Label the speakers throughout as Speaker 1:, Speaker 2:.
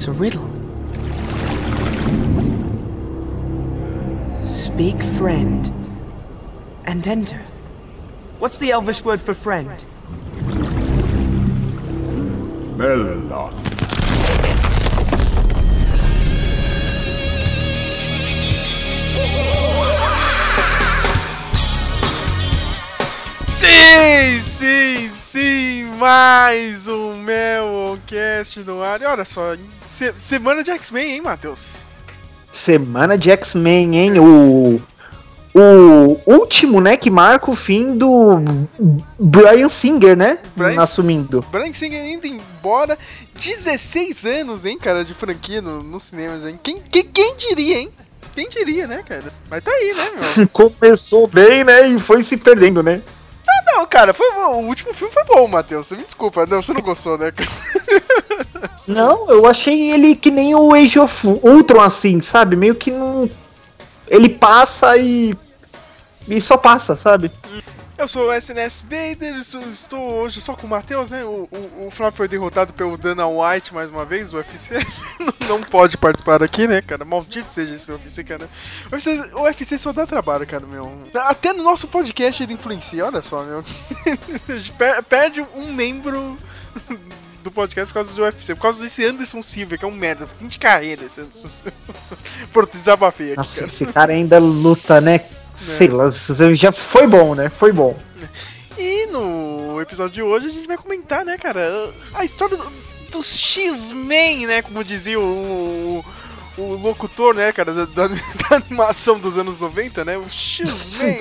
Speaker 1: It's a riddle. Speak friend and enter. What's the Elvish word for friend?
Speaker 2: Melon.
Speaker 3: Sim, sim, sim, mais um Melcast no ar. E olha só, se- semana de X-Men, hein, Matheus?
Speaker 4: Semana de X-Men, hein? O, o último, né, que marca o fim do Brian Singer, né?
Speaker 3: Bryan-
Speaker 4: Assumindo.
Speaker 3: Brian Singer indo embora. 16 anos, hein, cara, de franquia no- nos cinemas, hein? Quem, quem, quem diria, hein? Quem diria, né, cara? Mas tá aí, né, meu?
Speaker 4: Começou bem, né? E foi se perdendo, né?
Speaker 3: Não, cara, foi, o último filme foi bom, Matheus. Você me desculpa. Não, você não gostou, né?
Speaker 4: Não, eu achei ele que nem o Age of Ultron, assim, sabe? Meio que não. Ele passa e. E só passa, sabe?
Speaker 3: Eu sou o SNS Bader, estou, estou hoje só com o Matheus, né? O, o, o Flávio foi derrotado pelo Dana White mais uma vez, do UFC. não, não pode participar aqui, né, cara? Maldito seja esse UFC, cara. O UFC, o UFC só dá trabalho, cara, meu. Até no nosso podcast ele influencia, olha só, meu. A gente per- Perde um membro do podcast por causa do UFC, por causa desse Anderson Silva, que é um merda. Fim de carreira esse Anderson Silva. Pronto, desabafei aqui,
Speaker 4: Nossa,
Speaker 3: cara.
Speaker 4: esse cara ainda luta, né? Sei lá, já foi bom, né? Foi bom.
Speaker 3: E no episódio de hoje a gente vai comentar, né, cara, a história do- dos X-Men, né, como dizia o, o, o locutor, né, cara, da, da- da animação dos anos 90, né, o X-Men.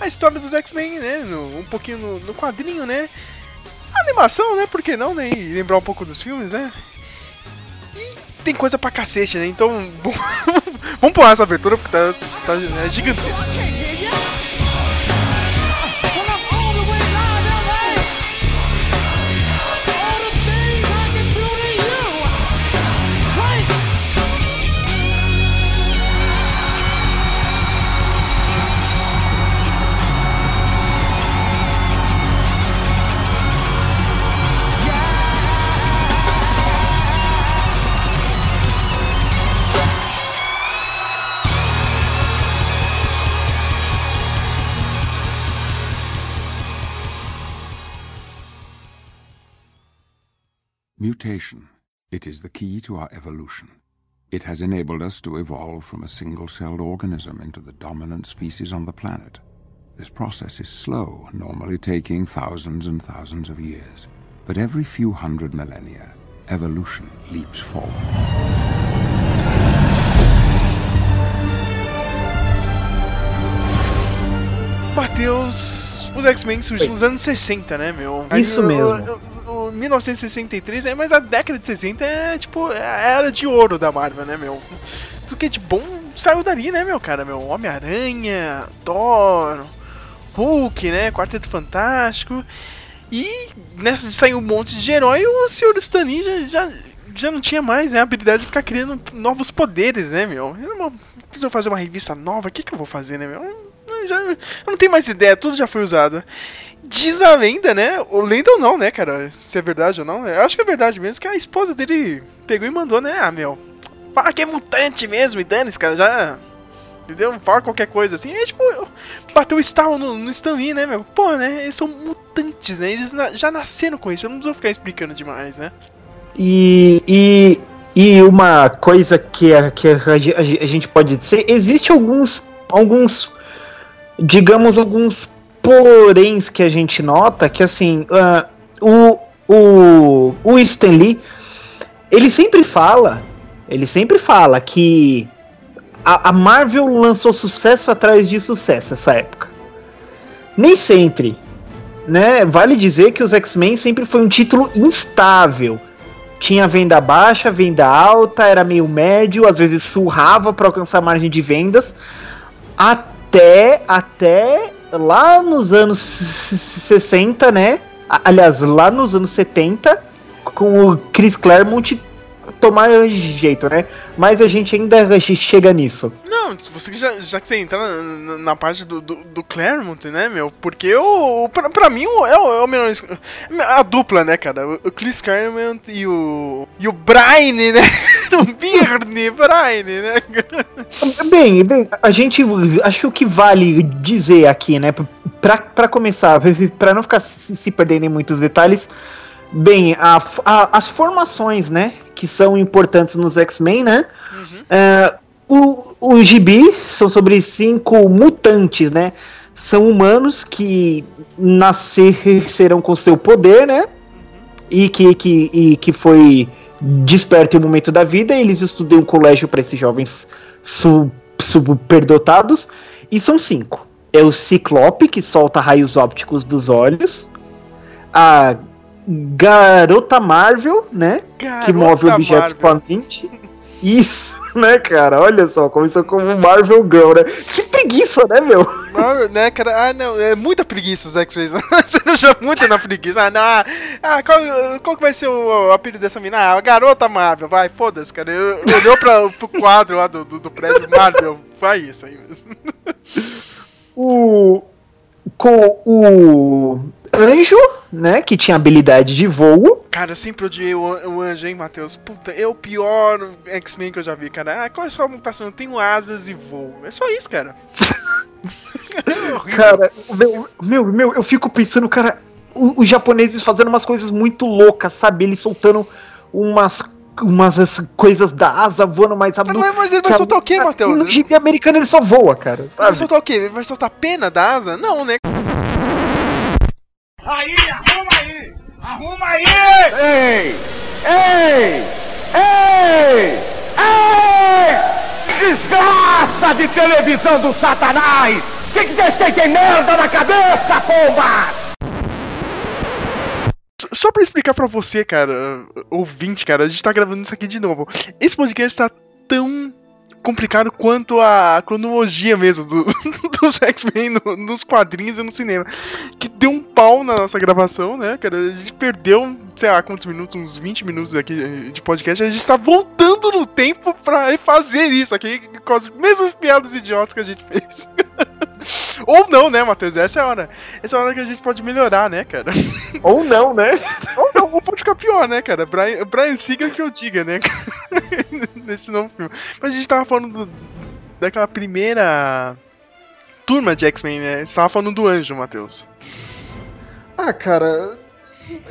Speaker 3: A história dos X-Men, né, no- um pouquinho no, no quadrinho, né, a animação, né, por que não, né, e lembrar um pouco dos filmes, né. Tem coisa pra cacete, né, então vamos pular essa abertura porque tá, tá é gigantesca.
Speaker 2: Mutation. It is the key to our evolution. It has enabled us to evolve from a single celled organism into the dominant species on the planet. This process is slow, normally taking thousands and thousands of years. But every few hundred millennia, evolution leaps forward.
Speaker 3: Matheus, os X-Men surgiu nos anos 60, né, meu?
Speaker 4: Isso
Speaker 3: o-
Speaker 4: mesmo.
Speaker 3: O, o 1963 é, mas a década de 60 é tipo é a era de ouro da Marvel, né, meu? Tudo que é de bom saiu dali, né, meu cara? Meu Homem-Aranha, Thor, Hulk, né? Quarteto Fantástico. E nessa de sair um monte de herói, o Sr. Stanley já, já, já não tinha mais né, a habilidade de ficar criando novos poderes, né, meu? Eu não preciso fazer uma revista nova, o que, que eu vou fazer, né, meu? Eu já, eu não tenho mais ideia, tudo já foi usado. Diz a lenda, né? Ou lenda ou não, né, cara? Se é verdade ou não. Eu acho que é verdade mesmo, que a esposa dele pegou e mandou, né? Ah, meu, fala que é mutante mesmo, e dane-se, cara, já. Entendeu? Fala qualquer coisa assim. Aí, tipo, bateu o estalo no, no Stan Lee, né, meu? Pô, né? Eles são mutantes, né? Eles na- já nasceram com isso, eu não preciso ficar explicando demais, né?
Speaker 4: E, e, e uma coisa que, a, que a, a gente pode dizer, existe alguns, alguns, digamos, alguns poréns que a gente nota que assim, ah, o, o, o Stan Lee, ele sempre fala, ele sempre fala que a, a Marvel lançou sucesso atrás de sucesso essa época. Nem sempre, né? Vale dizer que os X-Men sempre foi um título instável tinha venda baixa, venda alta, era meio médio, às vezes surrava para alcançar margem de vendas, até até lá nos anos 60, né? Aliás, lá nos anos 70, com o Chris Claremont tomar jeito, né? Mas a gente ainda chega nisso.
Speaker 3: Não, você já, já que você entra na, na, na parte do, do, do, Claremont, né, meu? Porque o. Pra, pra mim é o, é o melhor. A dupla, né, cara? O, o Chris Claremont e o. E o Brian, né? o Birne, Brian, né?
Speaker 4: Bem, bem, a gente. Acho que vale dizer aqui, né? Pra, pra começar, pra não ficar se, se perdendo em muitos detalhes. Bem, a, a, as formações, né? Que são importantes nos X-Men, né? Uhum. Uh, o, o gibi são sobre cinco mutantes, né? São humanos que nasceram com seu poder, né? E que, que, e que foi desperto em um momento da vida. Eles estudam um colégio para esses jovens sub, superdotados. E são cinco. É o Ciclope, que solta raios ópticos dos olhos. A Garota Marvel, né? Garota que move objetos com a mente. Isso, né, cara? Olha só, começou como Marvel Girl, né? Que preguiça, né, meu?
Speaker 3: Marvel, né, cara? Ah, não, é muita preguiça os X-Rays. Você já muito na preguiça. Ah, não, ah qual, qual que vai ser o, o apelido dessa mina? Ah, garota Marvel, vai, foda-se, cara. Olhou pra, pro quadro lá do, do, do prédio Marvel, vai isso aí mesmo.
Speaker 4: O. Com o Anjo, né? Que tinha habilidade de voo.
Speaker 3: Cara, eu sempre odiei o, o Anjo, hein, Matheus? Puta, é o pior X-Men que eu já vi, cara. Ah, qual é a sua mutação? Eu tenho asas e voo. É só isso, cara.
Speaker 4: é cara, meu, meu, meu, eu fico pensando, cara, os, os japoneses fazendo umas coisas muito loucas, sabe? Eles soltando umas umas coisas da asa voando mais rápido.
Speaker 3: Mas, mas ele vai soltar o quê, Matheus?
Speaker 4: No gibi americano ele só voa, cara.
Speaker 3: Sabe? Vai soltar o quê? Ele vai soltar pena da asa? Não, né?
Speaker 5: Aí, arruma aí! Arruma aí! Ei! Ei! Ei! Ei! Desgraça de televisão do satanás! O que, que vocês têm merda na cabeça, pomba?
Speaker 3: Só pra explicar pra você, cara, ouvinte, cara, a gente tá gravando isso aqui de novo. Esse podcast tá tão complicado quanto a cronologia mesmo do, dos X-Men no, nos quadrinhos e no cinema. Que deu um pau na nossa gravação, né, cara? A gente perdeu, sei lá, quantos minutos, uns 20 minutos aqui de podcast. A gente tá voltando no tempo pra fazer isso aqui com as mesmas piadas idiotas que a gente fez. Ou não, né, Matheus? Essa é a hora. Essa é a hora que a gente pode melhorar, né, cara?
Speaker 4: Ou não, né?
Speaker 3: ou não, ou pode ficar pior, né, cara? Brian, Brian Singer que eu diga, né? Nesse novo filme. Mas a gente tava falando do, daquela primeira turma de X-Men, né? Você tava falando do anjo, Matheus.
Speaker 4: Ah, cara.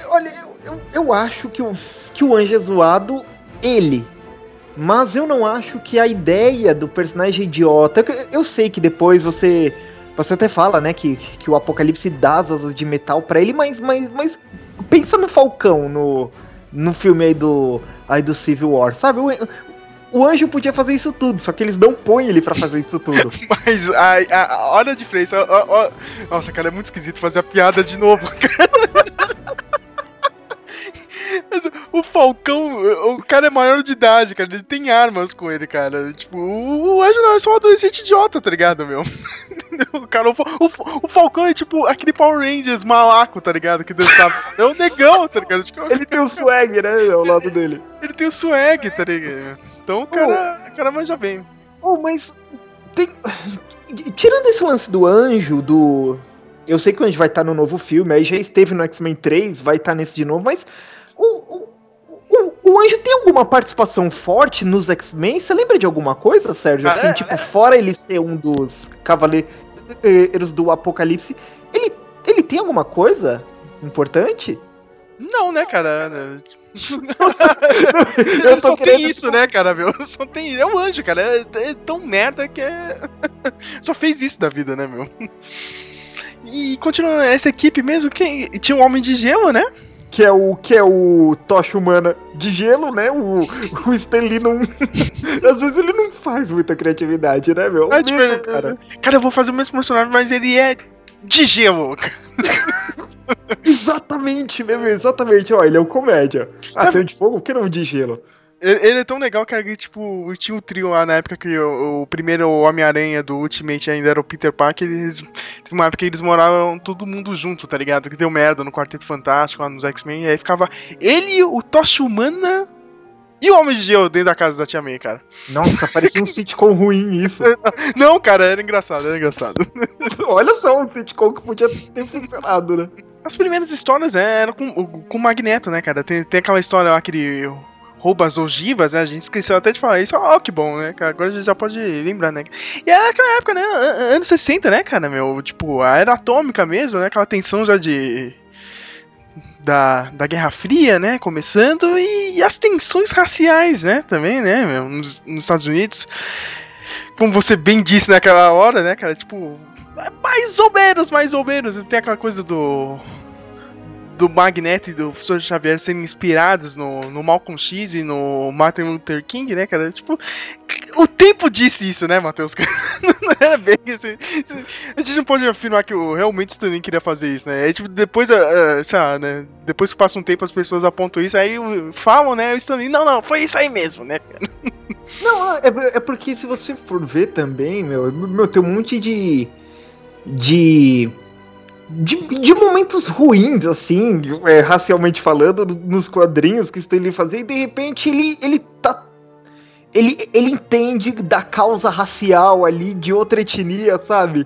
Speaker 4: Olha, eu, eu, eu acho que o, que o anjo é zoado, ele mas eu não acho que a ideia do personagem idiota. Eu, eu sei que depois você. Você até fala, né, que, que o Apocalipse dá as asas de metal para ele, mas, mas, mas pensa no Falcão no, no filme aí do, aí do Civil War, sabe? O, o anjo podia fazer isso tudo, só que eles não põem ele para fazer isso tudo.
Speaker 3: mas a, a, a diferença. nossa, cara, é muito esquisito fazer a piada de novo, cara. O Falcão, o cara é maior de idade, cara. Ele tem armas com ele, cara. Tipo, o Anjo não é só um adolescente idiota, tá ligado, meu? o, cara, o, o, o, Falcão é tipo aquele Power Rangers malaco, tá ligado? Que dançava. É um negão, tá ligado? Tipo,
Speaker 4: ele tem o swag, né? Ao lado dele.
Speaker 3: Ele tem o swag, tá ligado? Então o cara, oh, o cara manja bem.
Speaker 4: Oh, mas. Tem... Tirando esse lance do anjo, do. Eu sei que o anjo vai estar no novo filme, aí já esteve no X-Men 3, vai estar nesse de novo, mas o, o, o, o Anjo tem alguma participação forte nos X-Men? Você lembra de alguma coisa, Sérgio? Assim, é, tipo, é. fora ele ser um dos cavaleiros do Apocalipse, ele, ele tem alguma coisa importante?
Speaker 3: Não, né, cara? ele só tem isso, né, cara, meu? Só tem. É um anjo, cara. É, é tão merda que é. só fez isso da vida, né, meu? E continua essa equipe mesmo. Quem... Tinha um homem de gelo, né?
Speaker 4: Que é o que é o tocha humana de gelo, né? O, o Stanley não. Às vezes ele não faz muita criatividade, né, meu? É, tipo, mesmo,
Speaker 3: cara. cara, eu vou fazer o mesmo personagem, mas ele é de gelo.
Speaker 4: Exatamente, né, meu? Exatamente. Ó, ele é o comédia. Ah, tem de fogo? Por que não de gelo?
Speaker 3: Ele, é tão legal que, tipo, tinha o um trio lá na época que o, o primeiro Homem-Aranha do Ultimate ainda era o Peter Parker. Eles, teve uma época que eles moravam todo mundo junto, tá ligado? Que deu merda no Quarteto Fantástico, lá nos X-Men. E aí ficava ele, o Tocha Humana E o Homem de Gelo dentro da casa da Tia May, cara?
Speaker 4: Nossa, parecia um sitcom ruim isso.
Speaker 3: Não, cara, era engraçado, era engraçado.
Speaker 4: Olha só um sitcom que podia ter funcionado, né?
Speaker 3: As primeiras histórias né, eram com, com o Magneto, né, cara? Tem, tem aquela história lá que ele rouba as ogivas, né? A gente esqueceu até de falar isso. Ó, que bom, né? Agora a gente já pode lembrar, né? E era aquela época, né? an- Anos 60, né, cara, meu? Tipo, a era atômica mesmo, né? Aquela tensão já de. Da, da Guerra Fria, né? Começando, e, as tensões raciais, né? Também, né, meu? Nos, nos Estados Unidos. Como você bem disse naquela hora, né, cara? Tipo, mais ou menos, mais ou menos. Tem aquela coisa do. Do Magneto e do Professor Xavier serem inspirados no, no Malcolm X e no Martin Luther King, né, cara? Tipo, o tempo disse isso, né, Matheus? não era bem assim. A gente não pode afirmar que o, realmente o Stanley queria fazer isso, né? É tipo, depois, ah, sei lá, né? Depois que passa um tempo as pessoas apontam isso, aí uh, falam, né? O Stanley, não, não, foi isso aí mesmo, né?
Speaker 4: Não, é, é porque se você for ver também, meu, meu tem um monte de. de. De, de momentos ruins, assim, é, racialmente falando, nos quadrinhos que o Stanley fazia, e de repente ele, ele tá. Ele, ele entende da causa racial ali, de outra etnia, sabe?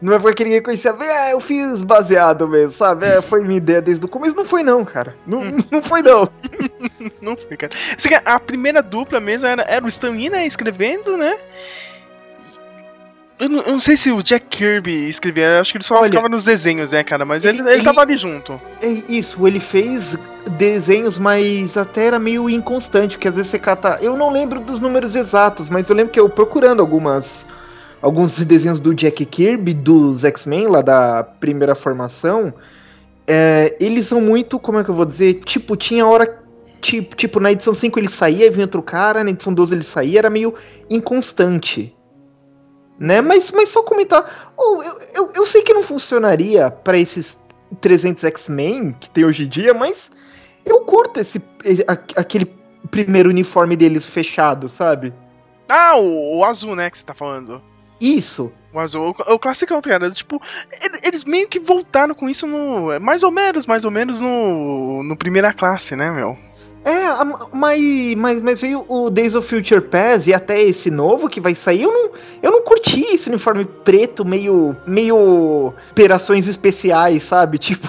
Speaker 4: Não é porque ele reconhecia, é, eu fiz baseado mesmo, sabe? É, foi minha ideia desde o começo. Não foi não, cara. Não, não foi não.
Speaker 3: Não foi, cara. Assim, a primeira dupla mesmo era, era o Stan Lee, né, escrevendo, né? Eu não, eu não sei se o Jack Kirby escrevia, eu acho que ele só
Speaker 4: Olha,
Speaker 3: ficava nos desenhos, né, cara? Mas ele,
Speaker 4: ele-
Speaker 3: ele,
Speaker 4: ele-
Speaker 3: tava ali junto.
Speaker 4: É isso, ele fez desenhos, mas até era meio inconstante, porque às vezes você cata. Eu não lembro dos números exatos, mas eu lembro que eu procurando algumas. Alguns desenhos do Jack Kirby, dos X-Men, lá da primeira formação, é, eles são muito, como é que eu vou dizer? Tipo, tinha hora. Tipo, tipo, na edição 5 ele saía e vinha outro cara, na edição 12 ele saía, era meio inconstante. Né? Mas, mas só comentar. oh, eu, eu, eu sei que não funcionaria pra esses 300 X-Men que tem hoje em dia, mas eu curto esse, aquele primeiro uniforme deles fechado, sabe?
Speaker 3: Ah, o, o azul, né, que você tá falando.
Speaker 4: Isso.
Speaker 3: O azul, o, o classicão, tá ligado? Tipo, ele- eles meio que voltaram com isso no. Mais ou menos, mais ou menos no. No primeira classe, né, meu?
Speaker 4: É, mas, mas, mas veio o Days of Future Past e até esse novo que vai sair, eu não, eu não curti esse uniforme preto, meio, meio operações especiais, sabe? Tipo,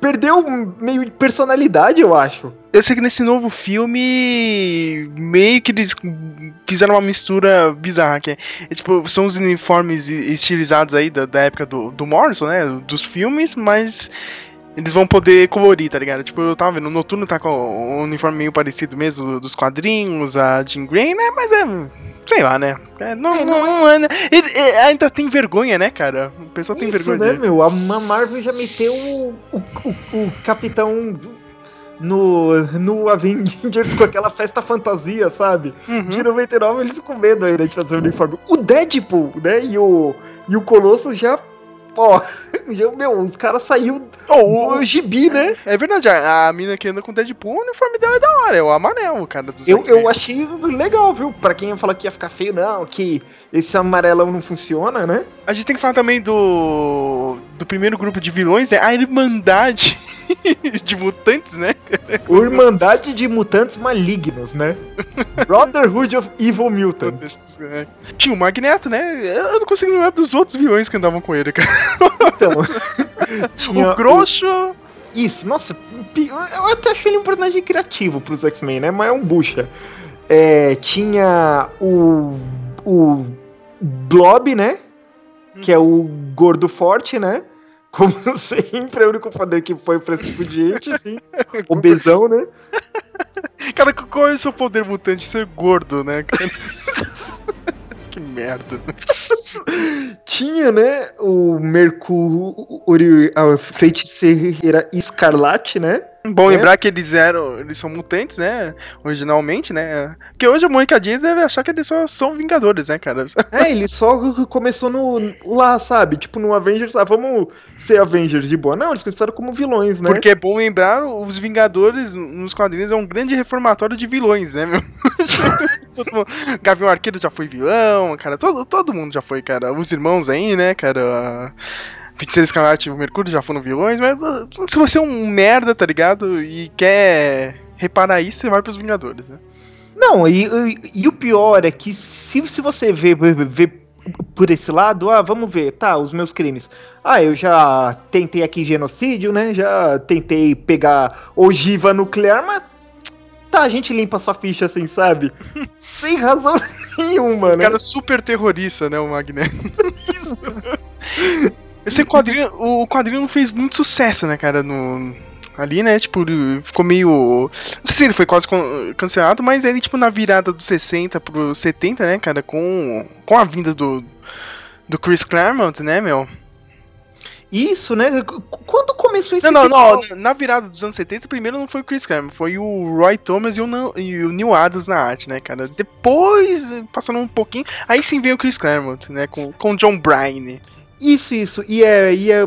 Speaker 4: perdeu meio de personalidade, eu acho.
Speaker 3: Eu sei que nesse novo filme, meio que eles fizeram uma mistura bizarra, que é, tipo, são os uniformes estilizados aí da, da época do, do Morrison, né, dos filmes, mas eles vão poder colorir, tá ligado? Tipo, eu tava vendo, o Noturno tá com um uniforme meio parecido mesmo dos quadrinhos, a Jean Grey, né, mas é, sei lá, né, é, não, não, não é, né? ele, ele ainda tem vergonha, né, cara? O pessoal tem
Speaker 4: Isso,
Speaker 3: vergonha
Speaker 4: né, meu? A Ma- Marvel já meteu o, o, o- o Capitão no, no Avengers com aquela festa fantasia, sabe?
Speaker 3: Uhum.
Speaker 4: De 99 eles com medo ainda de fazer o uniforme. O Deadpool, né? E o, e o Colosso já. Ó, meu, os caras saiu
Speaker 3: Oh, o-
Speaker 4: gibi, né?
Speaker 3: É verdade, a, a mina que anda com Deadpool, o uniforme dela é da hora, é o amarelo, cara. Dos
Speaker 4: Eu, eu achei legal, viu? Pra quem ia falar que ia ficar feio, não, que esse amarelão não funciona, né?
Speaker 3: A gente tem que falar também do. do primeiro grupo de vilões, é a Irmandade de Mutantes, né?
Speaker 4: O Irmandade de Mutantes Malignos, né? Brotherhood of Evil Mutants.
Speaker 3: É. Tinha o Magneto, né? Eu não consigo lembrar dos outros vilões que andavam com ele, cara.
Speaker 4: Então, tinha
Speaker 3: o Grosso.
Speaker 4: Isso, nossa, eu até achei ele um personagem criativo pros X-Men, né? Mas é um bucha. É, tinha o. O Blob, né? Que é o gordo forte, né? Como sempre, é o único poder que foi pra esse tipo de gente, assim. Obesão, né?
Speaker 3: Cara, qual é o seu poder mutante? Ser gordo, né, cara? Que merda.
Speaker 4: Tinha, né? O Mercúrio, a feiticeira Escarlate, né?
Speaker 3: Bom
Speaker 4: É.
Speaker 3: lembrar que eles eram. Eles são mutantes, né? Originalmente, né? Porque hoje a molecadinha deve achar que eles só são vingadores, né, cara?
Speaker 4: É, ele só começou no lá, sabe? Tipo no Avengers, ah, vamos ser Avengers de boa. Não, eles começaram como vilões, né?
Speaker 3: Porque é bom lembrar, os Vingadores nos quadrinhos é um grande reformatório de vilões, né, meu? Gavião Arqueiro já foi vilão, cara. Todo, todo mundo já foi, cara. Os irmãos aí, né, cara. Feiticeiro Escarlate e o Mercúrio já foram vilões, mas uh, se você é um merda, tá ligado? E quer reparar isso, você vai pros Vingadores, né?
Speaker 4: Não, e, e, e o pior é que se, se você vê, vê, vê por esse lado, ah, vamos ver, tá, os meus crimes. Ah, eu já tentei aqui genocídio, né? Já tentei pegar ogiva nuclear, mas tá, a gente limpa sua ficha assim, sabe? Sem razão nenhuma, né?
Speaker 3: Cara super terrorista, né, o Magneto. Isso. Esse quadrinho, o quadrinho não fez muito sucesso, né, cara, no ali, né? Tipo, ficou meio. Não sei se ele foi quase cancelado, mas ele, tipo, na virada dos 60 pro 70, né, cara, com, com a vinda do, do Chris Claremont, né, meu?
Speaker 4: Isso, né? Quando começou esse
Speaker 3: Não, não, não. Na virada dos anos 70, primeiro não foi o Chris Claremont, foi o Roy Thomas e o, e o Neil Adams na arte, né, cara? Depois, passando um pouquinho, aí sim veio o Chris Claremont, né, com, com John Bryan.
Speaker 4: Isso, isso. E é, e é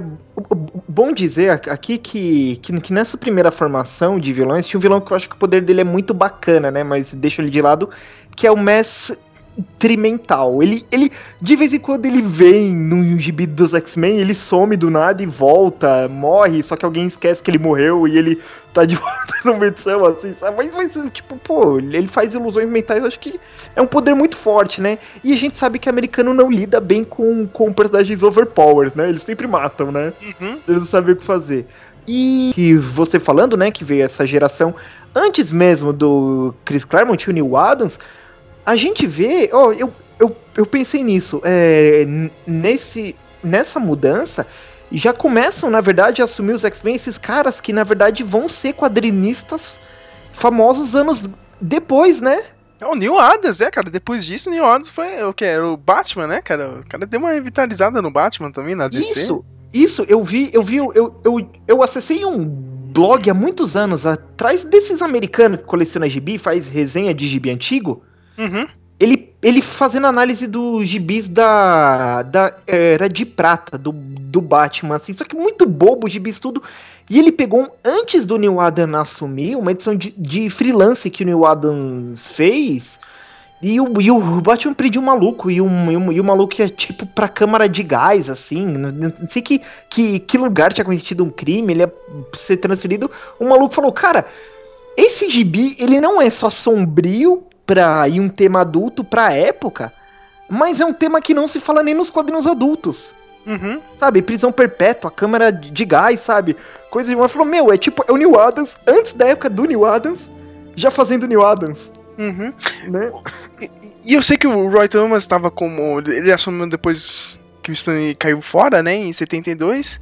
Speaker 4: bom dizer aqui que, que, que, nessa primeira formação de vilões tinha um vilão que eu acho que o poder dele é muito bacana, né? Mas deixa ele de lado, que é o Mass trimental. Ele, ele, de vez em quando, ele vem no gibi dos X-Men, ele some do nada e volta, morre, só que alguém esquece que ele morreu e ele tá de volta numa edição, assim, sabe? Mas, mas, tipo, pô, ele faz ilusões mentais, acho que é um poder muito forte, né? E a gente sabe que o americano não lida bem com, com personagens overpowers, né? Eles sempre matam, né? Uhum. Eles não sabem o que fazer. E, e você falando, né, que veio essa geração antes mesmo do Chris Claremont e o Neil Adams, a gente vê, ó, oh, eu, eu, eu pensei nisso, é, nesse, nessa mudança, já começam, na verdade, a assumir os X-Men esses caras que, na verdade, vão ser quadrinistas famosos anos depois, né?
Speaker 3: É o Neil Adams, é, cara. Depois disso, o Neil Adams foi o que? Era o Batman, né, cara? O cara deu uma revitalizada no Batman também, na DC.
Speaker 4: Isso, isso, eu vi, eu vi, eu, eu, eu acessei um blog há muitos anos atrás desses americanos que colecionam gibi, faz resenha de gibi antigo. Uhum. Ele, ele fazendo análise dos gibis da, da Era de Prata, do, do Batman, assim, só que muito bobo, gibis tudo. E ele pegou, antes do Neil Adams assumir, uma edição de, de freelance que o Neil Adams fez. E o, e o Batman pediu um maluco, e, um, e, um, e o maluco ia tipo pra câmara de gás, assim. Não, não sei que, que, que lugar tinha cometido um crime, ele ia ser transferido. O maluco falou: Cara, esse gibi, ele não é só sombrio pra, e um tema adulto pra época, mas é um tema que não se fala nem nos quadrinhos adultos. Uhum. Sabe, prisão perpétua, câmera de gás, sabe? Coisa de uma. Falou, meu, é tipo, é o Neil Adams, antes da época do Neil Adams, já fazendo Neil Adams. Uhum.
Speaker 3: Né? E, e, eu sei que o Roy Thomas estava como. Ele assumiu depois que o Stanley caiu fora, né, em 72.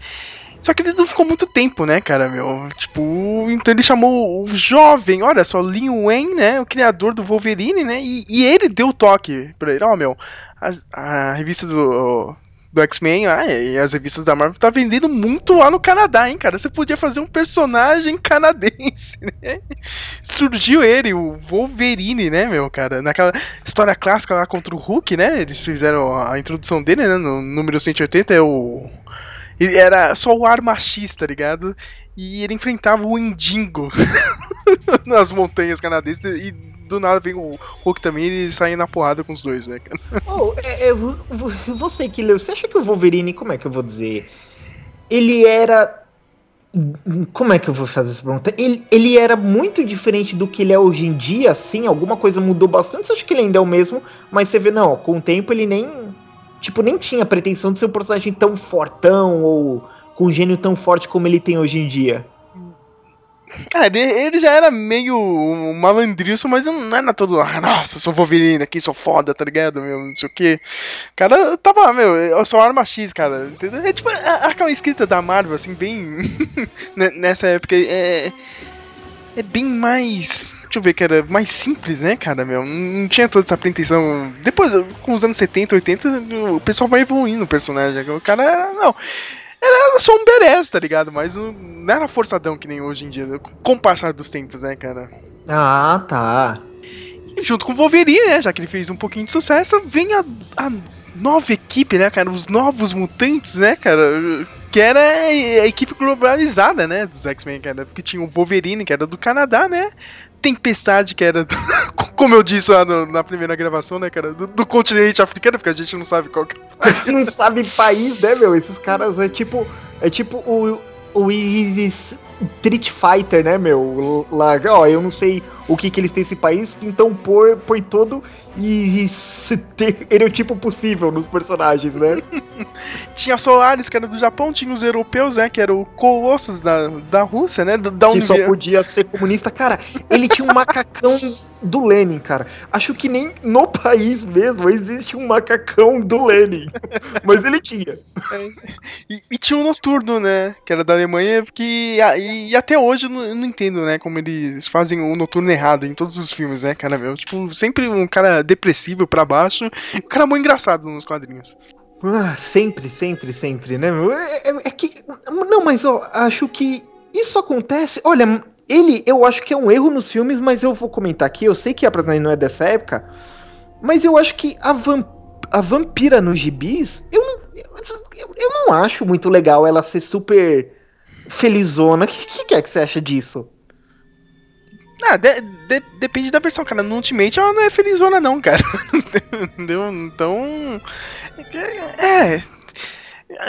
Speaker 3: Só que ele não ficou muito tempo, né, cara, meu? Tipo, então ele chamou o jovem, olha só, Lin Wen, né, o criador do Wolverine, né, e, e ele deu o toque pra ele, ó, oh, meu, a, a, revista do, do X-Men ah, e as revistas da Marvel tá vendendo muito lá no Canadá, hein, cara, você podia fazer um personagem canadense, né? Surgiu ele, o Wolverine, né, meu, cara, naquela história clássica lá contra o Hulk, né, eles fizeram a introdução dele, né, no número 180, é o era só o ar machista, tá ligado? E ele enfrentava o Indingo nas montanhas canadenses e do nada vem o Hulk também e ele na porrada com os dois, né?
Speaker 4: Oh, é, é, você que leu, você acha que o Wolverine, como é que eu vou dizer? Ele era. Como é que eu vou fazer essa pergunta? Ele, ele era muito diferente do que ele é hoje em dia, assim, alguma coisa mudou bastante. Você acha que ele ainda é o mesmo? Mas você vê, não, com o tempo ele nem tipo, nem tinha pretensão de ser um personagem tão fortão ou com um gênio tão forte como ele tem hoje em dia.
Speaker 3: É, ele, já era meio malandrilson, mas não era todo, ah, nossa, sou Wolverine aqui, sou foda, tá ligado, meu, não sei o que. Cara tava, meu, eu sou arma X, cara, entendeu? É tipo, aquela escrita da Marvel, assim, bem. nessa época, é é bem mais. Deixa eu ver, que era mais simples, né, cara, meu? Não tinha toda essa pretensão. Depois, com os anos 70, 80, o pessoal vai evoluindo o personagem. O cara era. Não. Era só um berés, tá ligado? Mas não era forçadão que nem hoje em dia, com o passar dos tempos, né, cara?
Speaker 4: Ah, tá.
Speaker 3: E junto com o Wolverine, né? Já que ele fez um pouquinho de sucesso, vem a, a nova equipe, né, cara? Os novos mutantes, né, cara? Que era a equipe globalizada, né? Dos X-Men, cara. Porque tinha o Wolverine, que era do Canadá, né? Tempestade, que era, do, como eu disse lá no, na primeira gravação, né, cara? Do, do, continente africano, porque a gente não sabe qual que é.
Speaker 4: A gente não sabe país, né, meu? Esses caras é tipo. É tipo o, o Isis Street Fighter, né, meu? Lá, ó, eu não sei o que que eles têm esse país, então põe, põe todo e, e estereotipo possível nos personagens, né?
Speaker 3: tinha Solaris, que era do Japão, tinha os europeus, né, que eram Colossos da, da Rússia, né, da
Speaker 4: Que só podia ser comunista. Cara, ele tinha um macacão do Lenin, cara. Acho que nem no país mesmo existe um macacão do Lenin. Mas ele tinha.
Speaker 3: É. E, e, tinha um Noturno, né, que era da Alemanha, que e, e até hoje eu não, eu não, entendo, né, como eles fazem o Noturno errado em todos os filmes, né, cara, meu. Tipo, sempre um cara depressivo pra baixo, um cara muito engraçado nos quadrinhos.
Speaker 4: Ah, sempre, sempre, sempre, né? É, é, é, que. Não, mas ó, acho que isso acontece. Olha, ele, eu acho que é um erro nos filmes, mas eu vou comentar aqui. Eu sei que a personagem não é dessa época, mas eu acho que a, vamp, a vampira nos gibis, eu não, eu, eu não acho muito legal ela ser super felizona. O que, que é que você acha disso?
Speaker 3: Ah, de, de, depende da versão, cara. No Ultimate ela não é felizona, não, cara. Entendeu? Então. É.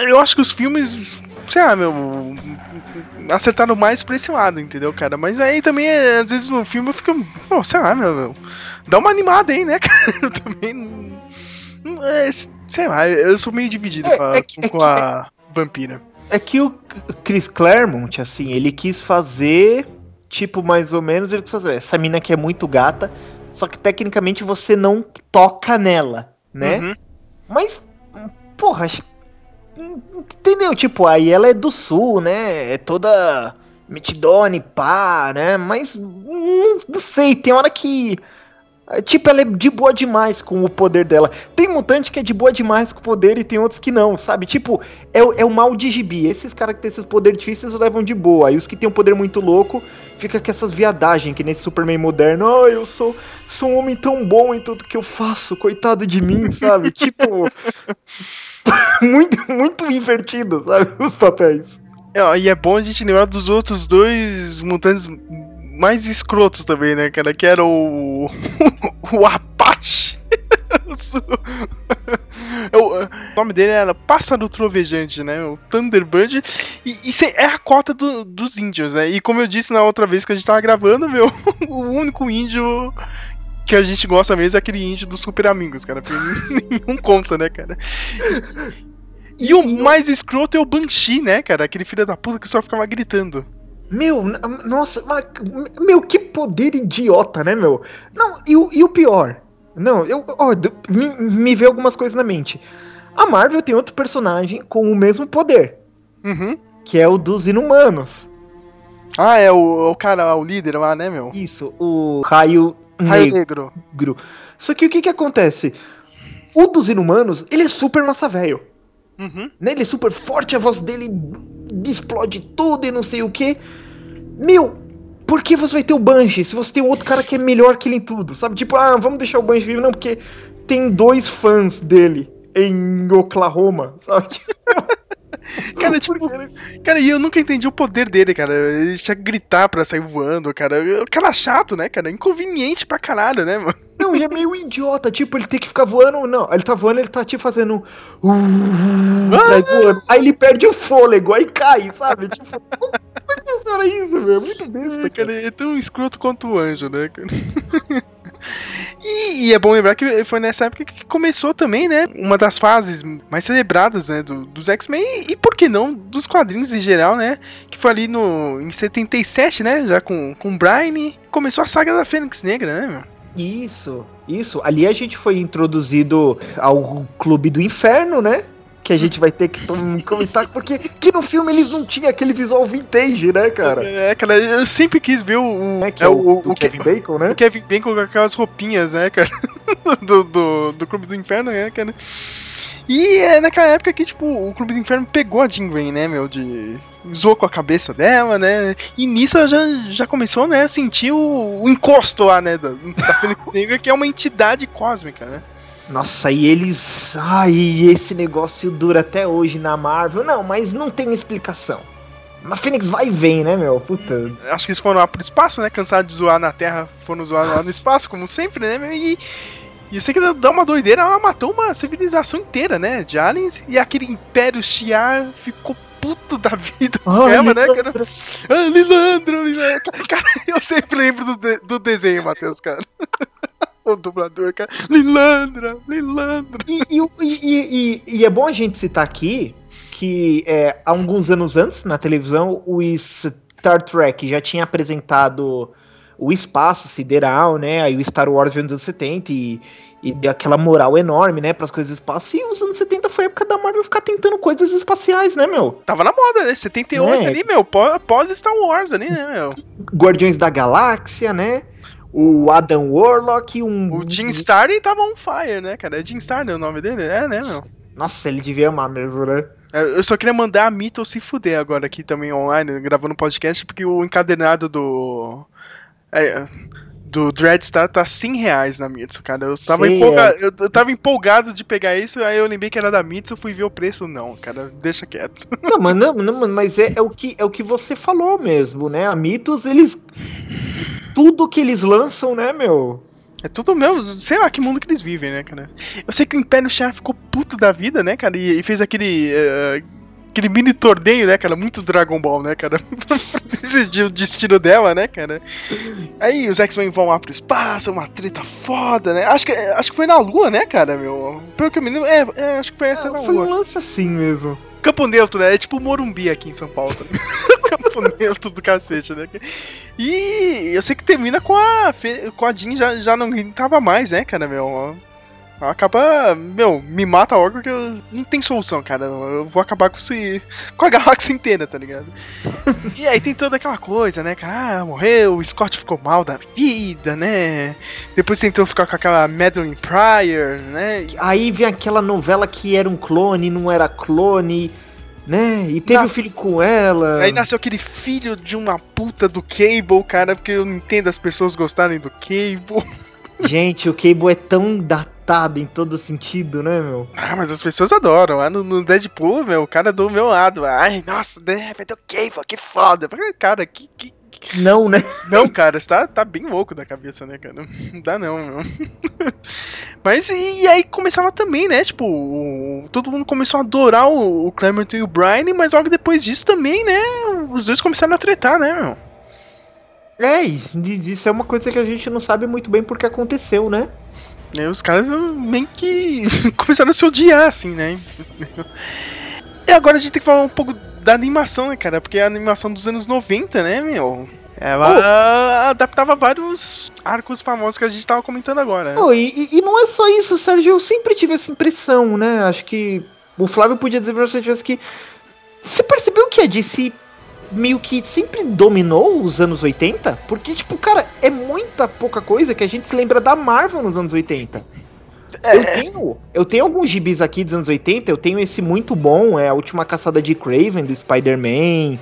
Speaker 3: Eu acho que os filmes, sei lá, meu. Acertaram mais pra esse lado, entendeu, cara? Mas aí também, às vezes no filme eu fico. Pô, sei lá, meu. meu dá uma animada aí, né, cara? Eu também. É, sei lá, eu sou meio dividido é, com a, é que, com é a vampira.
Speaker 4: É que o Chris Claremont, assim, ele quis fazer tipo, mais ou menos, ele fazer essa mina aqui é muito gata, só que tecnicamente você não toca nela, né? Uhum. Mas, porra, entendeu? Tipo, aí ela é do sul, né? É toda metidone, pá, né? Mas, não, não sei, tem hora que Tipo, ela é de boa demais com o poder dela. Tem mutante que é de boa demais com o poder e tem outros que não, sabe? Tipo, é, é o mal de gibi. Esses caras que têm esses poderes difíceis levam de boa. E os que têm um poder muito louco, fica com essas viadagens que nesse Superman moderno. Oh, eu sou, sou um homem tão bom em tudo que eu faço, coitado de mim, sabe? tipo. muito, muito invertido, sabe? Os papéis.
Speaker 3: É, e é bom a gente lembrar dos outros dois mutantes mais escrotos também, né, cara? Que era o. o Apache. o nome dele era Pássaro Trovejante, né? O Thunderbird. E isso é a cota do, dos índios, né? E como eu disse na outra vez que a gente tava gravando, meu, o único índio que a gente gosta mesmo é aquele índio dos Super Amigos, cara. Porque nenhum conta, né, cara? E, e o mais escroto é o Banshee, né, cara? Aquele filho da puta que só ficava gritando.
Speaker 4: Meu, nossa, meu, que poder idiota, né, meu? Não, e o, e o pior? Não, eu, ó, me, me veio algumas coisas na mente. A Marvel tem outro personagem com o mesmo poder.
Speaker 3: Uhum.
Speaker 4: Que é o dos inumanos.
Speaker 3: Ah, é o, o cara, o líder lá, né, meu?
Speaker 4: Isso, o Raio,
Speaker 3: Raio Negro.
Speaker 4: negro. Só que o que que acontece? O dos inumanos, ele é super massa velho.
Speaker 3: Uhum.
Speaker 4: Né? Ele é super forte, a voz dele explode tudo e não sei o que. Meu, por que você vai ter o Banshee se você tem outro cara que é melhor que ele em tudo? Sabe? Tipo, ah, vamos deixar o Banshee vivo. Não, porque tem dois fãs dele em Oklahoma, sabe?
Speaker 3: Cara, tipo, cara, e eu nunca entendi o poder dele, cara. Ele tinha que gritar pra sair voando, cara. O cara chato, né, cara? Inconveniente pra caralho, né, mano?
Speaker 4: Não, e é meio idiota, tipo, ele tem que ficar voando. Não, ele tá voando, ele tá tipo fazendo. Uh, ah! voando. Aí ele perde o fôlego, aí cai, sabe? Tipo, como é que funciona isso, meu? Muito besta,
Speaker 3: é, cara. É tão escroto quanto o anjo, né, cara? E, e, é bom lembrar que foi nessa época que começou também, né? Uma das fases mais celebradas, né? Do, dos X-Men e, e, por que não, dos quadrinhos em geral, né? Que foi ali no, em 77, né? Já com, com o Brian. Começou a saga da Fênix Negra, né, meu?
Speaker 4: Isso, isso. Ali a gente foi introduzido ao Clube do Inferno, né? Que a gente vai ter que comentar, porque que no filme eles não tinham aquele visual vintage, né, cara?
Speaker 3: É, cara, eu sempre quis ver o.
Speaker 4: É, que é, é o, o, o Kevin Bacon, né?
Speaker 3: O Kevin Bacon com aquelas roupinhas, né, cara? do, do, do Clube do Inferno, né, cara? E é naquela época que, tipo, o Clube do Inferno pegou a Jean Grey, né, meu, de... Zoou com a cabeça dela, né? E nisso ela já, já começou, né, a sentir o, o encosto lá, né, da, da Fênix Negra, que é uma entidade cósmica, né?
Speaker 4: Nossa, e eles. Ai, esse negócio dura até hoje na Marvel. Não, mas não tem explicação. Mas Fênix vai e vem, né, meu? Puta.
Speaker 3: Acho que eles foram lá pro espaço, né? Cansados de zoar na Terra, foram zoar lá no espaço, como sempre, né, meu? E. E eu sei que dá uma doideira, ela matou uma civilização inteira, né? De aliens. E aquele Império Shiar ficou puto da vida
Speaker 4: Ai,
Speaker 3: dela, né, cara?
Speaker 4: Lilandra.
Speaker 3: Ah, Lilandro, Lilandro. Cara, eu sempre lembro do, de- do desenho, Matheus, cara. O dublador, cara. Lilandra, Lilandra.
Speaker 4: E, e, e- e- é bom a gente citar aqui que é, há alguns anos antes, na televisão, o Star Trek já tinha apresentado o espaço sideral, né? Aí o Star Wars veio nos anos 70 e, e deu aquela moral enorme, né, pras coisas do espaço. E os anos 70 foi a época da Marvel ficar tentando coisas espaciais, né, meu?
Speaker 3: Tava na moda, né? 78
Speaker 4: Né?
Speaker 3: ali, meu. pó- Pós Star Wars ali, né, meu?
Speaker 4: Guardiões da Galáxia, né? O Adam Warlock, um.
Speaker 3: O Jim Starlin tava on fire, né, cara? É Jim Starlin o nome dele? É, né, meu?
Speaker 4: Nossa, ele devia amar mesmo, né?
Speaker 3: É, Eu só queria mandar a Mito se fuder agora aqui também online, gravando podcast, porque o encadernado do. é, do Dreadstar tá 100 reais na Mitsu, cara. Eu tava,
Speaker 4: Sei,
Speaker 3: empolga... eu, eu tava empolgado de pegar isso, aí eu lembrei que era da Mitsu, fui ver o preço. Não, cara, deixa quieto.
Speaker 4: Não, mas, não, não, mas é, é, o que, é o que você falou mesmo, né? A Mitos, eles. Tudo que eles lançam, né, meu?
Speaker 3: É tudo meu, sei lá que mundo que eles vivem, né, cara? Eu sei que o Império Char ficou puto da vida, né, cara? E, e fez aquele. eh, aquele mini torneio, né, cara? Muito Dragon Ball, né, cara? Decidir o destino dela, né, cara? Aí os X-Men vão lá pro espaço, uma treta foda, né? Acho que, acho que foi na Lua, né, cara, meu? Pelo que eu me lembro, é, é, acho que foi essa na
Speaker 4: Foi um
Speaker 3: Lua.
Speaker 4: lance assim mesmo.
Speaker 3: Campo Neutro, né? É tipo Morumbi aqui em São Paulo. tá? Campo Neutro do cacete, né? E eu sei que termina com a, Fe- com a Jean já, já não tava mais, né, cara, meu? Acaba, meu, me mata logo porque eu, não tem solução, cara. Eu vou acabar com esse, com a galáxia inteira, tá ligado? e aí tem toda aquela coisa, né, cara? Ah, morreu, o Scott ficou mal da vida, né? Depois tentou ficar com aquela Madeline Pryor, né?
Speaker 4: Aí vem aquela novela que era um clone, não era clone, né? E teve
Speaker 3: Nossa.
Speaker 4: um filho com ela.
Speaker 3: Aí nasceu aquele filho de uma puta do Cable, cara, porque eu não entendo as pessoas gostarem do Cable.
Speaker 4: Gente, o Cable é tão datado em todo sentido, né, meu?
Speaker 3: Ah, mas as pessoas adoram. Lá no, no Deadpool, meu, o cara do meu lado. Ai, nossa, né, vai ter que foda. Cara, que. que...
Speaker 4: Não, né?
Speaker 3: Não, cara, você tá, tá bem louco da cabeça, né, cara? Não dá não, meu. Mas e, e aí começava também, né? Tipo, o- todo mundo começou a adorar o, o Clement e o Brian, mas logo depois disso também, né? Os dois começaram a tretar, né, meu?
Speaker 4: É, isso é uma coisa que a gente não sabe muito bem porque aconteceu, né?
Speaker 3: E os caras meio que começaram a se odiar, assim, né? E agora a gente tem que falar um pouco da animação, né, cara? Porque a animação dos anos 90, né, meu? Ela adaptava vários arcos famosos que a gente tava comentando agora. né?
Speaker 4: Oh, e, e- não é só isso, Sérgio. Eu sempre tive essa impressão, né? Acho que o Flávio podia dizer pra você que. Você percebeu que a DC meio que sempre dominou os anos 80? Porque, tipo, cara, é muita pouca coisa que a gente se lembra da Marvel nos anos 80. Eu tenho, eu tenho alguns gibis aqui dos anos 80, eu tenho esse muito bom, é a última caçada de Craven, do Spider-Man,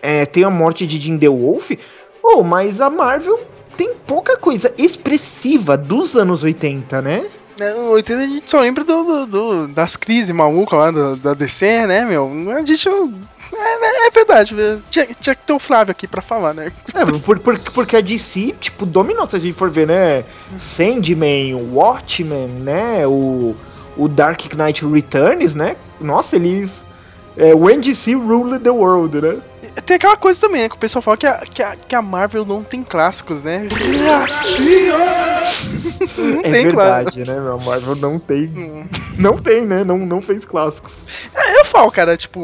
Speaker 4: é, tem a morte de Jim The Wolf. Oh, mas a Marvel tem pouca coisa expressiva dos anos 80, né?
Speaker 3: É, No 80 a gente só lembra do, do- do- das crises malucas lá do- da DC, né, meu? A gente não. É, é verdade, velho. tinha, tinha que ter o Flávio aqui pra falar, né?
Speaker 4: É, por, por- porque a DC, tipo, dominou, se a gente for ver, né? Sandman, Watchmen, né? O, o Dark Knight Returns, né? Nossa, eles... É, when DC ruled the world, né?
Speaker 3: Tem aquela coisa também, né? Que o pessoal fala que a, que a, que a Marvel não tem clássicos, né? não
Speaker 4: é
Speaker 3: tem
Speaker 4: verdade, né, meu? A Marvel não tem...
Speaker 3: Hum.
Speaker 4: Não tem, né? Não, não fez clássicos.
Speaker 3: Eu falo, cara, tipo,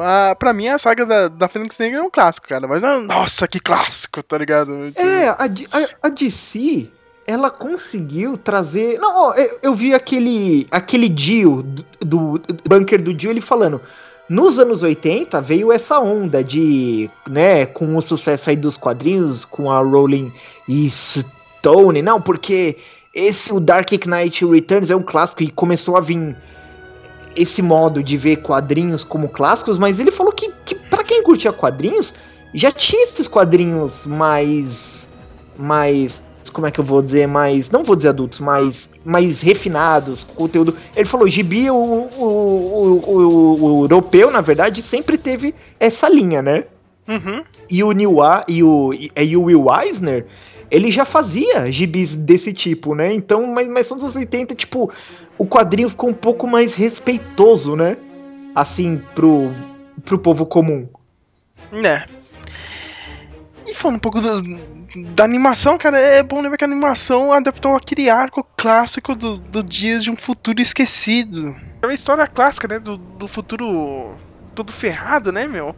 Speaker 3: a, pra mim a saga da, da Fênix Negra é um clássico, cara. Mas nossa, que clássico, tá ligado?
Speaker 4: É, a, a, a DC, ela conseguiu trazer. Não, eu, eu vi aquele aquele Dio do, do, do bunker do Dio ele falando. Nos anos 80 veio essa onda de, né, com o sucesso aí dos quadrinhos, com a Rolling Stone, não, porque esse o Dark Knight Returns é um clássico e começou a vir esse modo de ver quadrinhos como clássicos, mas ele falou que, que para quem curtia quadrinhos, já tinha esses quadrinhos mais. mais. Como é que eu vou dizer? Mais. Não vou dizer adultos, mais, mais refinados, conteúdo. Ele falou: Gibi, o, o, o, o, europeu, na verdade, sempre teve essa linha, né?
Speaker 3: Uhum.
Speaker 4: E o Neil Wa- e o, e, o Will Eisner, ele já fazia gibis desse tipo, né? Então, mas, mas são dos anos 80, tipo, o quadrinho ficou um pouco mais respeitoso, né? Assim, pro, pro povo comum.
Speaker 3: Né. E falando um pouco do, da animação, cara, é bom lembrar que a animação adaptou aquele arco clássico do, do Dias de um Futuro Esquecido. É uma história clássica, né? Do, do futuro todo ferrado, né, meu?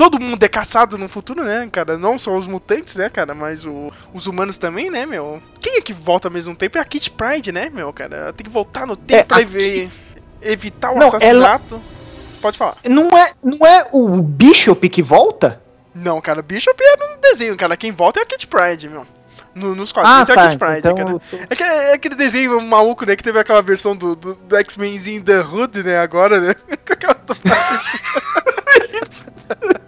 Speaker 3: Todo mundo é caçado no futuro, né, cara? Não só os mutantes, né, cara? Mas o, os humanos também, né, meu? Quem é que volta ao mesmo tempo? É a Kit Pride, né, meu, cara? Tem que voltar no tempo
Speaker 4: É,
Speaker 3: pra evitar o
Speaker 4: Não,
Speaker 3: assassinato. Pode falar.
Speaker 4: Não é, não é o Bishop que volta?
Speaker 3: Não, cara, Bishop era um desenho, cara. Quem volta é a Kit Pride, meu. No- nos quadrinhos é a Kit Pride,
Speaker 4: então
Speaker 3: cara.
Speaker 4: tô-
Speaker 3: É, que- é aquele desenho maluco, né? Que teve aquela versão do, do, do X-Menzinho The Hood, né? Agora, né? Com aquela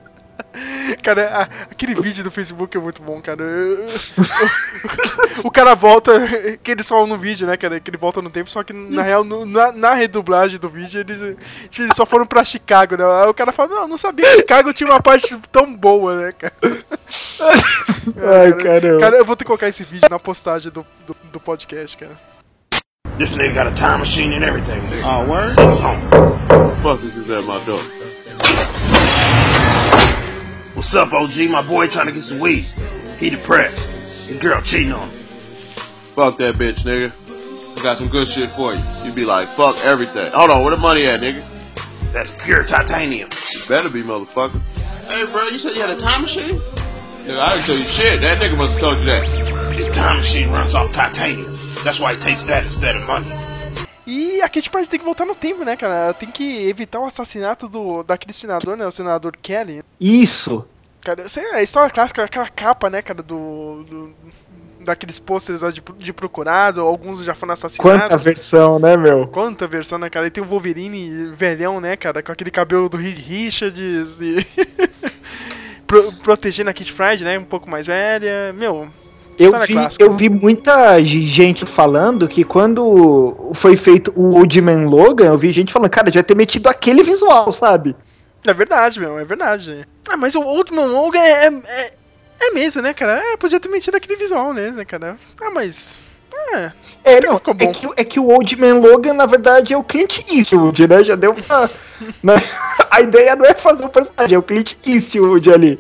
Speaker 3: Cara, a- aquele vídeo do Facebook é muito bom, cara. O cara volta, que eles falam no vídeo, né, cara? Que ele volta no tempo, só que na real, no- na, na redublagem do vídeo, eles, eles só foram pra Chicago, né? Aí o cara fala, não, não sabia que Chicago tinha uma parte tão boa, né, cara?
Speaker 4: Ai, caramba.
Speaker 3: Cara, eu vou ter que colocar esse vídeo na postagem do, do, do podcast, cara.
Speaker 6: This nigga got a time machine and everything.
Speaker 7: Oh, word?
Speaker 6: So, um,
Speaker 7: Fuck this is at my door.
Speaker 6: What's up, OG? My boy trying to get some weed. He depressed. His girl cheating on him.
Speaker 7: Fuck that bitch, nigga. I got some good shit for you. You be like, fuck everything. Hold on, where the money at, nigga?
Speaker 6: That's pure titanium.
Speaker 7: You better be, motherfucker. Hey, bro, you said you had a time machine? Nigga, I didn't tell you shit. That nigga must have told you that.
Speaker 6: His time machine runs off titanium. That's why he takes that instead of money.
Speaker 3: E a Kate Pride tem que voltar no tempo, né, cara? Ela tem que evitar o assassinato do, daquele senador, né? O senador Kelly.
Speaker 4: Isso.
Speaker 3: Cara, sei lá, a história clássica, aquela capa, né, cara, do. do daqueles pôsteres de, de procurado, alguns já foram assassinados.
Speaker 4: Quanta versão, né, meu?
Speaker 3: Quanta versão, né, cara? E tem o Wolverine velhão, né, cara, com aquele cabelo do Richards e. Pro- protegendo a Kit Pride, né? Um pouco mais velha. Meu.
Speaker 4: Eu vi,
Speaker 3: clássica.
Speaker 4: eu vi muita gente falando que quando foi feito o Old Man Logan, eu vi gente falando, cara, devia ter metido aquele visual, sabe?
Speaker 3: É verdade, meu, é verdade. Ah, mas o Old Man Logan é, é, é mesmo, né, cara? É, podia ter metido aquele visual, né, né, cara? Ah, mas. É.
Speaker 4: É,
Speaker 3: Até
Speaker 4: não, é que, é que o Old Man Logan, na verdade, é o Clint Eastwood, né? Já deu pra. né? A ideia não é fazer o personagem, é o Clint Eastwood ali.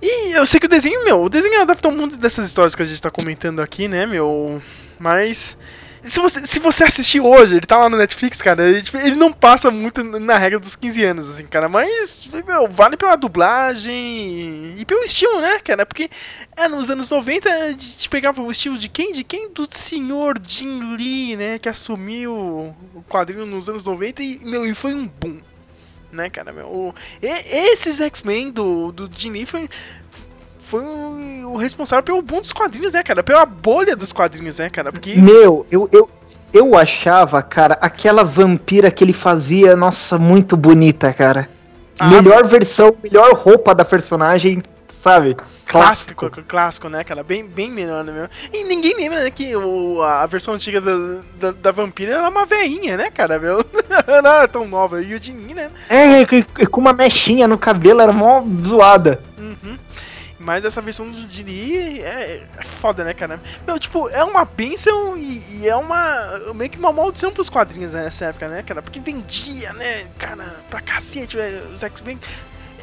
Speaker 3: E eu sei que o desenho, meu, o desenho adaptou muito dessas histórias que a gente tá comentando aqui, né, meu? Mas. Se você, se você assistir hoje, ele tá lá no Netflix, cara, ele, tipo, ele não passa muito na regra dos 15 anos, assim, cara, mas, meu, vale pela dublagem e pelo estilo, né, cara? Porque é, nos anos 90 a gente pegava o estilo de quem? De quem? Do senhor Jim Lee, né, que assumiu o quadrinho nos anos 90 e, meu, e foi um boom, né, cara? Meu, o- e- esses X-Men do, do Jim Lee foi, foi o, responsável pelo boom dos quadrinhos, né, cara? Pela bolha dos quadrinhos, né, cara? Porque.
Speaker 4: Meu, eu, eu, eu achava, cara, aquela vampira que ele fazia, nossa, muito bonita, cara.
Speaker 3: Ah,
Speaker 4: melhor versão, melhor roupa da personagem, sabe?
Speaker 3: Clássico, clássico, né, cara? Bem, bem melhor, né, meu? E ninguém lembra, né, que o, a versão antiga da, da, da vampira era uma veinha, né, cara, meu? Não era tão nova. E o Dini, né?
Speaker 4: É, com- com uma mechinha no cabelo, era mó zoada.
Speaker 3: Uhum. Mas essa versão do Dini é, é foda, né, cara? Meu, tipo, é uma bênção e, e é uma. meio que uma maldição pros quadrinhos né, nessa época, né, cara? Porque vendia, né, cara, pra cacete, os X-Men.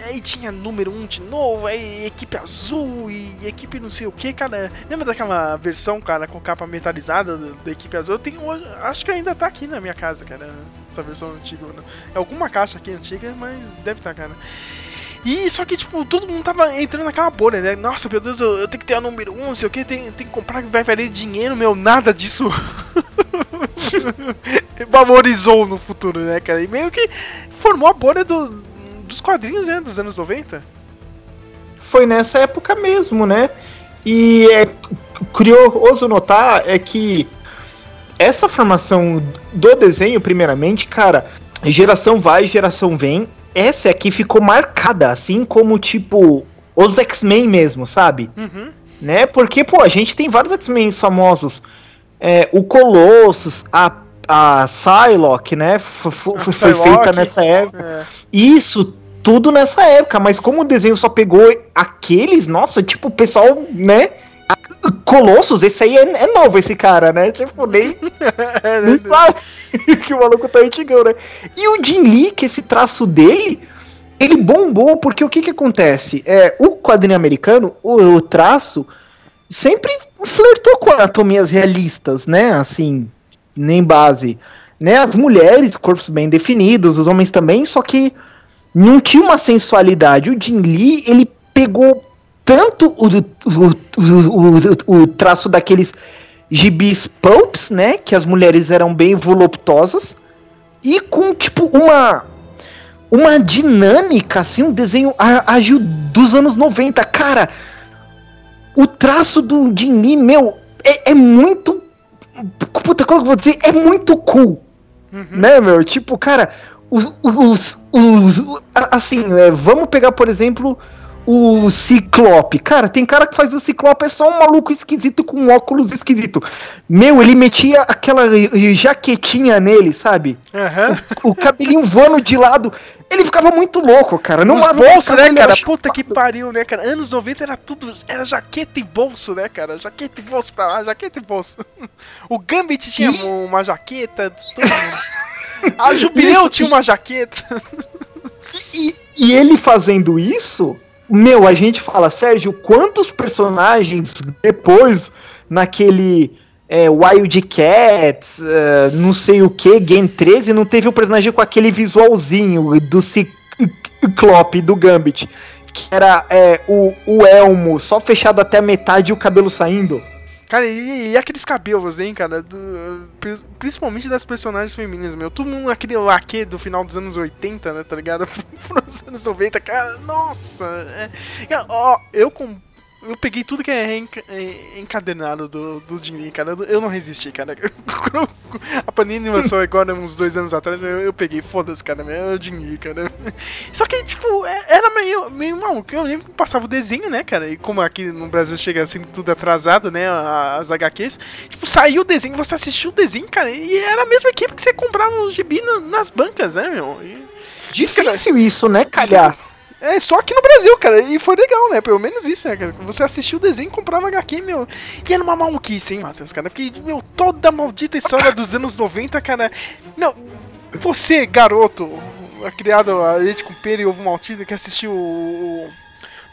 Speaker 3: Aí tinha número 1 um de novo, aí equipe azul e equipe não sei o que, cara. Lembra daquela versão, cara, com capa metalizada da, equipe azul? Eu tenho. Acho que ainda tá aqui na minha casa, cara. Essa versão antiga. né? É alguma caixa aqui antiga, mas deve estar, cara. E só que, tipo, todo mundo tava entrando naquela bolha, né? Nossa, meu Deus, eu, eu tenho que ter a número 1, um, sei o que, tem, tem que comprar que vai valer dinheiro, meu, nada disso. Valorizou no futuro, né, cara? E meio que formou a bolha do, dos quadrinhos, né? Dos anos 90.
Speaker 4: Foi nessa época mesmo, né? E é curioso notar é que essa formação do desenho, primeiramente, cara, geração vai, geração vem. Essa aqui ficou marcada, assim como, tipo, os X-Men mesmo, sabe?
Speaker 3: Uhum.
Speaker 4: né? Porque, pô, a gente tem vários X-Men famosos. É, o Colossus, a, a Psylocke, né? f- f-
Speaker 3: A
Speaker 4: foi
Speaker 3: Psylocke,
Speaker 4: feita nessa época.
Speaker 3: É.
Speaker 4: Isso, tudo nessa época. Mas como o desenho só pegou aqueles, nossa, tipo, o pessoal, né? Colossus, esse aí é, é novo, esse cara, né? Tipo, nem, nem sabe. que o maluco tá antigão, né? E o Jin Lee, que esse traço dele, ele bombou porque o que que acontece? É, o quadrinho americano, o, o traço, sempre flertou com anatomias realistas, né? Assim, nem base. Né? As mulheres, corpos bem definidos, os homens também, só que não tinha uma sensualidade. O Jin Lee, ele pegou tanto o, o, o, o, traço daqueles gibis pulps, né? Que as mulheres eram bem voluptuosas. E com, tipo, uma. Uma dinâmica, assim, um desenho ágil dos anos 90. Cara, o traço do Lee, meu, é, é muito. Puta, como eu vou dizer? É muito cool. Uhum. Né, meu? Tipo, cara, os. os, os assim, é, vamos pegar, por exemplo, o Ciclope. Cara, tem cara que faz o Ciclope, é só um maluco esquisito com um óculos esquisito. Meu, ele metia aquela jaquetinha nele, sabe?
Speaker 3: Uhum.
Speaker 4: O, o, cabelinho voando de lado. Ele ficava muito louco, cara. Não
Speaker 3: Os bolso, né, cara? Puta que pariu, né, cara? Anos 90 era tudo. Era jaqueta e bolso, né, cara? Jaqueta e bolso pra lá, jaqueta e bolso. O Gambit tinha e... uma jaqueta. A Jubileu tinha uma jaqueta.
Speaker 4: E, e, ele fazendo isso, meu, a gente fala, Sérgio, quantos personagens depois, naquele é, Wildcats, uh, não sei o que, Game 13, não teve o um personagem com aquele visualzinho do Ciclope, do Gambit, que era é, o, o elmo só fechado até a metade e o cabelo saindo.
Speaker 3: Cara, e, e, aqueles cabelos, hein, cara? Do, principalmente das personagens femininas, meu. Todo mundo aquele laque do final dos anos 80, né, tá ligado? Pros anos 90, cara, nossa. É, ó, eu com eu peguei tudo que é, é encadernado do, do Jin cara. Eu não resisti, cara. A Panini lançou agora uns dois anos atrás, eu, eu peguei, foda-se, cara. É o Jin cara. Só que, tipo, é, era meio, meio maluco. Eu lembro que passava o desenho, né, cara? E como aqui no Brasil chega assim tudo atrasado, né? As HQs. Tipo, saiu o desenho, você assistiu o desenho, cara. E era a mesma equipe que você comprava o gibi nas bancas, né, meu? E...
Speaker 4: Difícil isso, né, calhar?
Speaker 3: É só aqui no Brasil, cara. E foi legal, né? Pelo menos isso, né, cara? Você assistiu o desenho e comprava HQ, meu. E era uma maluquice, hein, Matheus, cara? Porque, meu, toda a maldita história dos anos 90, cara. Não, você, garoto, criado a leite com pera e ovo maltino, que assistiu o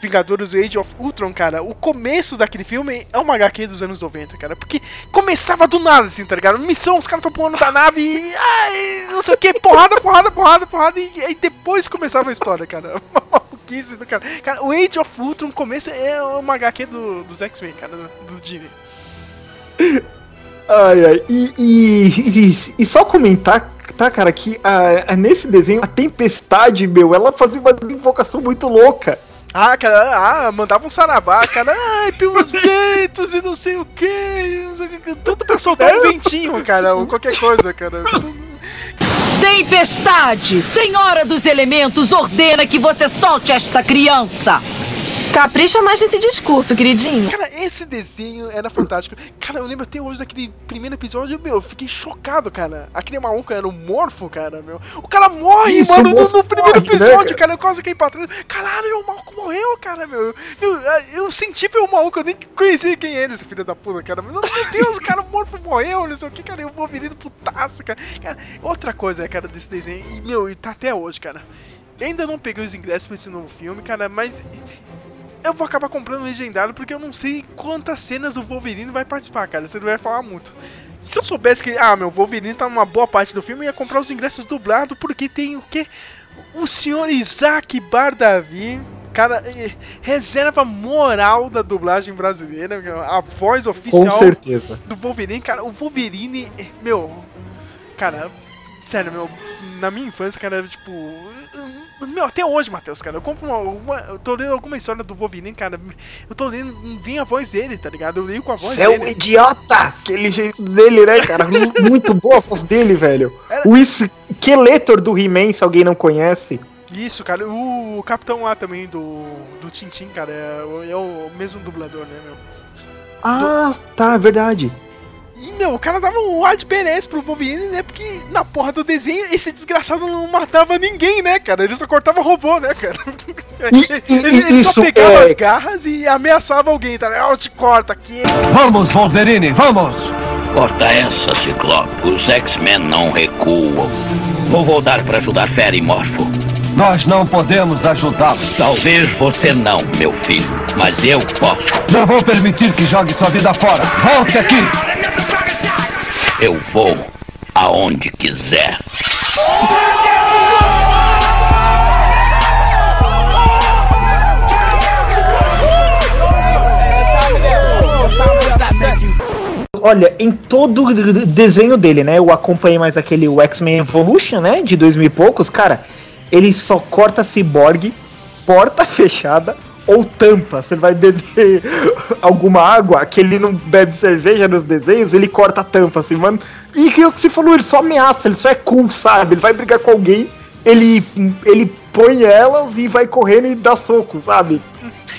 Speaker 3: Vingadores Age of Ultron, cara, o começo daquele filme é uma HQ dos anos 90, cara. Porque começava do nada, assim, tá ligado? Missão, os caras estão pulando da nave e. Ai, não sei o que, porrada, porrada, porrada, porrada. E aí depois começava a história, cara. Maluquice do cara. Cara, o Age of Ultron, começo é uma HQ do, dos X-Men, cara, do Disney.
Speaker 4: Ai, ai, e, e, e, e, só comentar, tá, cara, que a, a, nesse desenho a tempestade, meu, ela fazia uma invocação muito louca.
Speaker 3: Ah, cara, ah, mandava um sarabá, cara, ai, pelos ventos e não sei o que, tudo pra soltar um ventinho, cara, ou qualquer coisa, cara.
Speaker 8: Tempestade, Senhora dos Elementos, ordena que você solte esta criança.
Speaker 9: Capricha mais nesse discurso, queridinho.
Speaker 3: Cara, esse desenho era fantástico. Cara, eu lembro até hoje daquele primeiro episódio, meu, eu fiquei chocado, cara. Aquele maluco era o Morfo, cara, meu. O cara morre, Isso, mano, no, no, primeiro morre, né, episódio, né, cara? Eu quase caí pra trás. Caralho, o maluco morreu, cara, meu. Eu, eu senti pelo maluco, eu nem conhecia quem é esse filho da puta, cara. Mas, meu Deus, o cara, o Morfo morreu, não sei o que, cara. Eu vou virando putaço, cara. cara. Outra coisa, cara, desse desenho, e, meu, e tá até hoje, cara. ainda não peguei os ingressos pra esse novo filme, cara, mas eu vou acabar comprando legendado porque eu não sei quantas cenas o Wolverine vai participar, cara. Você não vai falar muito. Se eu soubesse que, ah, meu Wolverine tá numa boa parte do filme, eu ia comprar os ingressos dublados porque tem o que? O senhor Isaac Bardavi, cara, eh, reserva moral da dublagem brasileira, a voz oficial
Speaker 4: Com certeza.
Speaker 3: do Wolverine, cara. O Wolverine, eh, meu, cara, Sério, meu, na minha infância, cara, tipo. Meu, até hoje, Matheus, cara, eu compro uma, uma, Eu tô lendo alguma história do Wolverine, cara. Eu tô lendo. Vem a voz dele, tá ligado? Eu leio com a voz
Speaker 4: Cê dele. é um idiota! Aquele jeito dele, né, cara? Muito boa a voz dele, velho. Era... O Skeletor do He-Man, se alguém não conhece.
Speaker 3: Isso, cara. O, capitão lá também do, do Tintin, cara, é, é o mesmo dublador, né, meu?
Speaker 4: Ah, do... tá, verdade.
Speaker 3: E, meu, o cara dava um wide badass pro Wolverine, né? Porque na porra do desenho, esse desgraçado não matava ninguém, né, cara? Ele só cortava robô, né, cara?
Speaker 4: E, ele,
Speaker 3: ele só pegava é... as garras e ameaçava alguém, tá? Eu te corta aqui.
Speaker 5: Vamos, Wolverine, vamos!
Speaker 10: importa essa, Ciclope. Os X-Men não recuam. Vou voltar para ajudar Fera e Morfo.
Speaker 5: Nós não podemos ajudá-los.
Speaker 10: Talvez você não, meu filho, mas eu posso.
Speaker 5: Não vou permitir que jogue sua vida fora. Volte aqui!
Speaker 10: Eu vou aonde quiser.
Speaker 4: Olha, em todo o desenho dele, né? Eu acompanhei mais aquele X-Men Evolution, né? De dois mil e poucos, cara. Ele só corta ciborgue, porta fechada ou tampa. Você vai beber alguma água, que ele não bebe cerveja nos desenhos, ele corta a tampa, assim, mano. E que é o que você falou, ele só ameaça, ele só é cool, sabe? Ele vai brigar com alguém, ele, ele põe elas e vai correndo e dá soco, sabe?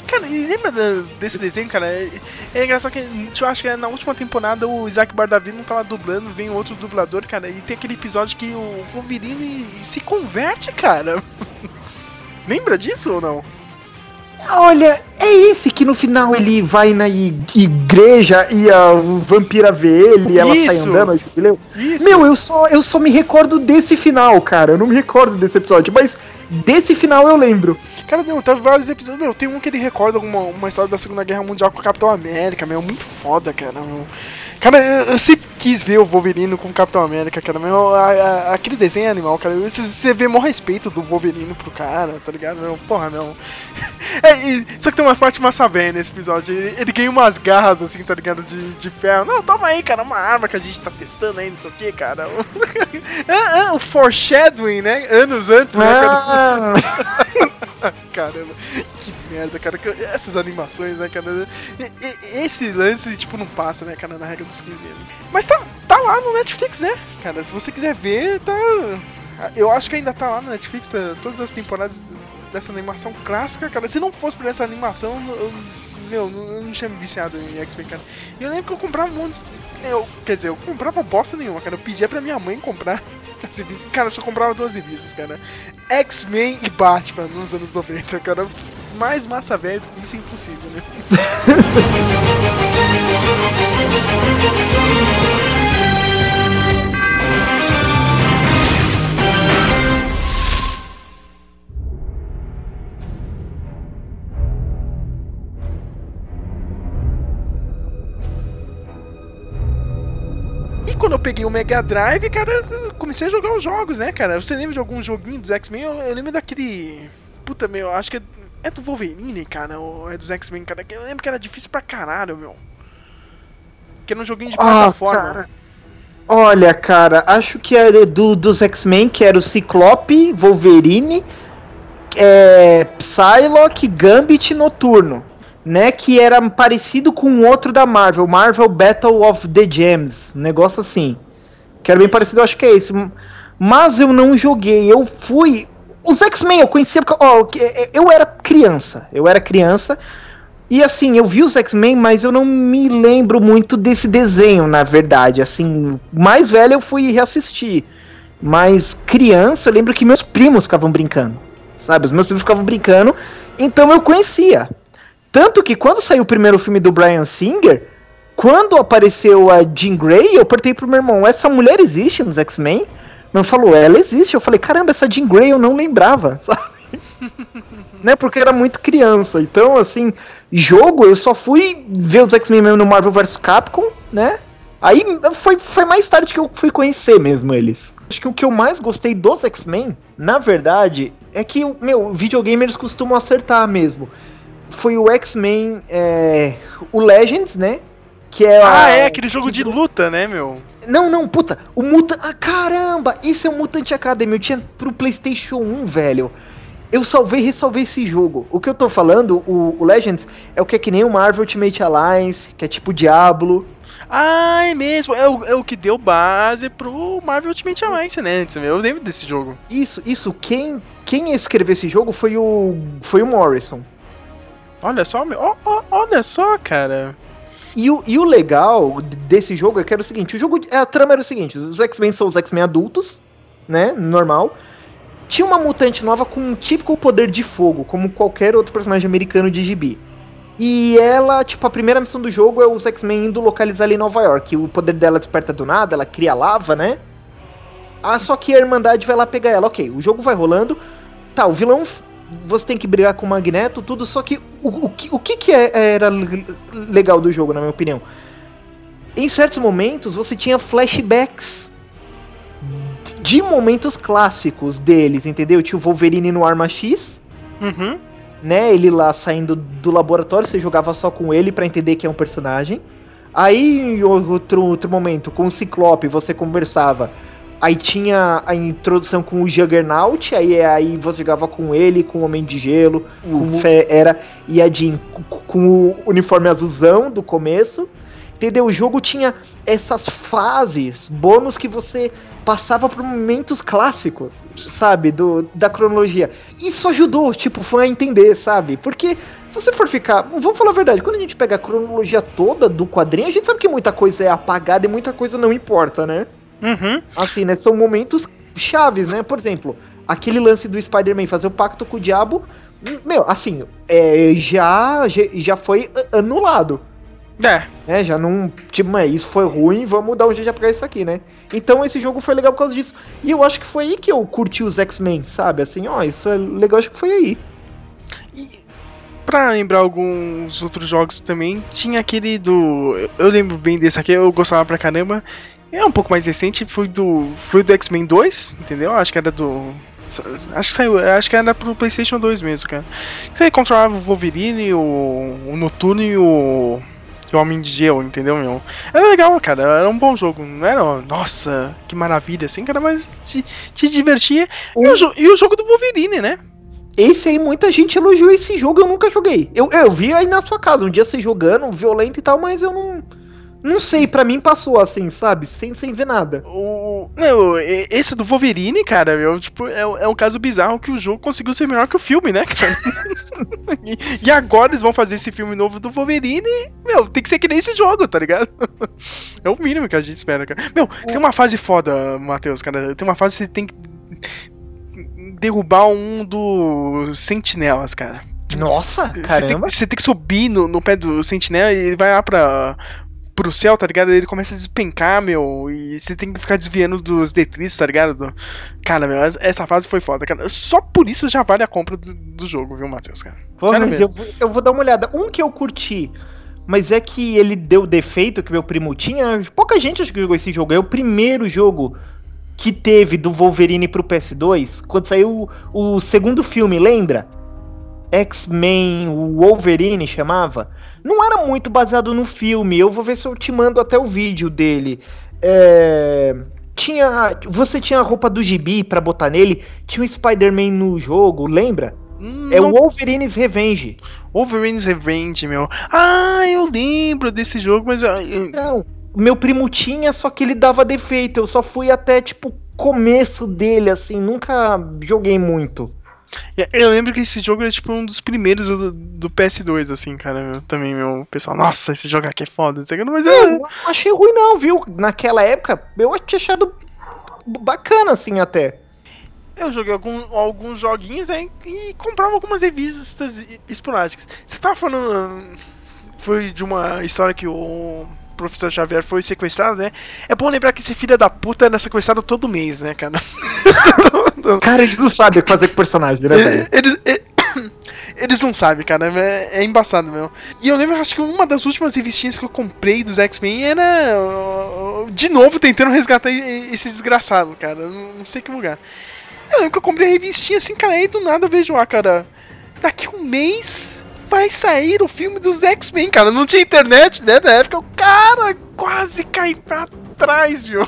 Speaker 3: Cara, lembra desse desenho, cara? É, é engraçado que eu acho que é na última temporada o Isaac Bardavi não tava dublando, vem outro dublador, cara, e tem aquele episódio que o Wolverine se converte, cara. lembra disso ou não?
Speaker 4: Olha, é esse que no final ele vai na igreja e a vampira vê ele e ela sai
Speaker 3: Isso.
Speaker 4: andando, a jubileu.
Speaker 3: Isso.
Speaker 4: Meu, eu só, eu só me recordo desse final, cara. Eu não me recordo desse episódio, mas desse final eu lembro.
Speaker 3: Cara, não, teve vários episódios. Meu, tem um que ele recorda uma, uma história da Segunda Guerra Mundial com o Capitão América, meu, muito foda, cara. Meu. Cara, eu, eu sempre quis ver o Wolverine com o Capitão América, cara. Meu, a- a- aquele desenho é animal, cara. Você, você vê maior respeito do Wolverine pro cara, tá ligado? Meu, porra, meu. É, e- só que tem umas partes massa bem nesse episódio. Ele, ele ganha umas garras, assim, tá ligado? De, de ferro. Não, toma aí, cara, uma arma que a gente tá testando aí, não sei o que, cara. Ah, ah, o foreshadowing, né? Anos antes, né, cara? Caramba, que merda, cara. Essas animações, né, cara? Esse lance, tipo, não passa, né, cara, na regra dos 15 anos. Mas tá, tá lá no Netflix, né, cara? Se você quiser ver, tá. Eu acho que ainda tá lá no Netflix, tá, todas as temporadas dessa animação clássica, cara. Se não fosse por essa animação, eu, meu, eu não tinha me viciado em X-Men, cara. E eu lembro que eu comprava um monte. Eu, quer dizer, eu comprava bosta nenhuma, cara. Eu pedia pra minha mãe comprar. vídeo. Cara, eu só comprava duas revistas, cara. X-Men e Batman nos anos 90, cara. Mais massa velho, isso é impossível, né? Quando eu peguei o Mega Drive, cara, comecei a jogar os jogos, né, cara? Você lembra de algum joguinho dos X-Men? Eu, eu lembro daquele. Puta, meu, acho que é, é do Wolverine, cara, ou é dos X-Men, cara. Eu lembro que era difícil pra caralho, meu. Que era um joguinho de
Speaker 4: Ah,
Speaker 3: plataforma.
Speaker 4: cara. Olha, cara, acho que era do, dos X-Men, que era o Ciclope, Wolverine, é, Psylocke, Gambit Noturno. Né, que era parecido com outro da Marvel, Marvel Battle of the Gems, um negócio assim. Que era bem parecido, eu acho que é esse. Mas eu não joguei, eu fui. Os X-Men eu conhecia ó, é, eu era criança, eu era criança. E assim, eu vi os X-Men, mas eu não me lembro muito desse desenho, na verdade. Assim, mais velho eu fui reassistir. Mas criança, eu lembro que meus primos ficavam brincando. Sabe? Os meus primos ficavam brincando, então eu conhecia. Tanto que quando saiu o primeiro filme do Brian Singer, quando apareceu a Jean Grey, eu perguntei pro meu irmão: essa mulher existe nos X-Men? Meu falou: ela existe. Eu falei: caramba, essa Jean Grey eu não lembrava, sabe? né? Porque era muito criança. Então, assim, jogo eu só fui ver os X-Men mesmo no Marvel vs Capcom, né? Aí foi, foi mais tarde que eu fui conhecer mesmo eles. Acho que o que eu mais gostei dos X-Men, na verdade, é que, meu, videogamers costumam acertar mesmo. Foi o X-Men, é, o Legends, né? Que é
Speaker 3: Ah,
Speaker 4: a-
Speaker 3: é, aquele jogo de luta, né, meu?
Speaker 4: não, não, puta, o Mutant. Ah, caramba! Isso é o Mutant Academy. Eu tinha pro PlayStation 1, velho. Eu salvei e ressalvei esse jogo. O que eu tô falando, o, o Legends, é o que é que nem o Marvel Ultimate Alliance, que é tipo Diablo.
Speaker 3: Ah, é mesmo. É o, é o que deu base pro Marvel Ultimate Alliance, né? Eu lembro desse jogo.
Speaker 4: Isso, isso. Quem, quem escreveu esse jogo foi o, foi o Morrison.
Speaker 3: Olha só, meu. olha só, cara.
Speaker 4: E o, e o legal desse jogo é que era o seguinte: o jogo. A trama era o seguinte: os X-Men são os X-Men adultos, né? Normal. Tinha uma mutante nova com um típico poder de fogo, como qualquer outro personagem americano de gibi. E ela, tipo, a primeira missão do jogo é os X-Men indo localizar ali em Nova York. O poder dela desperta do nada, ela cria lava, né? Ah, só que a Irmandade vai lá pegar ela. Ok, o jogo vai rolando. Tá, o vilão. Você tem que brigar com o Magneto, tudo. Só que o, o, que- o que, que é- era legal do jogo, na minha opinião? Em certos momentos você tinha flashbacks de momentos clássicos deles, entendeu? Tinha o Wolverine no Arma X
Speaker 3: Uhum.
Speaker 4: né? Ele lá saindo do laboratório, você jogava só com ele pra entender que é um personagem. Aí, em outro, outro momento, com o Ciclope, você conversava. Aí tinha a introdução com o Juggernaut, aí, aí você jogava com ele, com o Homem de Gelo, com o Fé era e a Jean com, com o uniforme azulzão do começo. Entendeu? O jogo tinha essas fases, bônus que você passava por momentos clássicos, sabe? Do, da cronologia. Isso ajudou, tipo, fã a entender, sabe? Porque se você for ficar. Vamos falar a verdade, quando a gente pega a cronologia toda do quadrinho, a gente sabe que muita coisa é apagada e muita coisa não importa, né?
Speaker 3: Uhum.
Speaker 4: Assim, né? São momentos chaves, né? Por exemplo, aquele lance do Spider-Man fazer o pacto com o diabo. Meu, assim, é, já, já, já foi anulado.
Speaker 3: É.
Speaker 4: É, já não. Tipo, mas isso foi ruim, vamos dar um jeito de apagar isso aqui, né? Então esse jogo foi legal por causa disso. E eu acho que foi aí que eu curti os X-Men, sabe? Assim, ó, isso é legal, acho que foi aí.
Speaker 3: Pra lembrar alguns outros jogos também, tinha aquele do. eu- Eu lembro bem desse aqui, eu gostava pra caramba. É um pouco mais recente, foi do. Foi do X-Men 2, entendeu? Acho que era do. Acho que saiu. Acho que era pro Playstation 2 mesmo, cara. Você controlava o Wolverine, o, o Noturno e o. o Homem de Gelo, entendeu, meu? Era legal, cara. Era um bom jogo. Não era, nossa, que maravilha, assim, cara, mas te, te divertia. E, o, jo- e o jogo do Wolverine, né?
Speaker 4: Esse aí, muita gente elogiou esse jogo, eu nunca joguei. Eu, eu vi aí na sua casa, um dia você jogando, violento e tal, mas eu não. Não sei, pra mim passou assim, sabe? Sem, sem ver nada.
Speaker 3: O, não, e- esse do Wolverine, cara, meu, tipo, é, é um caso bizarro que o jogo conseguiu ser melhor que o filme, né, cara? e, e agora eles vão fazer esse filme novo do Wolverine, meu, tem que ser que nem esse jogo, tá ligado? é o mínimo que a gente espera, cara. Meu, tem uma fase foda, Matheus, cara. Tem uma fase que você tem que derrubar um dos sentinelas, cara.
Speaker 4: Nossa,
Speaker 3: Você tem,
Speaker 4: caramba.
Speaker 3: você tem que subir no, no pé do sentinela e ele vai lá pra, pro céu, tá ligado? Ele começa a despencar, meu, e você tem que ficar desviando dos detritos, tá ligado? Do- Cara, meu, essa- essa fase foi foda, cara. Só por isso já vale a compra do, do jogo, viu, Matheus, cara?
Speaker 4: Vamos eu, vou, eu vou dar uma olhada. Um que eu curti, mas é que ele deu defeito que meu primo tinha. Pouca gente acho que jogou esse jogo. É o primeiro jogo que teve do Wolverine pro PS2, quando saiu o, o segundo filme, lembra? X-Men Wolverine chamava. Não era muito baseado no filme. Eu vou ver se eu te mando até o vídeo dele. É, Tinha. Você tinha a roupa do gibi pra botar nele. Tinha o Spider-Man no jogo, lembra? É o Wolverine's Revenge.
Speaker 3: Wolverine's Revenge, meu. Ah, eu lembro desse jogo, mas. eu-
Speaker 4: Não, meu primo tinha, só que ele dava defeito. Eu só fui até, tipo, começo dele, assim, nunca joguei muito.
Speaker 3: Eu lembro que esse jogo era tipo um dos primeiros do, do PS2, assim, cara. meu, também, meu pessoal. Nossa, esse jogo aqui é foda. não sei o que, Mas
Speaker 4: É,
Speaker 3: é.
Speaker 4: eu não achei ruim não, viu? Naquela época, eu tinha achado bacana, assim, até.
Speaker 3: Eu joguei algum- alguns joguinhos aí e comprava algumas revistas esporádicas. Você tava falando. hum, Foi de uma história que o professor Xavier foi sequestrado, né? É bom lembrar que esse filho da puta era sequestrado todo mês, né, cara?
Speaker 4: Cara, eles não sabem o que fazer com o personagem, né, velho?
Speaker 3: Eles, e- eles não sabem, cara. É, é embaçado mesmo. E eu lembro, acho que uma das últimas revistinhas que eu comprei dos X-Men era. De novo tentando resgatar e- esse desgraçado, cara. Não, sei que lugar. Eu lembro que eu comprei a revistinha assim, cara. Aí do nada eu vejo lá, cara. Daqui um mês vai sair o filme dos X-Men, cara. Não tinha internet, né? Na época, eu, cara, quase caí pra trás, viu?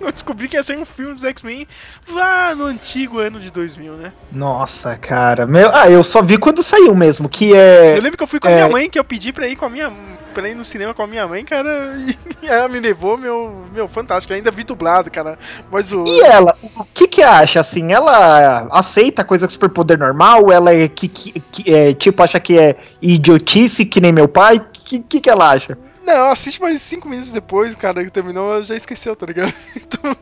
Speaker 3: Eu descobri que ia sair um filme dos X-Men lá no antigo ano de 2000, né?
Speaker 4: Nossa, cara. Meu... Ah, eu só vi quando saiu mesmo, que é...
Speaker 3: Eu lembro que eu fui com a
Speaker 4: é,
Speaker 3: minha mãe, que eu pedi pra ir com a minha. pra ir no cinema com a minha mãe, cara, e ela me levou, meu, meu, fantástico. Ainda vi dublado, cara. Mas o.
Speaker 4: E ela, o que que acha, assim? Ela aceita coisa com superpoder normal? Ela é, que, que, que- é, tipo, acha que é idiotice, que nem meu pai? O que, que que ela acha?
Speaker 3: Não, assiste mais 5 minutos depois, cara, que terminou, já esqueceu, tá ligado? Então,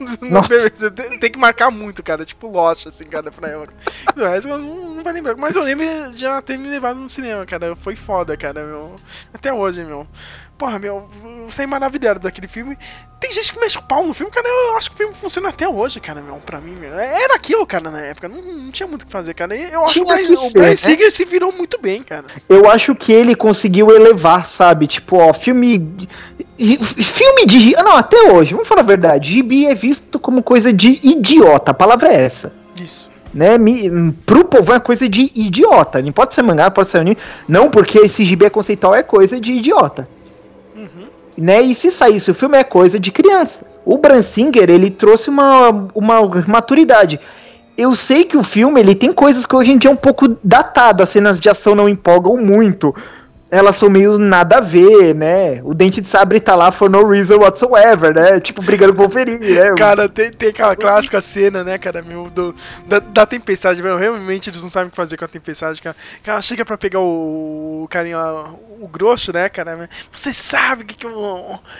Speaker 3: tem, tem que marcar muito, cara, tipo Lost, assim, cara, pra resto eu não, não vai lembrar. Mas eu lembro de já ter me levado no cinema, cara. Foi foda, cara, meu. Até hoje, meu. Porra, meu, eu saí maravilhado daquele filme. Tem gente que mexe o pau no filme, cara. Eu acho que o filme funciona até hoje, cara, meu, pra mim, meu. Era aquilo, cara, na época. Não, não tinha muito o que fazer, cara. Eu acho que o
Speaker 4: Tinha
Speaker 3: Brian-
Speaker 4: que
Speaker 3: o Brian
Speaker 4: né?
Speaker 3: Singer se virou muito bem, cara.
Speaker 4: Eu acho que ele conseguiu elevar, sabe? Tipo, ó, filme. Filme de. não, até hoje, vamos falar a verdade. Gibi é visto como coisa de idiota. A palavra é essa.
Speaker 3: Isso.
Speaker 4: Né? Mi- Pro povo é coisa de idiota. Não pode ser mangá, pode ser anime. Não, porque esse gibi é conceitual é coisa de idiota. Né? E se saísse o filme é coisa de criança. O Bran Singer, ele trouxe uma, uma maturidade. Eu sei que o filme ele tem coisas que hoje em dia é um pouco datado, as cenas de ação não empolgam muito. Elas são meio nada a ver, né? O Dente de Sabre tá lá for no reason whatsoever, né? Tipo, brigando com o Wolverine, né?
Speaker 3: Cara, tem, tem aquela clássica cena, né, cara, meu, do, da, da tempestade, meu, realmente eles não sabem o que fazer com a tempestade, cara. Cara, chega pra pegar o, o carinha lá, o grosso, né, cara, você sabe o que, que,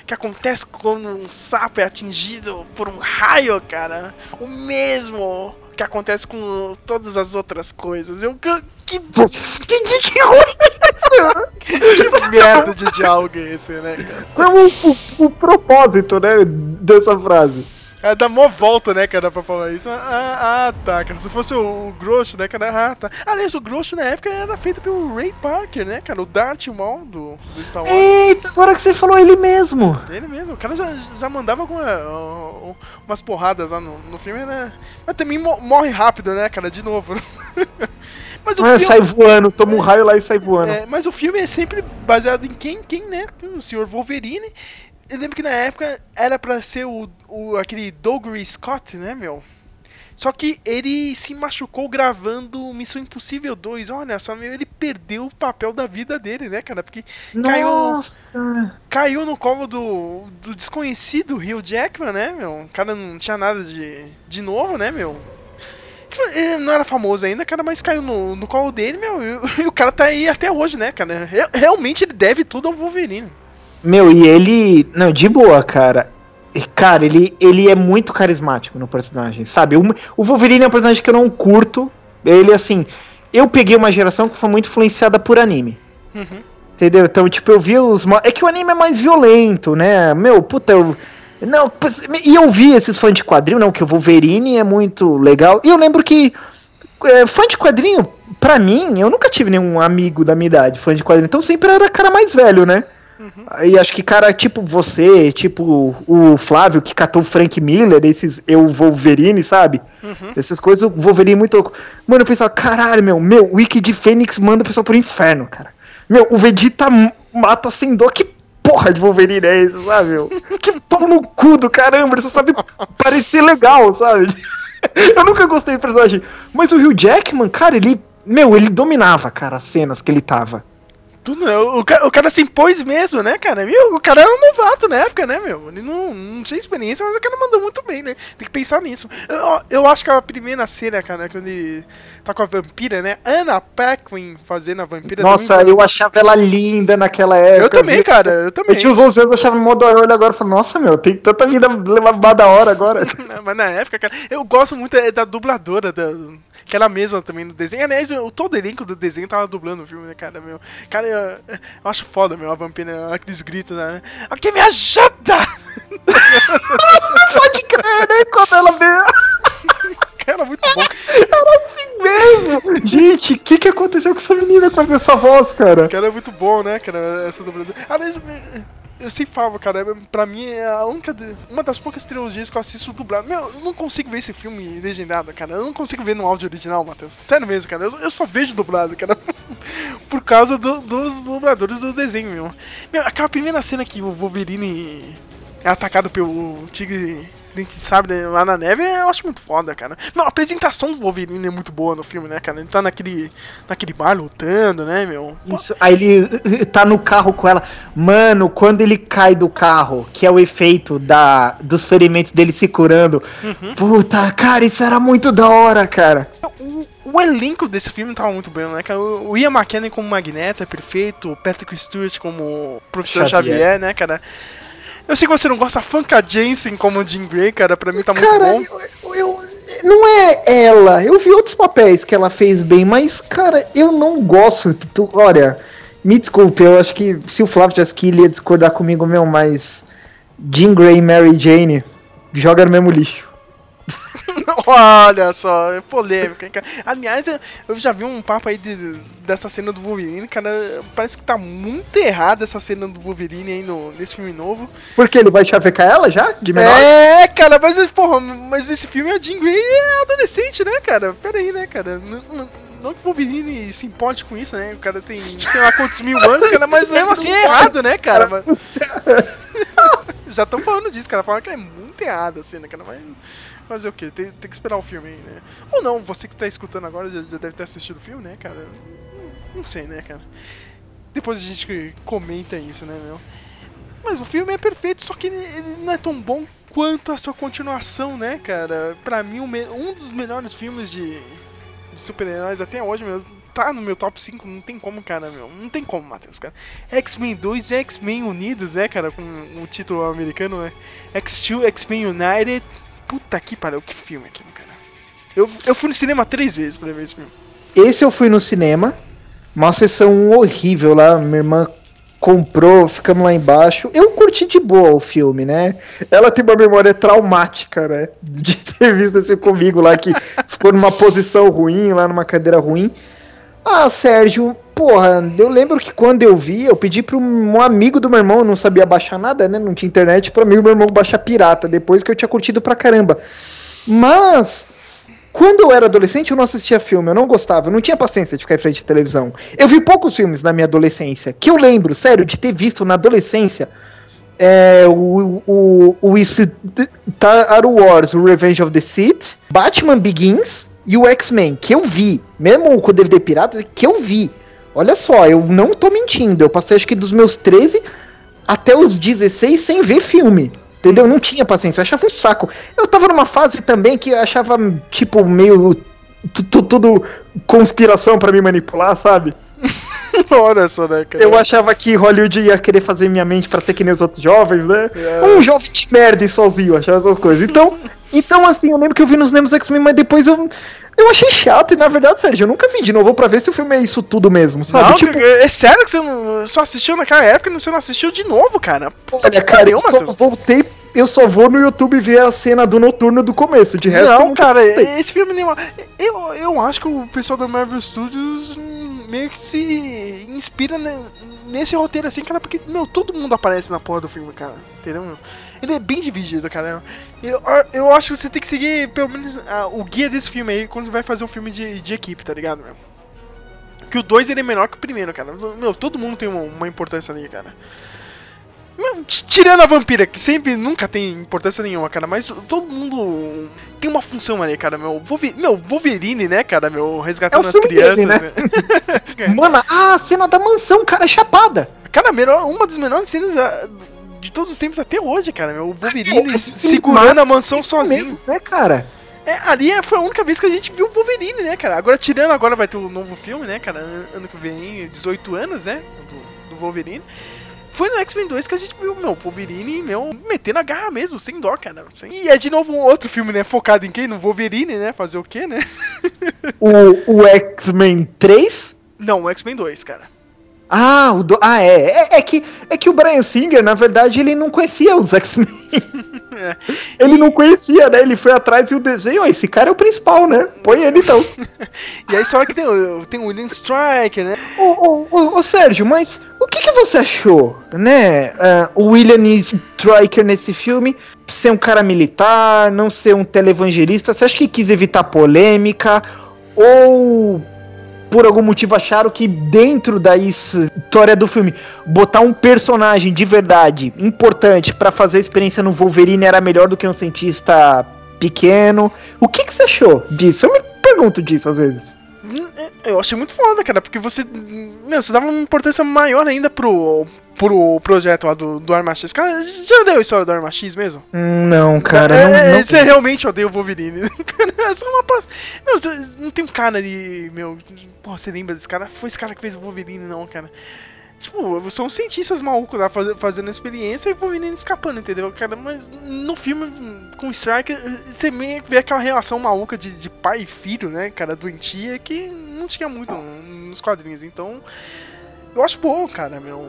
Speaker 3: que acontece quando um sapo é atingido por um raio, cara? O mesmo que acontece com todas as outras coisas. Eu, que, que,
Speaker 4: que, que, que ruim
Speaker 3: que merda de diálogo é esse, né, cara?
Speaker 4: Qual é o, o- o propósito, né, dessa frase?
Speaker 3: Dá mó volta, né, cara, pra falar isso. Ah, ah, tá, cara. Se fosse o, o Grosso, né, cara, ah, tá. Aliás, o Grosso na época era feito pelo Ray Parker, né, cara, o Darth Maul do, do Star Wars.
Speaker 4: Eita, agora que você falou ele mesmo.
Speaker 3: Ele mesmo, o cara já, já mandava alguma, uh, umas porradas lá no, no filme, né? Mas também mo- morre rápido, né, cara, de novo. Mas o
Speaker 4: Ah,
Speaker 3: filme-
Speaker 4: sai voando, toma um raio lá e sai voando.
Speaker 3: é, mas o filme é sempre baseado em quem, quem né? O Sr. Wolverine. Eu lembro que na época era pra ser o, o aquele Dougray Scott, né, meu? Só que ele se machucou gravando Missão Impossível 2. Olha só, meu, ele perdeu o papel da vida dele, né, cara? Porque caiu,
Speaker 4: Nossa, cara.
Speaker 3: caiu no colo do, do desconhecido Hugh Jackman, né, meu? O cara não tinha nada de, de novo, né, meu? Ele não era famoso ainda, cara, mas caiu no, no colo dele, meu, e, e o cara tá aí até hoje, né, cara? Re- Realmente ele deve tudo ao Wolverine.
Speaker 4: Meu, e ele. Não, de boa, cara. Cara, ele, ele é muito carismático no personagem, sabe? O, o Wolverine é um personagem que eu não curto. Ele, assim. Eu peguei uma geração que foi muito influenciada por anime.
Speaker 3: Uhum.
Speaker 4: Entendeu? Então, tipo, eu vi os. É que o anime é mais violento, né? Meu, puta, eu. Não, e eu vi esses fãs de quadrinho, não, que o Wolverine é muito legal. E eu lembro que. é, fã de quadrinho, pra mim, eu nunca tive nenhum amigo da minha idade, fã de quadrinho. Então sempre era cara mais velho, né? Aí acho que cara tipo você, tipo o Flávio que catou o Frank Miller, esses eu Wolverine, sabe? Essas coisas, o Wolverine é muito louco. Mano, eu pensava, caralho, meu, meu, o Wiki de Fênix manda o pessoal pro inferno, cara. Meu, o Vegeta mata sem dor, que porra de Wolverine é esse, sabe, meu? Que pau no cu do caramba, ele só sabe parecer legal, sabe? Eu nunca gostei do personagem. Mas o Hugh Jackman, cara, ele. Meu, ele dominava, cara, as cenas que ele tava.
Speaker 3: Tudo, né? o, o cara se impôs mesmo, né, cara? Meu, o cara era um novato na época, né, meu? Ele não, não tinha experiência, mas o cara mandou muito bem, né? Tem que pensar nisso. Eu, eu acho que a primeira cena, cara, quando ele tá com a vampira, né? Anna Paquin fazendo a vampira.
Speaker 4: Nossa, eu achava ela linda naquela época.
Speaker 3: Eu também,
Speaker 4: viu?
Speaker 3: cara, eu também.
Speaker 4: Eu tinha os 11 anos, eu achava mó da hora, agora falo, nossa, meu, tem tanta vida levar da hora agora.
Speaker 3: Mas na época, cara, eu gosto muito é, da dubladora, da, que era a mesma também no desenho. Aliás, o, todo elenco do desenho tava dublando o filme, né, cara, meu. Cara, eu, eu acho foda, meu, a vampira, aqueles gritos, né? Alguém me ajuda!
Speaker 4: Pode crer, né? Quando ela vê.
Speaker 3: Cara, muito bom.
Speaker 4: Era assim mesmo! Gente, o que, que aconteceu com essa menina com essa voz, cara?
Speaker 3: Cara, é muito bom, né, cara, essa dubladora. Aliás, eu sempre falo, cara, pra mim é a única, uma das poucas trilogias que eu assisto dublado. Meu, eu não consigo ver esse filme legendado, cara. Eu não consigo ver no áudio original, Matheus. Sério mesmo, cara. Eu, eu só vejo dublado, cara. Por causa do- dos dubladores do desenho, meu. Meu, aquela primeira cena que o Wolverine é atacado pelo tigre sabe, né, lá na neve, eu acho muito foda, cara. Não, a apresentação do Wolverine é muito boa no filme, né, cara? Ele tá naquele, naquele bar lutando, né, meu?
Speaker 4: Isso, aí ele tá no carro com ela. Mano, quando ele cai do carro, que é o efeito da, dos ferimentos dele se curando.
Speaker 3: Uhum.
Speaker 4: Puta, cara, isso era muito da hora, cara.
Speaker 3: O, o elenco desse filme tava muito bem, né, cara? O o Ian McKellen como Magneto é perfeito, o Patrick Stewart como Professor Xavier,
Speaker 4: Xavier.
Speaker 3: né, cara? Eu sei que você não gosta, a Funka Jensen como Jean Grey, cara, pra mim tá muito
Speaker 4: Cara,
Speaker 3: bom.
Speaker 4: eu, eu- não é ela. Eu vi outros papéis que ela fez bem, mas, cara, eu não gosto. Tu- olha, me desculpe, eu acho que se o Flávio tivesse aqui, ele ia discordar comigo, meu, mas. Jean Grey e Mary Jane joga no mesmo lixo.
Speaker 3: Olha só, é polêmica, hein, cara. Aliás, eu- eu já vi um papo aí de- dessa cena do Wolverine, cara. Parece que tá muito errada essa cena do Wolverine aí no, nesse filme novo.
Speaker 4: Porque ele vai chavecar ela já? De menor?
Speaker 3: É, cara, mas porra, mas esse filme a Jean Grey é adolescente, né, cara? Pera aí, né, cara? N- n- Não que o Wolverine se importe com isso, né? O cara tem sei lá quantos mil anos, cara, mas mesmo assim é errado, né, cara? Mas- Já estão falando disso, cara. Falaram que é muito errado a cena, cara, mas. Fazer o quê? Tem, tem que esperar o filme aí, né? Ou não, você que tá escutando agora já, já deve ter assistido o filme, né, cara? Não sei, né, cara? Depois a gente comenta isso, né, meu? Mas o filme é perfeito, só que ele, não é tão bom quanto a sua continuação, né, cara? Pra mim, me- um dos melhores filmes de, de super-heróis até hoje, meu, tá no meu top 5, não tem como, cara, meu. Não tem como, Matheus, cara. X-Men 2 e X-Men Unidos, né, cara? Com o título americano, né? X2, X-Men United. Puta que pariu, que filme aquilo, cara. Eu, eu fui no cinema três vezes pra ver esse filme.
Speaker 4: Esse eu fui no cinema, uma sessão horrível lá, minha irmã comprou, ficamos lá embaixo. Eu curti de boa o filme, né? Ela tem uma memória traumática, né? De ter visto esse comigo lá que ficou numa posição ruim, lá numa cadeira ruim. Ah, Sérgio, porra, eu lembro que quando eu vi, eu pedi para um amigo do meu irmão, não sabia baixar nada, né? Não tinha internet, para amigo do meu irmão baixar pirata, depois que eu tinha curtido pra caramba. Mas quando eu era adolescente, eu não assistia filme, eu não gostava, eu não tinha paciência de ficar em frente de televisão. Eu vi poucos filmes na minha adolescência, que eu lembro, sério, de ter visto na adolescência. É, o, o, o Star Wars, o Revenge of the Sith, Batman Begins e o X-Men, que eu vi, mesmo com o DVD pirata, que eu vi. Olha só, eu não tô mentindo, eu passei acho que dos meus 13 até os 16 sem ver filme. Entendeu? Eu não tinha paciência, eu achava um saco. Eu tava numa fase também que eu achava, tipo, meio. tu- tu- Tudo conspiração pra me manipular, sabe?
Speaker 3: Olha só, né, cara?
Speaker 4: Eu achava que Hollywood ia querer fazer minha mente pra ser que nem os outros jovens, né?
Speaker 3: É.
Speaker 4: Um jovem de merda e sozinho, achava essas coisas. Então, então assim, eu lembro que eu vi nos Nemos X-Men, mas depois eu. Eu achei chato, e na verdade, Sérgio, eu nunca vi de novo pra ver se o filme é isso tudo mesmo, sabe?
Speaker 3: Não,
Speaker 4: tipo,
Speaker 3: cara, é sério que você não, só assistiu naquela época e você não assistiu de novo, cara? Puta
Speaker 4: olha, cara, eu só voltei. Eu só vou no YouTube ver a cena do noturno do começo. De resto,
Speaker 3: Não, cara,
Speaker 4: voltei.
Speaker 3: esse filme nem. Eu, eu acho que o pessoal da Marvel Studios meio que se inspira ne- nesse roteiro assim, cara, porque, meu, todo mundo aparece na porra do filme, cara. Entendeu, meu? Ele é bem dividido, cara. Eu, eu acho que você tem que seguir, pelo menos, ah, o guia desse filme aí quando você vai fazer um filme de, de equipe, tá ligado, meu? Que o 2 ele é menor que o primeiro, cara. Meu, todo mundo tem uma, uma importância ali, cara. Tirando a vampira, que sempre nunca tem importância nenhuma, cara, mas todo mundo tem uma função ali, cara, meu. Meu, Wolverine, né, cara, meu, resgatando
Speaker 4: É o
Speaker 3: as crianças,
Speaker 4: dele, né?
Speaker 3: né?
Speaker 4: Mano, ah, a cena da mansão, cara, é chapada.
Speaker 3: Cara, uma das melhores cenas ah, de todos os tempos até hoje, cara, meu. O Wolverine
Speaker 4: É,
Speaker 3: segurando a mansão sozinho.
Speaker 4: mesmo, né, cara?
Speaker 3: É, ali é- foi a única vez que a gente viu o Wolverine, né, cara? Agora, tirando agora, vai ter um novo filme, né, cara? An- Ano que vem, 18 anos, né? Do, do Wolverine. Foi no X-Men 2 que a gente viu, meu, o Wolverine, meu, metendo a garra mesmo, sem dó, cara. Sem- E é de novo um outro filme, né? Focado em quem? No Wolverine, né? Fazer o quê, né?
Speaker 4: O, o X-Men 3?
Speaker 3: Não, o X-Men 2, cara.
Speaker 4: Ah, o do... ah é. é. É que, é que o Brian Singer, na verdade, ele não conhecia os X-Men.
Speaker 3: É.
Speaker 4: Ele não conhecia, né? Ele foi atrás e o desenho, ó, esse cara é o principal, né? Põe ele então.
Speaker 3: E aí só que tem, o- tem o William Striker, né?
Speaker 4: Ô, ô, ô, ô, Sérgio, mas o que, que você achou, né? ah, o William Striker nesse filme ser um cara militar, não ser um televangelista, você acha que quis evitar polêmica? Ou por algum motivo acharam que dentro da história do filme botar um personagem de verdade importante para fazer a experiência no Wolverine era melhor do que um cientista pequeno. O que, que você achou disso? Eu me pergunto disso às vezes.
Speaker 3: É, Eu achei muito foda, cara, porque você. Meu, você dava uma importância maior ainda pro, pro projeto lá do, do Arma X. Cara, já deu a história do Arma X mesmo?
Speaker 4: Hum, Não, cara,
Speaker 3: é,
Speaker 4: não, não-
Speaker 3: Você realmente odeia o Wolverine. É só uma pass... Meu, você não tem um cara ali, meu. Porra, você lembra desse cara? Foi esse cara que fez o Wolverine, não, cara. Tipo, são cientistas malucos lá faz- fazendo experiência e Wolverine escapando, entendeu? Cara, mas no filme com Strike, você meio que vê aquela relação maluca de, de pai e filho, né, cara, doentia, que não tinha muito nos quadrinhos. Então, eu acho bom, cara, meu.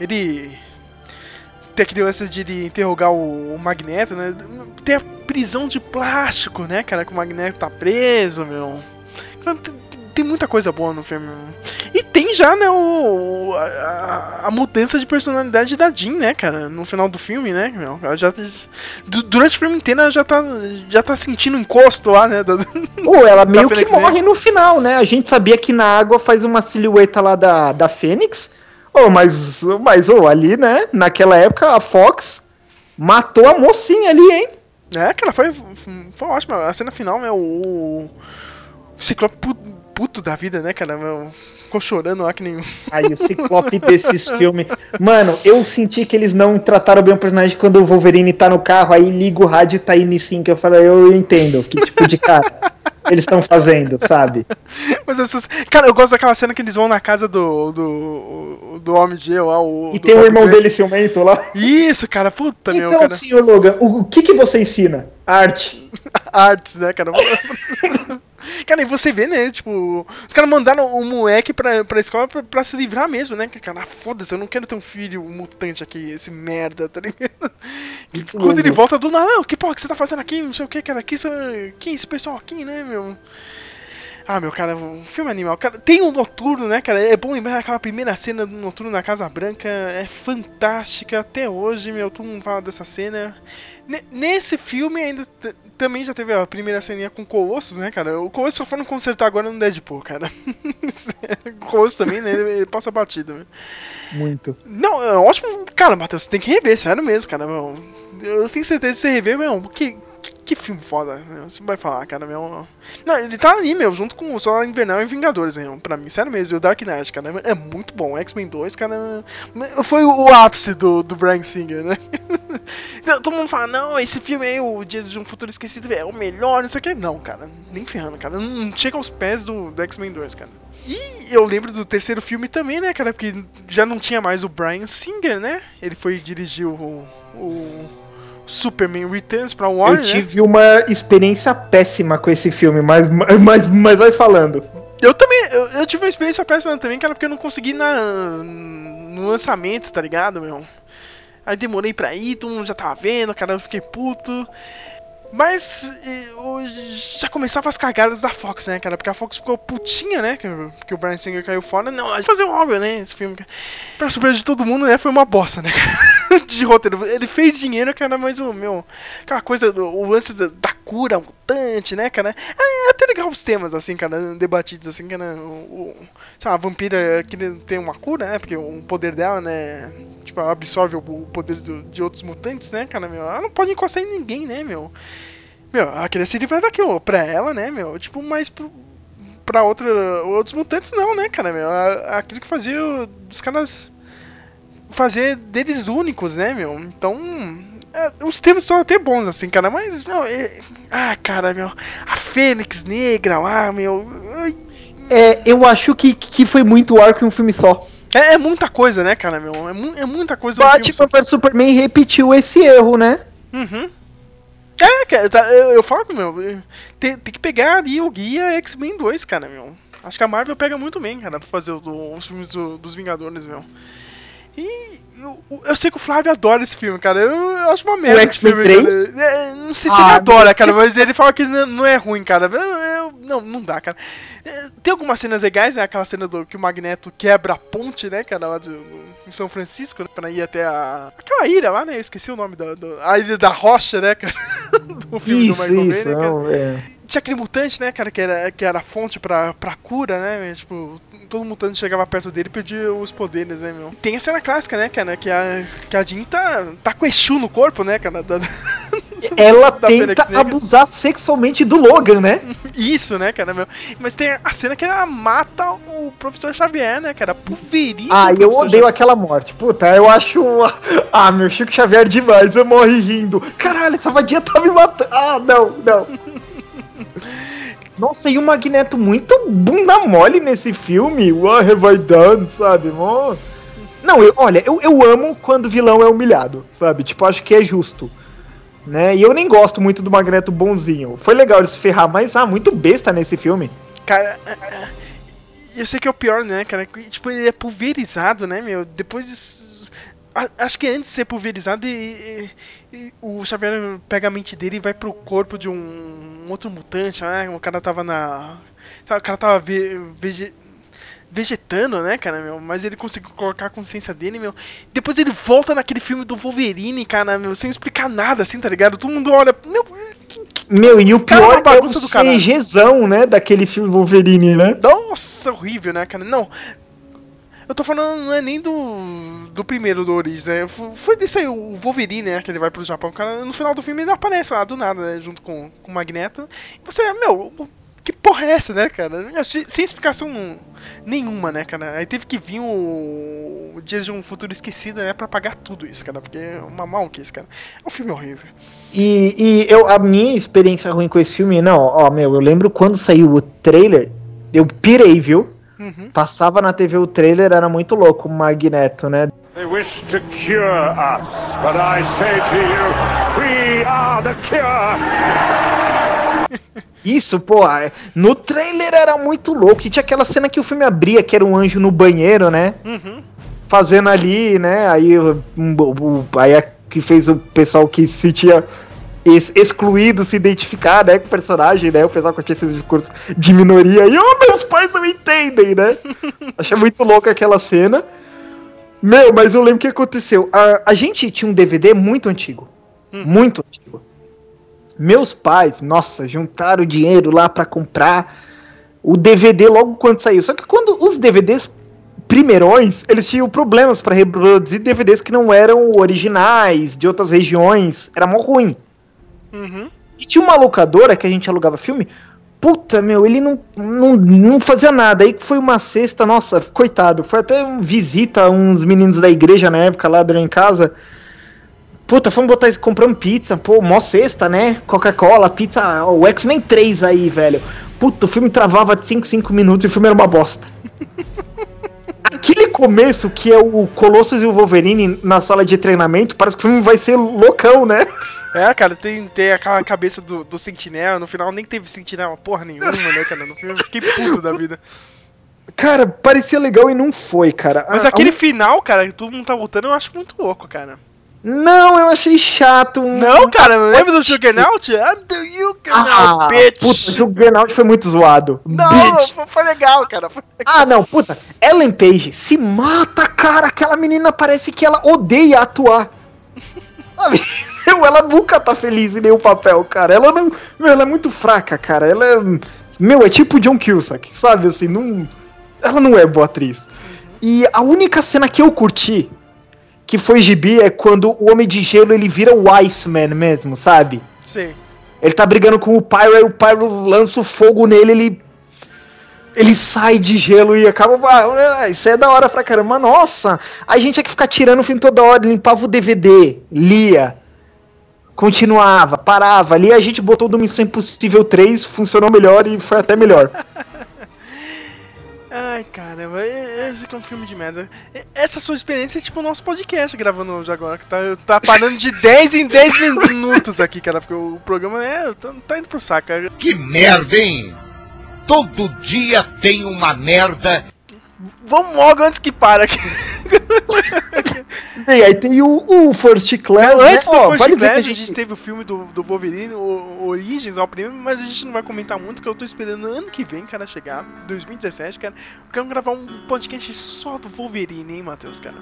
Speaker 3: Ele tem aquele lance de, de interrogar o, o Magneto, né? Tem a prisão de plástico, né, cara? Que o Magneto tá preso, meu. Tem, muita coisa boa no filme. E tem já, né, o, a, a- mudança de personalidade da Jean, né, cara? No final do filme, né, meu? Ela já, du- durante o filme inteiro ela já tá, já tá sentindo encosto lá, né? da-
Speaker 4: Pô, ela meio que
Speaker 3: Fênix
Speaker 4: morre no final, né? A gente sabia que na água faz uma silhueta lá da, da Fênix. Oh, mas, mas oh, ali, né? Naquela época, a Fox matou a mocinha ali, hein?
Speaker 3: É, cara, foi, foi ótimo. A cena final, meu, o. O Ciclope puto da vida, né, cara? Meu, ficou chorando lá que nem.
Speaker 4: Aí o Ciclope desses filmes. Mano, eu senti que eles não trataram bem o personagem quando o Wolverine tá no carro, aí liga o rádio e tá indo em sync. Eu falei, eu entendo que tipo de cara eles estão fazendo, sabe?
Speaker 3: Mas essas. Cara, eu gosto daquela cena que eles vão na casa do. do. do Homem de lá, o.
Speaker 4: E tem o irmão dele ciumento lá.
Speaker 3: Isso, cara, puta meu,
Speaker 4: Então,
Speaker 3: cara.
Speaker 4: senhor Logan, o, o que, que você ensina? Arte.
Speaker 3: Artes, né, cara? cara, e você vê, né? Tipo, os caras mandaram o moleque pra, pra escola pra, pra se livrar mesmo, né? Cara, ah, foda-se, eu não quero ter um filho mutante aqui, esse merda, tá ligado? E quando ele volta do nada, não, que porra que você tá fazendo aqui? Não sei o que, cara, aqui, quem é esse pessoal aqui, né, meu? Ah, meu cara, o filme animal. Cara, tem o Noturno, né, cara? É bom lembrar aquela primeira cena do Noturno na Casa Branca. É fantástica. Até hoje, meu, todo mundo fala dessa cena. Ne- Nesse filme ainda também já teve a primeira ceninha com Colossus, né, cara? O Colossus só foram consertar agora no Deadpool, cara. o Colossus também, né? Ele, ele passa batido, né?
Speaker 4: Muito.
Speaker 3: Não, é ótimo. Cara, Matheus, você tem que rever, sério mesmo, cara, meu. Eu tenho certeza que você rever, meu. Que, que, filme foda, meu. Você vai falar, cara, meu. Não, ele tá ali, meu, junto com o Solar Invernal e Vingadores, meu. Pra mim, sério mesmo. E o Dark Knight, cara, é muito bom. X-Men 2, cara. Foi o ápice do, do Brian Singer, né? Não, Todo mundo fala, não, esse filme aí, o Dias de um Futuro Esquecido, é o melhor, não sei o que. Não, cara, nem ferrando, cara. Não chega aos pés do, do X-Men 2, cara. E eu lembro do terceiro filme também, né, cara? Porque já não tinha mais o Brian Singer, né? Ele foi dirigir o, o Superman Returns pra Warner,
Speaker 4: Eu
Speaker 3: né?
Speaker 4: tive uma experiência péssima com esse filme, mas, mas, mas vai falando.
Speaker 3: Eu também, eu, eu tive uma experiência péssima também, cara, porque eu não consegui na, no lançamento, tá ligado, meu? Aí demorei pra ir, todo mundo já tava vendo, cara, eu fiquei puto. Mas eu já começava as cagadas da Fox, né, cara? Porque a Fox ficou putinha, né? Que, que o Brian Singer caiu fora. Não, a gente fazer um óbvio, né? Esse filme. Pra surpresa de todo mundo, né? Foi uma bosta, né, cara? De roteiro. Ele fez dinheiro, cara, mas o meu. Aquela coisa, do, o lance da, da cura mutante, né, cara? É até legal os temas, assim, cara, debatidos, assim, cara. O, o, lá, a vampira que tem uma cura, né? Porque o poder dela, né? Tipo, absorve o, o poder do- de outros mutantes, né, cara, meu? Ela não pode encostar em ninguém, né, meu? Meu, ela queria se livrar daquilo pra ela, né, meu? Tipo, mas pro, pra outros mutantes não, né, cara, meu? Aquilo que fazia os caras fazer deles únicos, né, meu? Então, é, os temas são até bons, assim, cara, mas, meu, é- ah, cara, meu, a Fênix Negra lá, meu, ai,
Speaker 4: É, eu acho que, que foi muito arco em um filme só.
Speaker 3: é, é muita coisa, né, cara, meu? É, mu- é muita coisa.
Speaker 4: Batman vs Superman repetiu esse erro, né?
Speaker 3: Uhum. É, cara, tá, eu, eu falo, meu, tem, tem que pegar ali o guia X-Men 2, cara, meu. Acho que a Marvel pega muito bem, cara, pra fazer o- os filmes do- dos Vingadores, meu. E eu, eu sei que o Flávio adora esse filme, cara. Eu, eu acho uma merda. esse
Speaker 4: X-Men
Speaker 3: filme,
Speaker 4: 3?
Speaker 3: cara. É, não sei se
Speaker 4: Ah,
Speaker 3: ele adora,
Speaker 4: meu-
Speaker 3: cara, mas ele fala que não, é ruim, cara. Eu, eu- não, não dá, cara. É, Tem algumas cenas legais, né? Aquela cena do que o Magneto quebra a ponte, né, cara, lá do, do- em São Francisco, né, pra ir até a. Aquela ilha lá, né? Eu esqueci o nome da. do- a ilha da rocha, né, cara? do filme do
Speaker 4: Isso,
Speaker 3: Michael
Speaker 4: isso.
Speaker 3: Bay, né, cara?
Speaker 4: não, é.
Speaker 3: Tinha aquele mutante, né, cara, que era, que era a fonte pra, pra cura, né? Tipo, todo mutante chegava perto dele e perdia os poderes, né, meu? Tem a cena clássica, né, cara, que a, que a Jean tá, tá com Exu no corpo, né, cara? Da,
Speaker 4: Ela
Speaker 3: da
Speaker 4: tenta abusar sexualmente do Logan, né?
Speaker 3: Isso, né, cara, meu? Mas tem a cena que ela mata o professor Xavier, né, cara? Pulveriza
Speaker 4: Ah, eu odeio aquela morte. Puta, eu acho. Ah, meu Chico Xavier demais. Eu morri rindo. Caralho, essa vadia tá me matando. Ah, não, não. Nossa, e o Magneto muito bunda mole nesse filme. What have I done, sabe? Mó- Não, eu, olha, eu, eu amo quando o vilão é humilhado, sabe? Tipo, acho que é justo. Né? E eu nem gosto muito do Magneto bonzinho. Foi legal ele se ferrar, mas ah, muito besta nesse filme.
Speaker 3: Cara, é, é, eu sei que é o pior, né, cara? Tipo, ele é pulverizado, né, meu? Depois. Acho que antes de ser pulverizado, e, e- e o Xavier pega a mente dele e vai pro corpo de um, um outro mutante, né? O cara tava na. sabe, O cara tava ve- vege- vegetando, né, cara, meu? Mas ele conseguiu colocar a consciência dele, meu. Depois ele volta naquele filme do Wolverine, cara, meu, sem explicar nada, assim, tá ligado? Todo mundo olha. Meu,
Speaker 4: Meu, e o
Speaker 3: Cara,
Speaker 4: pior
Speaker 3: uma
Speaker 4: é o
Speaker 3: bagunça do caralho.
Speaker 4: CGzão, né, daquele filme Wolverine, né?
Speaker 3: Nossa, horrível, né, cara? Não. Eu tô falando, não é nem do, do primeiro do Origens, né? Foi desse aí, o Wolverine, né? Que ele vai pro Japão. O cara, no final do filme ele aparece lá do nada, né? Junto com, com o Magneto. E você, meu, que porra é essa, né, cara? Sem sem explicação nenhuma, né, cara? Aí teve que vir o, o Dias de um Futuro Esquecido, né? Pra pagar tudo isso, cara. Porque é uma maluquice, cara. É um filme horrível.
Speaker 4: E, e eu, a minha experiência ruim com esse filme, não, ó, meu, eu lembro quando saiu o trailer, eu pirei, viu?
Speaker 3: Uhum.
Speaker 4: Passava na TV o trailer, era muito louco, o Magneto, né?
Speaker 5: They wish to cure us, but I say to you, we are the cure.
Speaker 4: Isso, pô, no trailer era muito louco. E tinha aquela cena que o filme abria, que era um anjo no banheiro, né?
Speaker 3: Uhum.
Speaker 4: Fazendo ali, né? Aí, um, o- aí a, que fez o pessoal que se sentia ex- excluído se identificar, né? Com o personagem, né? O pessoal que tinha esse discurso de minoria. E, oh, meus pais não entendem, né? Achei muito louco aquela cena. Meu, mas eu lembro o que aconteceu. A, a gente tinha um DVD muito antigo. Muito antigo. Meus pais, nossa, juntaram dinheiro lá pra comprar o DVD logo quando saiu. Só que quando os DVDs primeirões, eles tinham problemas pra reproduzir DVDs que não eram originais, de outras regiões. Era mó ruim.
Speaker 3: Uhum.
Speaker 4: E tinha uma locadora que a gente alugava filme. Puta, meu, ele não, não, não fazia nada. Aí que foi uma sexta, nossa, coitado. Foi até um visita a uns meninos da igreja na época lá durante em casa. Puta, fomos botar isso, compramos pizza, pô, mó sexta, né? Coca-Cola, pizza, o X-Men 3 aí, velho. Puta, o filme travava de 5, 5 minutos e o filme era uma bosta. Aquele começo que é o Colossus e o Wolverine na sala de treinamento, parece que o filme vai ser loucão, né?
Speaker 3: É, cara, tem, tem aquela cabeça do, do Sentinela, no final nem teve Sentinela porra nenhuma, né, cara? No filme eu fiquei puto da vida.
Speaker 4: Cara, parecia legal e não foi, cara.
Speaker 3: Mas
Speaker 4: A-
Speaker 3: aquele
Speaker 4: a-
Speaker 3: final, cara, que todo mundo tá voltando, eu acho muito louco, cara.
Speaker 4: Não, eu achei chato.
Speaker 3: Não, cara, lembra do Juggernaut? I'm the Juggernaut,
Speaker 4: Ah,
Speaker 3: bitch!
Speaker 4: puta, o Juggernaut foi muito zoado.
Speaker 3: Não,
Speaker 4: Bitch.
Speaker 3: foi- foi legal, cara. Foi legal.
Speaker 4: Ah, não, puta. Ellen Page se mata, cara. Aquela menina parece que ela odeia atuar. Sabe? Meu, ela nunca tá feliz em nenhum papel, cara. Ela não. Meu, ela é muito fraca, cara. Ela é. Meu, é tipo John Cusack, sabe? Assim, não. Ela não é boa atriz. E a única cena que eu curti, que foi gibi, é quando o Homem de Gelo ele vira o Iceman mesmo, sabe?
Speaker 3: Sei.
Speaker 4: Ele tá brigando com o Pyro, aí o Pyro lança o fogo nele, ele. Ele sai de gelo e acaba. Ah, isso é da hora pra caramba. Nossa! A gente tinha que ficar tirando o filme toda hora, limpava o DVD, lia. Continuava, parava. Ali a gente botou do Missão Impossível 3, funcionou melhor e foi até melhor.
Speaker 3: Ai, caramba, esse aqui é um filme de merda. Essa sua experiência é tipo o nosso podcast gravando hoje agora, que tá, tá parando de 10 em 10 minutos aqui, cara, porque o programa é, tá, tá indo pro saco. cara.
Speaker 11: Que merda, hein? Todo dia tem uma merda.
Speaker 3: Vamos logo antes que para aqui.
Speaker 4: E aí tem o, o First Class, né?
Speaker 3: Antes do
Speaker 4: Ó,
Speaker 3: First
Speaker 4: vale
Speaker 3: Class,
Speaker 4: que
Speaker 3: a gente teve o filme do, do Wolverine, o, Origins, ao primeiro, mas a gente não vai comentar muito, que eu tô esperando ano que vem, cara, chegar, 2017, cara. Eu quero gravar um podcast só do Wolverine, hein, Matheus, cara.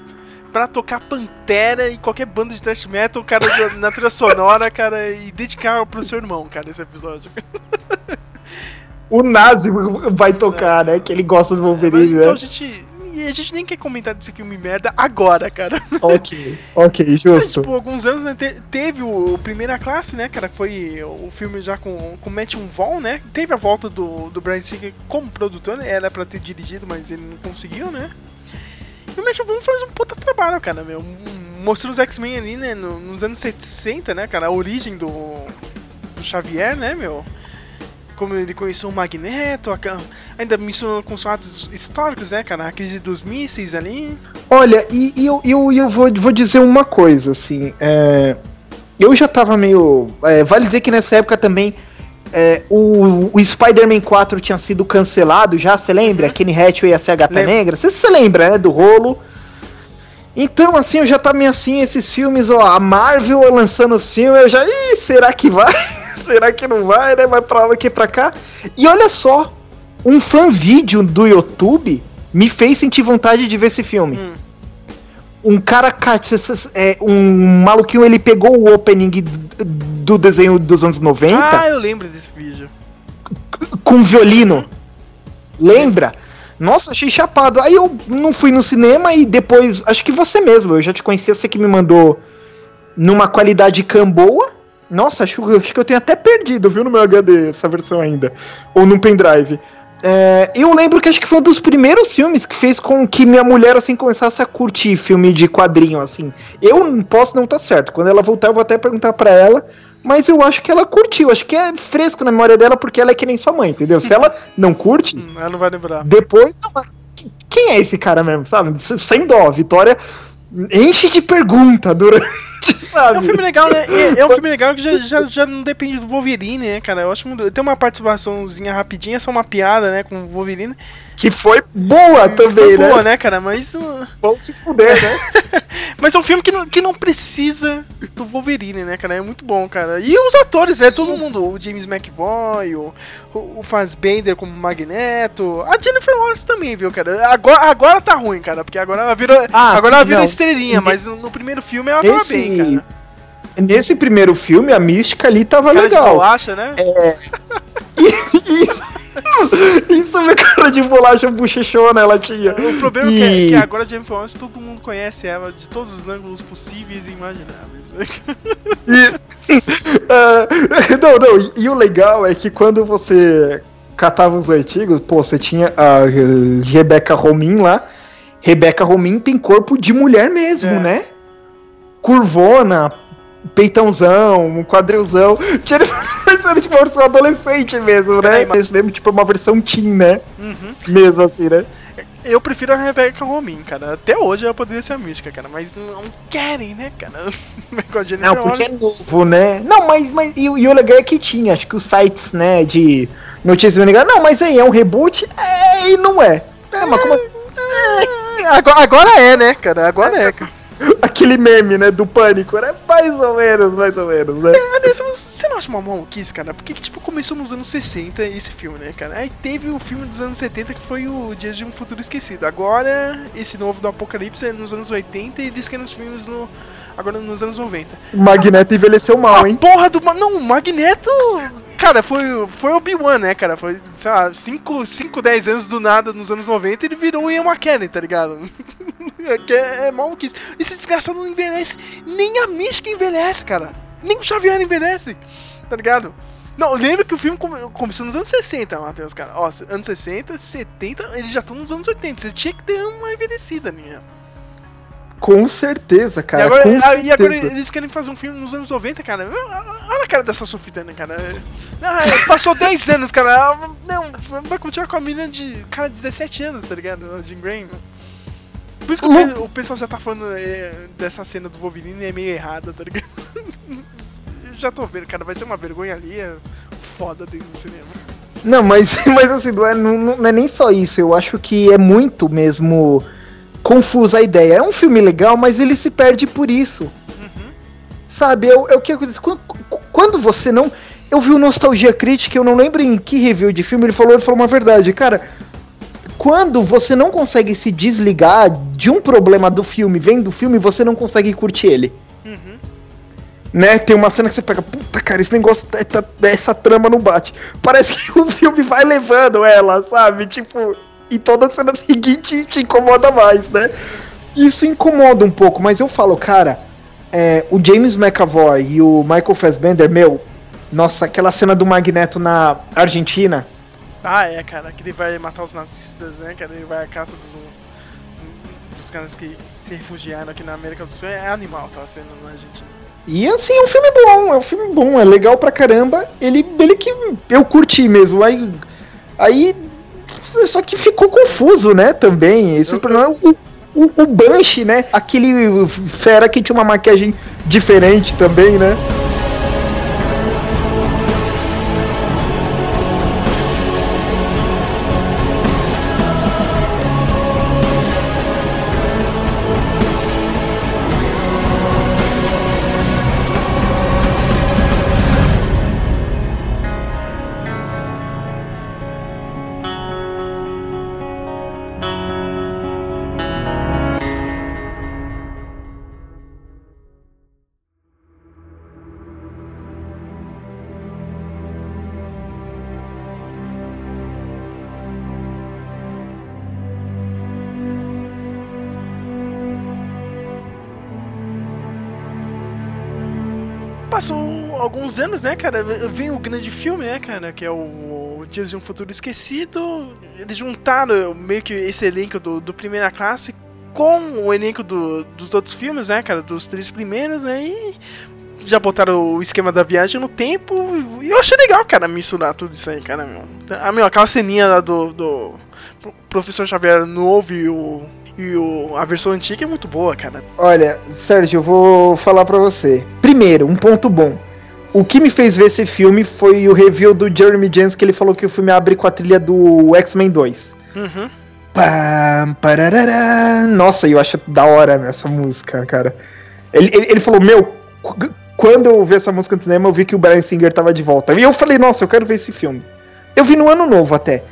Speaker 3: Pra tocar Pantera e qualquer banda de thrash metal, cara, na trilha sonora, cara, e dedicar pro seu irmão, cara, esse episódio.
Speaker 4: O Nazi vai tocar, né? Que ele gosta do Wolverine,
Speaker 3: Então a
Speaker 4: né?
Speaker 3: gente. E a gente nem quer comentar desse filme merda agora, cara.
Speaker 4: Ok, ok, justo.
Speaker 3: Tipo, alguns anos né, te- teve o, o Primeira Classe, né, cara? Foi o filme já com, com Matthew Vaughn, né? Teve a volta do, do Brian Singer como produtor, né? Era pra ter dirigido, mas ele não conseguiu, né? E o Matthew Vaughn faz um puta trabalho, cara, meu. Mostrou os X-Men ali, né? no- nos anos 60, né, cara? A origem do, do Xavier, né, meu? Como ele conheceu o Magneto, ainda misturou com os fatos históricos, né, cara? A crise dos mísseis ali.
Speaker 4: Olha, e, e eu, eu, eu vou, vou dizer uma coisa, assim. é, eu já tava meio. é, vale dizer que nessa época também. é, o, o Spider-Man 4 tinha sido cancelado já, você lembra? Kenny Hatchaway ia ser a gata negra. Você se lembra, né? Do rolo. Então, assim, eu já tá meio assim, esses filmes, ó, a Marvel lançando os filmes, eu já. Ih, será que vai? Será que não vai, né? Vai pra lá aqui pra cá. E olha só, um fan vídeo do YouTube me fez sentir vontade de ver esse filme.
Speaker 3: Hum.
Speaker 4: Um cara, ca- é, um maluquinho, ele pegou o opening do- desenho dos anos 90
Speaker 3: Ah, eu lembro desse vídeo.
Speaker 4: com violino. Lembra? Nossa, achei chapado. Aí eu não fui no cinema e depois, acho que você mesmo, eu já te conhecia, você que me mandou numa qualidade cam boa. Nossa, acho, acho que eu tenho até perdido, viu, no meu HD essa versão ainda. Ou no pendrive. É, eu lembro que acho que foi um dos primeiros filmes que fez com que minha mulher assim começasse a curtir filme de quadrinho assim. Eu não posso não tá certo. Quando ela voltar eu vou até perguntar pra ela, mas eu acho que ela curtiu. Acho que é fresco na memória dela porque ela é que nem sua mãe, entendeu? Se ela não curte,
Speaker 3: Hum, Ela não vai lembrar.
Speaker 4: depois não, quem é esse cara mesmo, sabe? Sem dó, a Vitória enche de pergunta durante, sabe?
Speaker 3: É um filme legal, né? É, é um filme legal que já, já, já não depende do Wolverine, né, cara? Eu acho muito. Tem uma participaçãozinha rapidinha, só uma piada, né, com o Wolverine.
Speaker 4: Que foi boa também,
Speaker 3: Foi boa,
Speaker 4: né?
Speaker 3: né, cara? Mas.
Speaker 4: Vamos se fuder, né?
Speaker 3: Mas é um filme que não, que não precisa do Wolverine, né, cara? É muito bom, cara. E os atores, é todo mundo. O James McVoy, o, o Fassbender como Magneto. A Jennifer Lawrence também, viu, cara? Agora, agora tá ruim, cara, porque agora ela virou,
Speaker 4: Ah,
Speaker 3: agora
Speaker 4: sim,
Speaker 3: ela virou
Speaker 4: não.
Speaker 3: estrelinha, mas no, no primeiro filme ela tava bem, cara.
Speaker 4: nesse primeiro filme, a mística ali tava
Speaker 3: Cara de
Speaker 4: legal.
Speaker 3: bolacha, né?
Speaker 4: É. Isso é minha cara de bolacha bochechona, ela tinha.
Speaker 3: O problema
Speaker 4: E-
Speaker 3: é que, que agora Jennifer Lawrence todo mundo conhece ela de todos os ângulos possíveis e imagináveis.
Speaker 4: Ah, não, não, e, e o legal é que quando você catava os antigos, pô, você tinha a Rebecca Romin lá. Rebecca Romin tem corpo de mulher mesmo,
Speaker 3: É.
Speaker 4: né? Curvona, peitãozão, quadrilzão. Jennifer tipo uma versão adolescente mesmo, né?
Speaker 3: É, mas-
Speaker 4: mesmo, tipo uma versão teen, né?
Speaker 3: Uhum.
Speaker 4: Mesmo assim, né?
Speaker 3: Eu prefiro a Rebecca Romin, cara. Até hoje ela poderia ser a mística, cara. Mas não querem, né, cara?
Speaker 4: Não, porque é novo, né? Não, mas, mas e, o- e o legal é que tinha, acho que os sites, né, de notícias ligadas. Não, mas aí é um reboot? É, e não é. É, mas como.
Speaker 3: É, agora, agora é, né, cara? Agora é, cara.
Speaker 4: Aquele meme, né, do pânico, né? Mais ou menos, mais ou menos, né?
Speaker 3: Aliás, você não acha uma maluquice, cara? Porque, tipo, começou nos anos 60 esse filme, né, cara? Aí teve o filme dos anos 70 que foi o Dias de um Futuro Esquecido. Agora, esse novo do Apocalipse é nos anos 80 e diz que é nos filmes no... agora nos anos 90.
Speaker 4: O Magneto envelheceu mal, hein?
Speaker 3: Porra do. Não, o Magneto. Cara, foi, foi Obi-Wan, né, cara? Foi, sei lá, 5, 5, 10 anos do nada nos anos 90 ele virou o Ian McKellen, tá ligado? É, que é, é maluquice. Esse desgraçado não envelhece. Nem a Mística envelhece, cara. Nem o Xavier envelhece, tá ligado? Não, lembra que o filme come- começou nos anos 60, Matheus, cara. Ó, anos 60, 70, eles já estão nos anos 80. Você tinha que ter uma envelhecida, minha.
Speaker 4: Com certeza, cara.
Speaker 3: e, agora,
Speaker 4: com
Speaker 3: ah,
Speaker 4: certeza.
Speaker 3: e agora eles querem fazer um filme nos anos 90, cara. Olha a cara dessa sofitana, cara. Ah, passou 10 anos, cara. Não, vai continuar com a menina de, cara, 17 anos, tá ligado? A Jean Grey. Por isso que o, o pessoal já tá falando é, dessa cena do Wolverine é meio errada, tá ligado? Eu já tô vendo, cara. Vai ser uma vergonha ali. É foda dentro do cinema.
Speaker 4: Não, mas, mas assim, não é, não, não é nem só isso. Eu acho que é muito mesmo confusa a ideia. É um filme legal, mas ele se perde por isso. Sabe, é, o- é o que acontece. Quando, quando você não. Eu vi o Nostalgia Crítica, eu não lembro em que review de filme, ele falou, ele falou uma verdade. Cara, quando você não consegue se desligar de um problema do filme, vendo o filme, você não consegue curtir ele. né? Tem uma cena que você pega, puta cara, esse negócio, essa trama não bate. Parece que o filme vai levando ela, sabe? Tipo, e toda cena seguinte te incomoda mais, né? Isso incomoda um pouco, mas eu falo, cara, é, o James McAvoy e o Michael Fassbender, meu, nossa, aquela cena do Magneto na Argentina.
Speaker 3: Ah, é, cara, que ele vai matar os nazistas, né? Que ele vai à caça dos, dos caras que se refugiaram aqui na América do Sul. É animal aquela cena na Argentina.
Speaker 4: E assim, é um filme bom, é um filme bom, é legal pra caramba. Ele, ele que eu curti mesmo. Aí, aí só que ficou confuso, né? Também. Esse eu problema, o, o, o Banshee, né? Aquele fera que tinha uma maquiagem diferente também, né?
Speaker 3: Passou alguns anos, né, cara? Vem o grande filme, né, cara? Que é o Dias de um Futuro Esquecido. Eles juntaram meio que esse elenco do, do Primeira Classe com o elenco do, dos outros filmes, né, cara? Dos três primeiros, né? E já botaram o esquema da viagem no tempo. E eu achei legal, cara, misturar tudo isso aí, cara, meu. Ah, meu, aquela ceninha lá do, do Professor Xavier novo e o e o, a versão antiga é muito boa, cara.
Speaker 4: Olha, Sérgio, eu vou falar para você. Primeiro, um ponto bom. O que me fez ver esse filme foi o review do Jeremy Jens, que ele falou que o filme abre com a trilha do X-Men 2. Uhum. Pam. Nossa, eu acho da hora essa música, cara. Ele, ele, ele falou, meu, quando eu vi essa música no cinema, eu vi que o Brian Singer tava de volta. E eu falei, nossa, eu quero ver esse filme. Eu vi no ano novo até.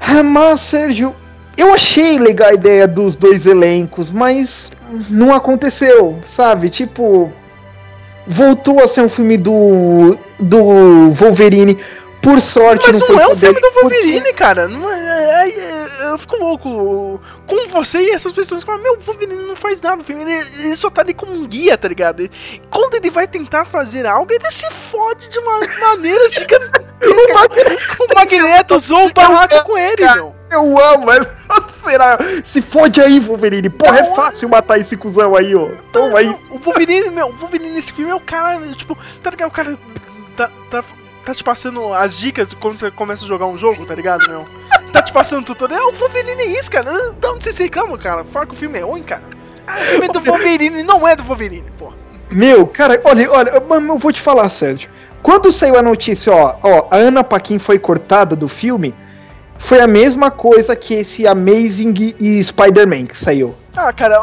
Speaker 4: Ah, mas, Sérgio, eu achei legal a ideia dos dois elencos, mas não aconteceu, sabe? Tipo, voltou a ser um filme do do Wolverine. Por sorte,
Speaker 3: mas não, não é um filme do Wolverine, porque... cara. Não é, é, é, eu fico louco com você e essas pessoas falam, meu, o Wolverine não faz nada filme, ele, ele, só tá ali como um guia, tá ligado? E quando ele vai tentar fazer algo, ele se fode de uma maneira gigantesca. o Magneto usou o barraco com ele, meu.
Speaker 4: Eu amo, é será? Se fode aí, Wolverine. Porra, é fácil matar esse cuzão aí, ó. Toma aí.
Speaker 3: O Wolverine, meu, o Wolverine nesse filme é o cara, tipo, tá ligado? O cara tá, tá, tá te passando as dicas quando você começa a jogar um jogo, tá ligado, meu? Tá te passando tutorial. É o Wolverine é isso, cara. Da onde você reclama, cara? Fala que o filme é ruim, cara. Ah, o filme é do Wolverine não é do Wolverine, porra.
Speaker 4: Meu, cara, olha, olha, eu vou te falar, Sérgio. Quando saiu a notícia, ó, ó, a Ana Paquin foi cortada do filme, foi a mesma coisa que esse Amazing e Spider-Man que saiu.
Speaker 3: Ah, cara,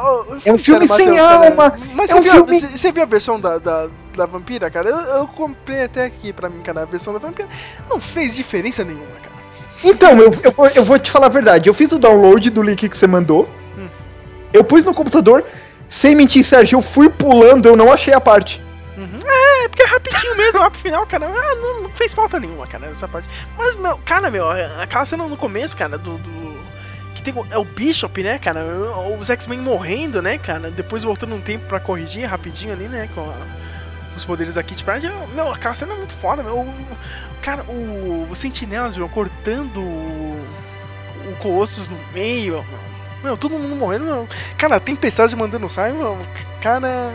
Speaker 4: é um filme cara, sem Mateus, alma.
Speaker 3: Cara, mas
Speaker 4: é
Speaker 3: você,
Speaker 4: um
Speaker 3: viu,
Speaker 4: filme...
Speaker 3: você viu a versão da, da, da Vampira, cara? Eu, eu, comprei até aqui pra mim, cara, a versão da Vampira. Não fez diferença nenhuma, cara.
Speaker 4: Então, eu, eu, vou, eu vou te falar a verdade. Eu fiz o download do link que você mandou. Hum. Eu pus no computador. Sem mentir, Sérgio, eu fui pulando, eu não achei a parte.
Speaker 3: Uhum. É, porque é rapidinho mesmo, lá pro final, cara. Ah, não, não, fez falta nenhuma, cara, essa parte. Mas, meu, cara, meu, aquela cena no começo, cara, do. do que tem, é o Bishop, né, cara? Os X-Men morrendo, né, cara? Depois voltando um tempo pra corrigir rapidinho ali, né? Com a, os poderes da Kit Pride. Meu, aquela cena é muito foda, meu. Cara, o, o Sentinela, meu, cortando o, o Colossus no meio, meu. Todo mundo morrendo, meu. Cara, tem tempestade mandando sair, meu. Cara.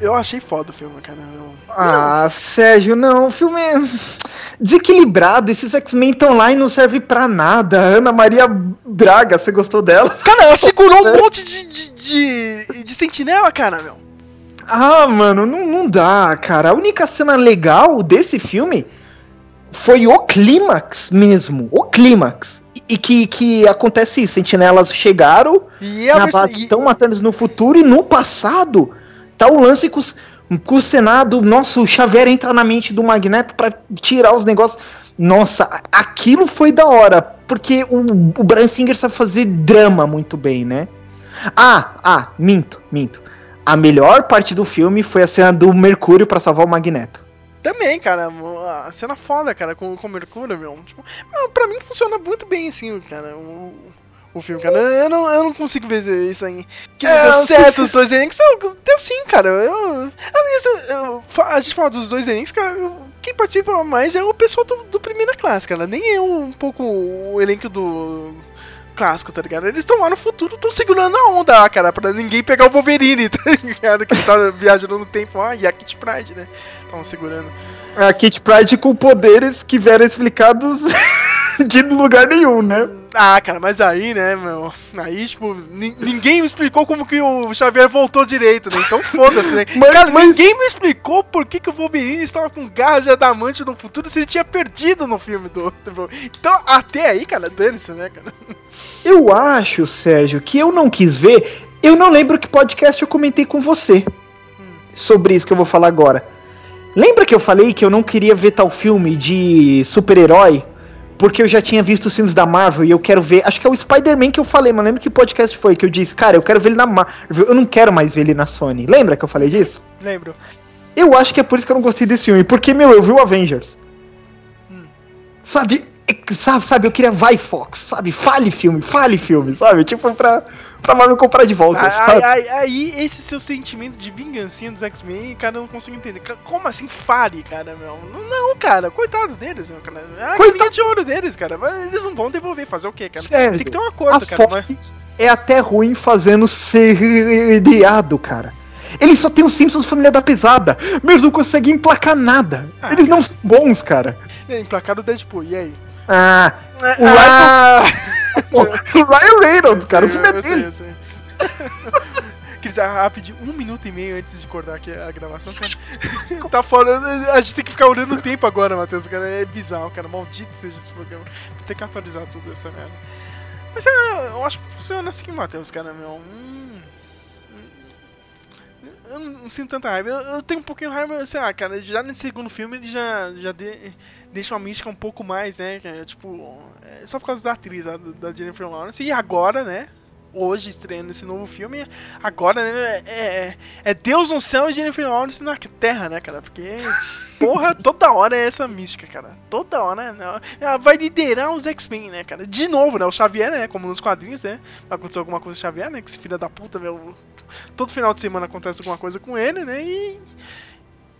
Speaker 3: Eu achei foda o filme, cara. Eu...
Speaker 4: Ah, Sérgio, não, o filme é desequilibrado. Esses X-Men estão lá e não serve pra nada. Ana Maria Braga, você gostou dela?
Speaker 3: Cara, ela segurou um monte de, de, de, de sentinela, cara, meu.
Speaker 4: Ah, mano, não, não dá, cara. A única cena legal desse filme foi o clímax mesmo. O clímax. E que, que acontece isso, sentinelas chegaram e na base, estão matando eles no futuro e no passado Tá o lance com, com o Senado, nossa, o Xavier entra na mente do Magneto para tirar os negócios. Nossa, aquilo foi da hora, porque o, o Brian Singer sabe fazer drama muito bem, né? Ah, ah, minto, minto. a melhor parte do filme foi a cena do Mercúrio pra salvar o Magneto.
Speaker 3: Também, cara, a cena foda, cara, com, com o Mercúrio, meu. Tipo, meu, pra mim funciona muito bem, assim, cara, o, o filme, cara. Eu não, eu não consigo ver isso aí. Que não
Speaker 4: É,
Speaker 3: deu
Speaker 4: eu
Speaker 3: certo os dois Enix. Deu, sim, cara. Eu, aliás, eu- eu- a gente fala dos dois Enix, cara. Quem participa mais é o pessoal do, do primeira classe, cara. Nem é um pouco o elenco do clássico, tá ligado? Eles estão lá no futuro, estão segurando a onda, cara, pra ninguém pegar o Wolverine, tá ligado? Que tá viajando no tempo. Ah, e a Kit Pride, né? Estavam segurando.
Speaker 4: A Kit Pride com poderes que vieram explicados de lugar nenhum, né?
Speaker 3: Ah, cara, mas aí, né, meu? Aí, tipo, ni- ninguém me explicou como que o Xavier voltou direito, né? Então foda-se, né?
Speaker 4: Mas-
Speaker 3: cara,
Speaker 4: mas-
Speaker 3: ninguém me explicou por que, que o Wolverine estava com garras de adamante no futuro se ele tinha perdido no filme do. Então, até aí, cara, dane-se, né, cara?
Speaker 4: Eu acho, Sérgio, que eu não quis ver. Eu não lembro que podcast eu comentei com você sobre isso que eu vou falar agora. Lembra que eu falei que eu não queria ver tal filme de super-herói? Porque eu já tinha visto os filmes da Marvel e eu quero ver. Acho que é o Spider-Man que eu falei, mas lembra que podcast foi que eu disse, cara, eu quero ver ele na Marvel. Eu não quero mais ver ele na Sony. Lembra que eu falei disso?
Speaker 3: Lembro.
Speaker 4: Eu acho que é por isso que eu não gostei desse filme. Porque, meu, eu vi o Avengers. Sabe, é- sabe, sabe, eu queria vai Fox, sabe? Fale filme, fale filme, sabe? Tipo, pra, pra Marvel comprar de volta,
Speaker 3: Aí,
Speaker 4: sabe?
Speaker 3: aí, aí, esse seu sentimento de vingancinha dos X-Men, cara, eu não consigo entender. Como assim fale, cara, meu? Não, cara, coitados deles, meu, cara. É
Speaker 4: Coitado-
Speaker 3: de ouro deles, cara. Mas eles não vão devolver, fazer o quê, cara?
Speaker 4: Sério,
Speaker 3: Tem que ter um acordo, cara. mas-
Speaker 4: Fox é até ruim fazendo seriado, cara. Eles só tem os Simpsons Família da Pesada, mas eles não conseguem emplacar nada.
Speaker 3: Ah,
Speaker 4: Eles não são bons, cara.
Speaker 3: É, Emplacado o Deadpool, e aí?
Speaker 4: Ah, o
Speaker 3: Ah!
Speaker 4: Ryan, o Ryan Reynolds, cara, o
Speaker 3: Eu
Speaker 4: filme é
Speaker 3: sei,
Speaker 4: dele.
Speaker 3: eu sei. Cris, ah, rapidinho, um minuto e meio antes de cortar aqui a gravação, cara. tá fora. A gente tem que ficar olhando o tempo agora, Matheus. Cara, é bizarro, cara. Maldito seja esse programa. Vou ter que atualizar tudo essa merda. Mas é, eu acho que funciona assim, Matheus, cara, meu. Hum, eu não, sinto tanta raiva. Eu, eu tenho um pouquinho de raiva, sei lá, cara. Já nesse segundo filme ele já, já de- deixa uma mística um pouco mais, né? Tipo, é só por causa da atriz, da Jennifer Lawrence. E agora, né? Hoje estreando esse novo filme, agora né, é, é, é Deus no céu e Jennifer Lawrence na terra, né, cara? Porque, porra, toda hora é essa mística, cara. Toda hora, né? Ela vai liderar os X-Men, né, cara? De novo, né? O Xavier, né? Como nos quadrinhos, né? Vai acontecer alguma coisa com o Xavier, né? Que esse filho da puta, meu. Todo final de semana acontece alguma coisa com ele, né? E.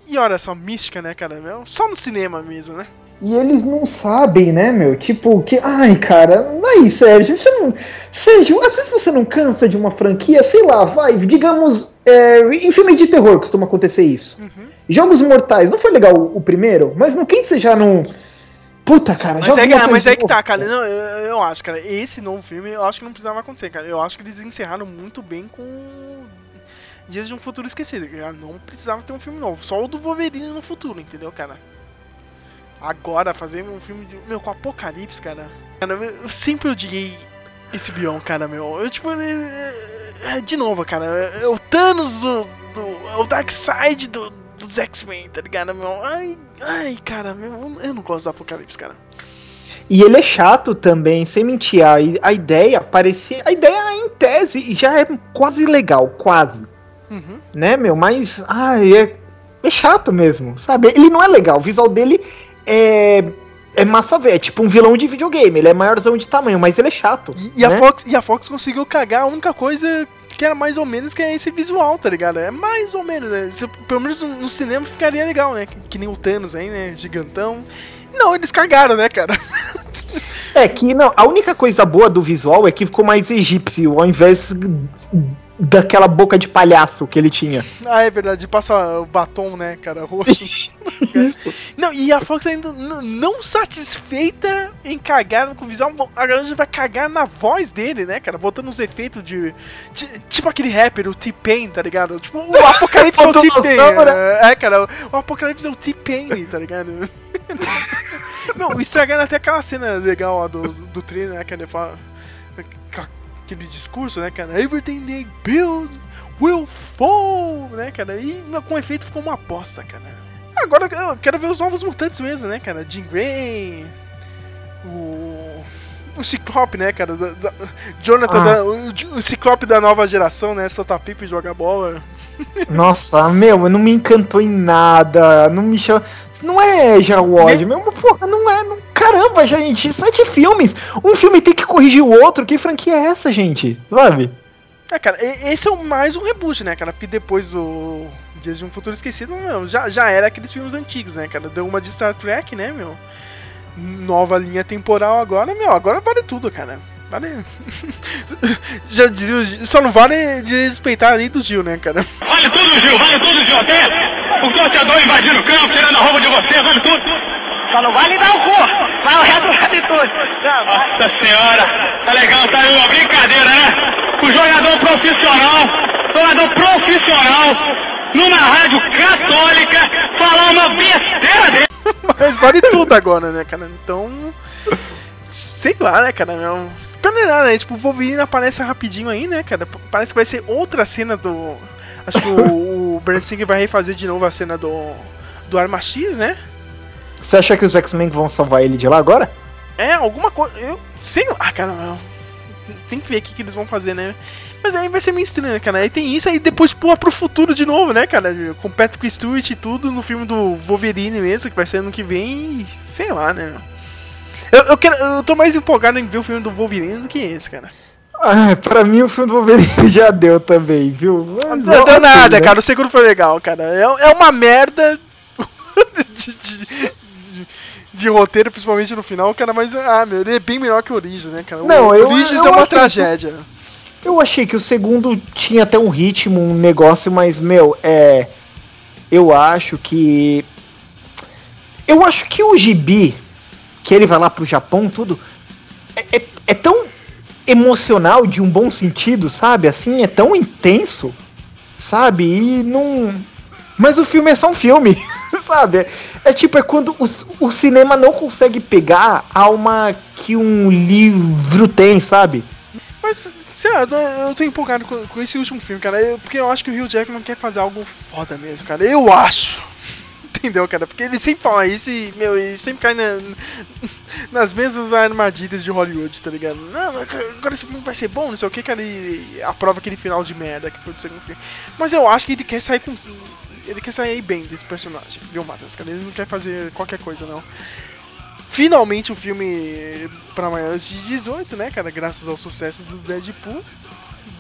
Speaker 3: E olha essa mística, né, cara? Meu, só no cinema mesmo, né?
Speaker 4: E eles não sabem, né, meu? Tipo, que. Ai, cara, aí, Sérgio, você não. Sérgio, às vezes você não cansa de uma franquia, sei lá, vai, digamos. é, em filme de terror costuma acontecer isso. Jogos Mortais, não foi legal o, o primeiro, mas não quem você já não. Puta, cara,
Speaker 3: Mas é, que- mas é que tá, cara. Não, eu, eu acho, cara. Esse novo filme, eu acho que não precisava acontecer, cara. Eu acho que eles encerraram muito bem com Dias de um Futuro Esquecido. Já não precisava ter um filme novo. Só o do Wolverine no futuro, entendeu, cara? Agora, fazer um filme de. Meu, com Apocalipse, cara. Cara, eu, sempre odiei esse Bion, cara, meu. Eu, tipo, ele- é, de novo, cara. É o Thanos do. do é o Darkseid do, dos X-Men, tá ligado, meu? Ai, ai, cara, meu, eu não gosto do Apocalipse, cara.
Speaker 4: E ele é chato também, sem mentir. A, a ideia parecia. A ideia, em tese, já é quase legal, quase.
Speaker 3: Uhum.
Speaker 4: Né, meu? Mas. Ai, é, é chato mesmo, sabe? Ele não é legal. O visual dele é. É massa velha, é tipo um vilão de videogame. Ele é maiorzão de tamanho, mas ele é chato.
Speaker 3: E, a
Speaker 4: né?
Speaker 3: Fox, e a Fox conseguiu cagar a única coisa que era mais ou menos que é esse visual, tá ligado? É mais ou menos, né? Se- pelo menos no, no cinema ficaria legal, né? Que, que nem o Thanos aí, né? Gigantão. Não, eles cagaram, né, cara?
Speaker 4: É que não, a única coisa boa do visual é que ficou mais egípcio, ao invés daquela boca de palhaço que ele tinha.
Speaker 3: Ah, é verdade, passa o batom, né, cara, roxo. Não, e a Fox ainda não satisfeita em cagar com o visual, a gente vai cagar na voz dele, né, cara? Botando uns efeitos de. de- tipo aquele rapper, o T-Pain, tá ligado? Tipo, o Apocalipse é o T-Pain.
Speaker 4: Né?
Speaker 3: É, cara, o, Apocalipse é o T-Pain, tá ligado? Não, estragaram até aquela cena legal ó, do, do trailer, né, que ele fala. Aquele discurso, né, cara? Everything they build will fall, né, cara? E com efeito ficou uma bosta, cara. Agora eu quero ver os novos mutantes mesmo, né, cara? Jean Grey, o. O Ciclope, né, cara? Da- da- Jonathan,
Speaker 4: Ah.
Speaker 3: da- o, o Ciclope da nova geração, né? Solta pipa e joga bola.
Speaker 4: Nossa, meu, não me encantou em nada. Não me chama. Não é já o ódio, mesmo, porra, não é. Não... Caramba, gente, sete filmes. Um filme tem que corrigir o outro. Que franquia é essa, gente? Sabe?
Speaker 3: É, cara, esse é mais um reboot, né, cara? Porque depois do Dias de um Futuro Esquecido, meu, já, já era aqueles filmes antigos, né, cara? Deu uma de Star Trek, né, meu? Nova linha temporal agora, meu, agora vale tudo, cara. Vale. Já dizia, só não vale de respeitar a lei do Gil, né, cara?
Speaker 5: Vale tudo, Gil, vale tudo, Gil. Até o torcedor invadindo o campo, tirando a roupa de você, vale tudo.
Speaker 12: Só não vale dar o cu, vai o resto vale tudo.
Speaker 5: Nossa senhora, tá legal, tá aí uma brincadeira, né? O jogador profissional, jogador profissional, numa rádio católica, falar uma besteira dele.
Speaker 3: Mas vale tudo agora, né, cara? Então. Sei lá, né, cara? Meu, planejar, né? Tipo, o Wolverine aparece rapidinho aí, né, cara? Parece que vai ser outra cena do. Acho que o, o Brent Singer vai refazer de novo a cena do. Do Arma X, né?
Speaker 4: Você acha que os X-Men vão salvar ele de lá agora?
Speaker 3: É, alguma coisa. Eu sei lá, ah, cara, não. Tem que ver o que, que eles vão fazer, né? Mas aí vai ser meio estranho, né, cara? Aí tem isso, aí depois pula pro futuro de novo, né, cara? Com Patrick Stewart e tudo no filme do Wolverine mesmo, que vai ser ano que vem. Sei lá, né? Eu, eu, quero, eu tô mais empolgado em ver o filme do Wolverine do que esse, cara.
Speaker 4: Ah, pra mim o filme do Wolverine já deu também, viu?
Speaker 3: Não, não deu nada, né? cara. O segundo foi legal, cara. É, é uma merda de, de, de, de, roteiro, principalmente no final, cara. Mas, ah, meu, ele é bem melhor que o Origins, né, cara?
Speaker 4: Não,
Speaker 3: o
Speaker 4: eu,
Speaker 3: Origins
Speaker 4: eu
Speaker 3: é uma tragédia.
Speaker 4: Que, eu achei que o segundo tinha até um ritmo, um negócio, mas, meu, é. Eu acho que. Eu acho que o Gibi que ele vai lá pro Japão, tudo. É, é, é, tão emocional de um bom sentido, sabe? Assim, é tão intenso, sabe? E não. Mas o filme é só um filme, sabe? É, é, tipo, é quando o, o cinema não consegue pegar a alma que um livro tem, sabe?
Speaker 3: Mas, sei lá, eu tô empolgado com, com esse último filme, cara. Eu, porque eu acho que o Hugh Jackman quer fazer algo foda mesmo, cara. Eu acho entendeu, cara? Porque ele sempre fala isso e, meu, ele sempre cai na, nas mesmas armadilhas de Hollywood, tá ligado? Não, agora esse filme vai ser bom, não sei o que, cara. Ele aprova aquele final de merda que foi do segundo filme. Mas eu acho que ele quer sair com. Ele quer sair bem desse personagem, viu, Matheus? Cara, ele não quer fazer qualquer coisa, não. Finalmente um filme para maiores de 18, né, cara? Graças ao sucesso do Deadpool.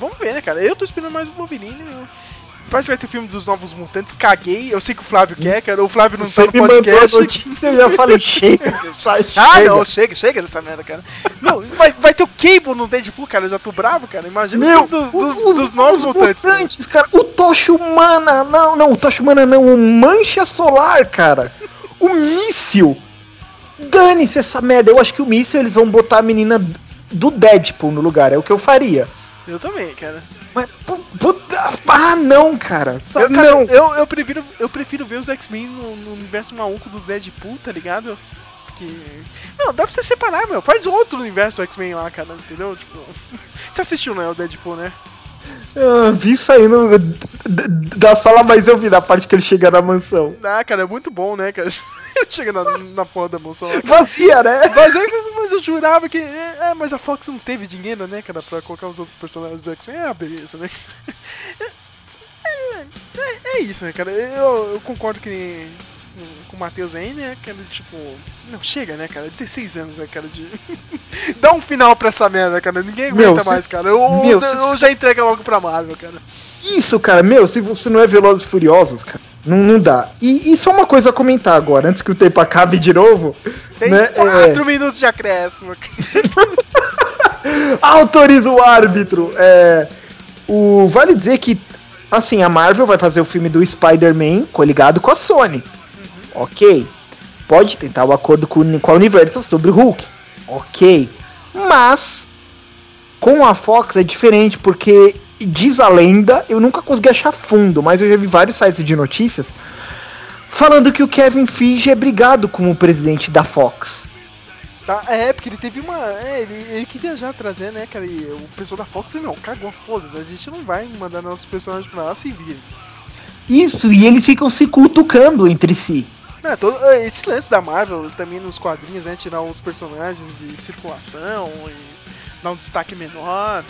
Speaker 3: Vamos ver, né, cara? Eu tô esperando mais o Wolverine. Né? Parece que vai ter filme dos Novos Mutantes. Caguei. Eu sei que o Flávio quer, cara. O Flávio não
Speaker 4: Você
Speaker 3: tá no podcast.
Speaker 4: Notícia, eu já falei, chega.
Speaker 3: ah, chega. não, chega, chega dessa merda, cara. Não, vai, vai ter o Cable no Deadpool, cara. Eu já tô bravo, cara. Imagina
Speaker 4: Meu,
Speaker 3: o filme do, do, os, dos Novos
Speaker 4: os
Speaker 3: Mutantes.
Speaker 4: mutantes cara. O Tocha Humana. Não, não, o Tocha Humana não. O Mancha Solar, cara. o míssil. Dane-se essa merda. Eu acho que o míssil eles vão botar a menina do Deadpool no lugar. É o que eu faria.
Speaker 3: Eu também, cara.
Speaker 4: Mas, puta, ah, não, cara.
Speaker 3: Eu, cara,
Speaker 4: não.
Speaker 3: Eu, eu, prefiro, eu prefiro ver os X-Men no, no, universo maluco do Deadpool, tá ligado? Porque. Não, dá pra você separar, meu. Faz outro universo X-Men lá, cara, entendeu? Tipo. Você assistiu, né? O Deadpool, né?
Speaker 4: Eu vi saindo da sala, mas eu vi na parte que ele chega na mansão.
Speaker 3: Ah, cara, é muito bom, né, cara? Chega na, na porra da mansão.
Speaker 4: Vazia, né?
Speaker 3: Mas, mas eu jurava que. É, mas a Fox não teve dinheiro, né, cara, pra colocar os outros personagens do X-Men. É, beleza, né? É, é, é, isso, né, cara? Eu, eu concordo que com o Matheus aí, né? Cara, tipo. Não, chega, né, cara? 16 anos, né, cara? De. Dá um final pra essa merda, cara. Ninguém aguenta meu, mais, cara. Eu, meu, eu, eu já entrega logo pra Marvel, cara.
Speaker 4: Isso, cara, meu, se você não é Velozes e Furiosos, cara. Não, não dá. E, e só uma coisa a comentar agora, antes que o tempo acabe de novo.
Speaker 3: Tem
Speaker 4: né,
Speaker 3: 4 é... minutos de acréscimo.
Speaker 4: Autoriza o árbitro. É, o, vale dizer que, assim, a Marvel vai fazer o filme do Spider-Man coligado com a Sony. Ok. Pode tentar o um acordo com, com a Universal sobre o Hulk. Ok. Mas, com a Fox é diferente, porque diz a lenda, eu nunca consegui achar fundo, mas eu já vi vários sites de notícias falando que o Kevin Feige é brigado como presidente da Fox.
Speaker 3: Tá, é, porque ele teve uma. É, ele, ele queria já trazer, né, cara? E o pessoal da Fox não, cagou, foda-se, a gente não vai mandar nossos personagens pra lá se virem.
Speaker 4: Isso, e eles ficam se cutucando entre si.
Speaker 3: É, todo, é, esse lance da Marvel também nos quadrinhos, né? Tirar os personagens de circulação e dar um destaque menor.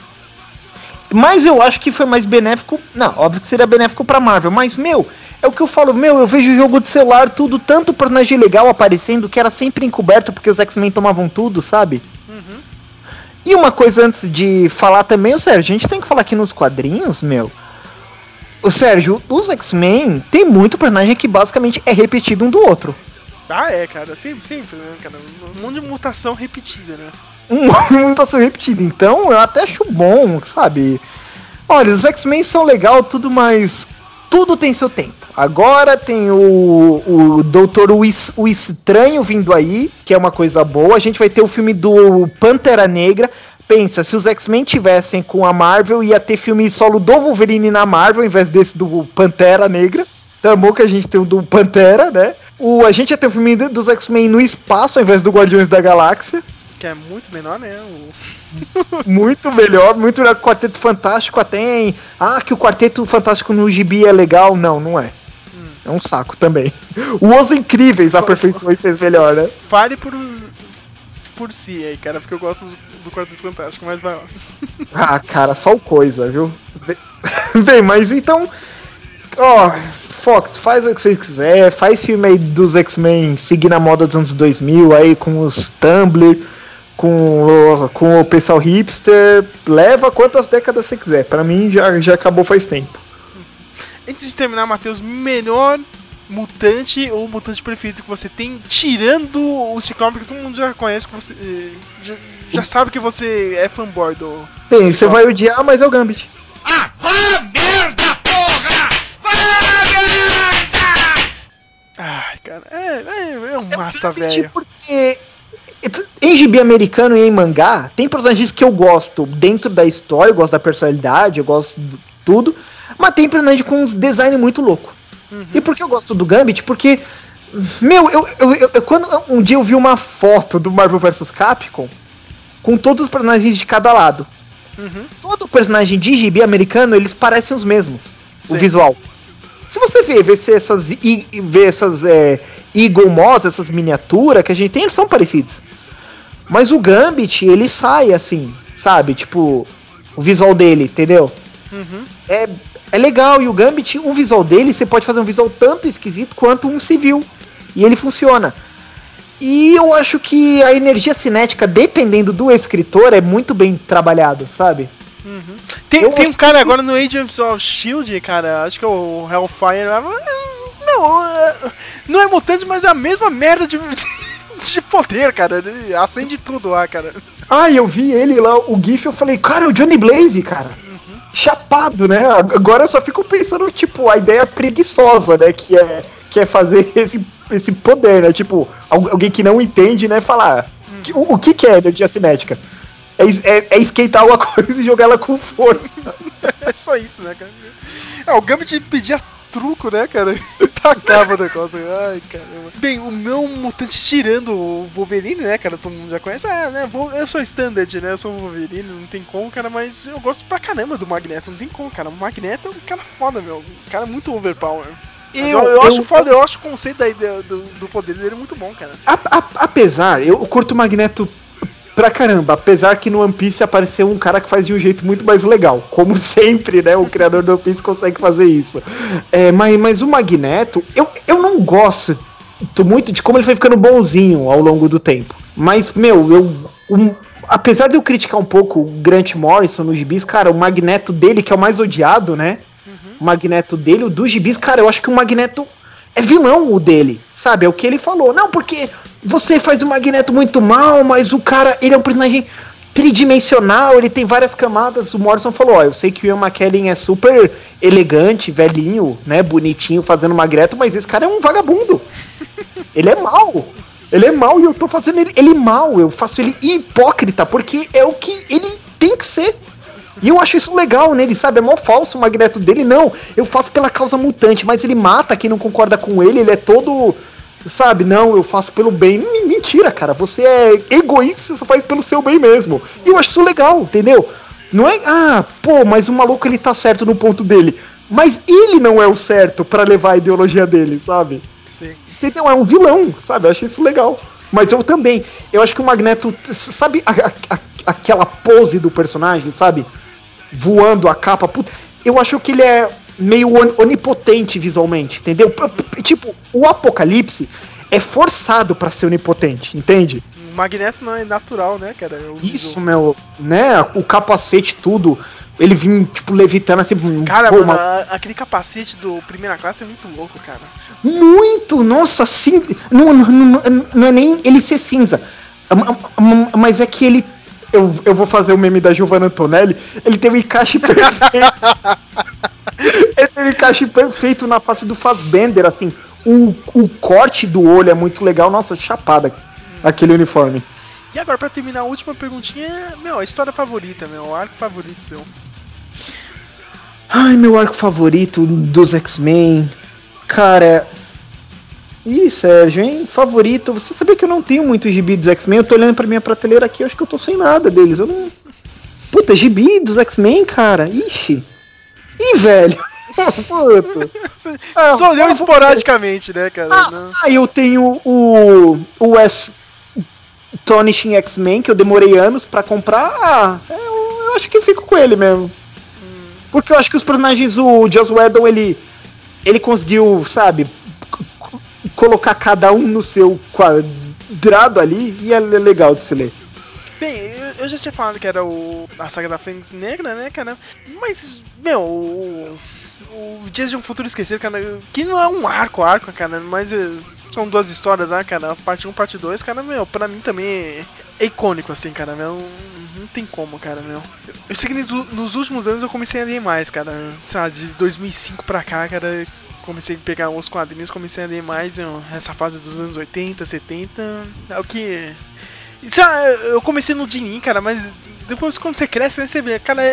Speaker 4: Mas eu acho que foi mais benéfico. Não, óbvio que seria benéfico pra Marvel. Mas, meu, é o que eu falo, meu, eu vejo jogo de celular, tudo, tanto personagem legal aparecendo que era sempre encoberto porque os X-Men tomavam tudo, sabe? E uma coisa antes de falar também, o Sérgio, a gente tem que falar aqui nos quadrinhos, meu. O Sérgio, os X-Men tem muito personagem que basicamente é repetido um do outro.
Speaker 3: Ah, é, cara, sempre, sempre, né, cara? Um monte de mutação repetida, né?
Speaker 4: Uma mutação repetida. Então, eu até acho bom, sabe? Olha, os X-Men são legal, tudo, mas tudo tem seu tempo. Agora tem o, o Doutor o Estranho vindo aí, que é uma coisa boa. A gente vai ter o filme do Pantera Negra. Pensa, se os X-Men tivessem com a Marvel, ia ter filme solo do Wolverine na Marvel, ao invés desse do Pantera Negra. É bom que a gente tem o do Pantera, né? O, a gente ia ter o filme dos X-Men no espaço, ao invés do Guardiões da Galáxia.
Speaker 3: Que é muito menor, né? O...
Speaker 4: Muito melhor, muito melhor que o Quarteto Fantástico até em... Ah, que o Quarteto Fantástico no gibi é legal. Não, não é. É um saco também. O Os Incríveis aperfeiçoou e fez melhor, né?
Speaker 3: Fale por, por si aí, cara, porque eu gosto do Quarteto Fantástico, mas vai lá.
Speaker 4: Ah, cara, só o coisa, viu? Bem- mas então... Ó, Fox, faz o que você quiser. Faz filme aí dos X-Men seguindo a moda dos anos 2000 aí com os Tumblr, com o, com o pessoal hipster. Leva quantas décadas você quiser. Pra mim já, já acabou faz tempo.
Speaker 3: Antes de terminar, Matheus, melhor mutante ou mutante preferido que você tem, tirando o Ciclope, que todo mundo já conhece, que você eh, já, já sabe que você é fanboy do.
Speaker 4: Bem, você vai odiar, mas é o Gambit.
Speaker 3: Ai, cara, é, é, é um massa, velho.
Speaker 4: Porque em gibi americano e em mangá, tem personagens que eu gosto dentro da história, eu gosto da personalidade, eu gosto de tudo, mas tem personagem com uns design muito louco. E por que eu gosto do Gambit? Porque, meu, eu, eu, eu- eu- quando um dia eu vi uma foto do Marvel vs Capcom com todos os personagens de cada lado. Todo personagem de gibi americano, eles parecem os mesmos, o
Speaker 3: Sim.
Speaker 4: visual. Se você ver, ver se essas, i- ver essas é, Eagle Moss, essas miniaturas que a gente tem, eles são parecidos. Mas o Gambit, ele sai assim, sabe? Tipo, o visual dele, entendeu? É, é legal, e o Gambit, o visual dele, você pode fazer um visual tanto esquisito quanto um civil. E ele funciona. E eu acho que a energia cinética, dependendo do escritor, é muito bem trabalhado, sabe?
Speaker 3: Tem, tem um cara agora no Agents of Shield, cara, acho que é o Hellfire. Não, é- não é mutante, mas é a mesma merda de, de poder, cara. Ele acende tudo lá, cara.
Speaker 4: Ah, eu vi ele lá, o GIF, eu falei, cara, é o Johnny Blaze, cara. Chapado, né? Agora eu só fico pensando, tipo, a ideia preguiçosa, né? Que é, que é fazer esse, esse poder, né? Tipo, al- alguém que não entende, né? Falar. que- o, o que, que é energia cinética? É, é, é skatear uma coisa e jogar ela com força.
Speaker 3: É só isso, né, cara? É, o Gambit pedia truco, né, cara? Tacava o negócio. Ai, caramba. Bem, o meu mutante tirando o Wolverine, né, cara? Todo mundo já conhece. Ah, né? Eu sou standard, né? Eu sou Wolverine, não tem como, cara, mas eu gosto pra caramba do Magneto. Não tem como, cara. O Magneto é um cara foda, meu. Um cara muito overpower. Eu,
Speaker 4: Eu-
Speaker 3: eu, acho
Speaker 4: eu-
Speaker 3: foda, eu acho o conceito da ideia do, do poder dele muito bom, cara.
Speaker 4: A- a- apesar, eu curto o Magneto pra caramba, apesar que no One Piece apareceu um cara que faz de um jeito muito mais legal. Como sempre, né? O criador do One Piece consegue fazer isso. É, mas, mas o Magneto, eu, eu não gosto muito de como ele foi ficando bonzinho ao longo do tempo. Mas, meu, eu. um- apesar de eu criticar um pouco o Grant Morrison no gibis, cara, o Magneto dele, que é o mais odiado, né? O Magneto dele, o do gibis, cara, eu acho que o Magneto é vilão o dele, sabe? É o que ele falou. Não, porque você faz o Magneto muito mal, mas o cara, ele é um personagem tridimensional, ele tem várias camadas. O Morrison falou, ó, eu sei que o Ian McKellen é super elegante, velhinho, né, bonitinho, fazendo Magneto, mas esse cara é um vagabundo. Ele é mau. Ele é mau e eu tô fazendo ele, ele mal, eu faço ele hipócrita, porque é o que ele tem que ser. E eu acho isso legal nele, sabe? É mó falso o magneto dele. Não, eu faço pela causa mutante, mas ele mata quem não concorda com ele, ele é todo. Sabe, não, eu faço pelo bem. M- Mentira, cara. Você é egoísta, você só faz pelo seu bem mesmo. E eu acho isso legal, entendeu? Não é, ah, pô, mas o maluco ele tá certo no ponto dele. Mas ele não é o certo pra levar a ideologia dele, sabe?
Speaker 3: Sim.
Speaker 4: Entendeu? É um vilão, sabe? Eu acho isso legal. Mas eu também. Eu acho que o Magneto. Sabe a- a- a- aquela pose do personagem, sabe? Voando a capa. Puta, eu acho que ele é meio on- onipotente visualmente, entendeu? Tipo, o Apocalipse é forçado pra ser onipotente, entende?
Speaker 3: O Magneto não é natural, né, cara? Eu-
Speaker 4: Isso, meu, né? O capacete, tudo. Ele vinha, tipo, levitando assim.
Speaker 3: Cara,
Speaker 4: pô,
Speaker 3: mano,
Speaker 4: uma-
Speaker 3: aquele capacete do primeira classe é muito louco, cara.
Speaker 4: Muito! Nossa, sim. Não, não, não, não é nem ele ser cinza. Mas é que ele. Eu, eu vou fazer o meme da Giovanna Antonelli. Ele tem um encaixe perfeito. ele tem um encaixe perfeito na face do Fassbender, assim. O, o corte do olho é muito legal. Nossa, chapada. Aquele uniforme.
Speaker 3: E agora, pra terminar, a última perguntinha, meu, a história favorita, meu, o arco favorito seu.
Speaker 4: Ai, meu arco favorito dos X-Men. Cara. Ih, Sérgio, hein? Favorito. Você sabia que eu não tenho muito gibi dos X-Men? Eu tô olhando pra minha prateleira aqui, eu acho que eu tô sem nada deles. Eu não. Puta, gibi dos X-Men, cara? Ixi. Ih, velho. Puta. Ah,
Speaker 3: Só deu esporadicamente, né, cara? Não.
Speaker 4: Ah, eu tenho o. O Wes Tonishing X-Men, que eu demorei anos pra comprar. Ah, é, eu, eu acho que eu fico com ele mesmo. Porque eu acho que os personagens, o Joss Whedon, ele. Ele conseguiu, sabe, colocar cada um no seu quadrado ali e é legal de se ler.
Speaker 3: Bem, eu, já tinha falado que era o a saga da Fênix Negra, né, cara? Mas, meu, o, o Dias de um Futuro Esquecido, cara, que não é um arco, arco, cara, mas eh, são duas histórias, né, cara? Parte 1, parte 2, cara, meu, pra mim também é, é icônico, assim, cara, meu. Não tem como, cara, meu. Eu, sei que nos últimos anos eu comecei a ler mais, cara. Sabe, de 2005 pra cá, cara, comecei a pegar os quadrinhos, comecei a ler mais essa fase dos anos 80, 70. É o que. Isso, eu comecei no Dinin, cara, mas depois quando você cresce, né, você vê, cara, é-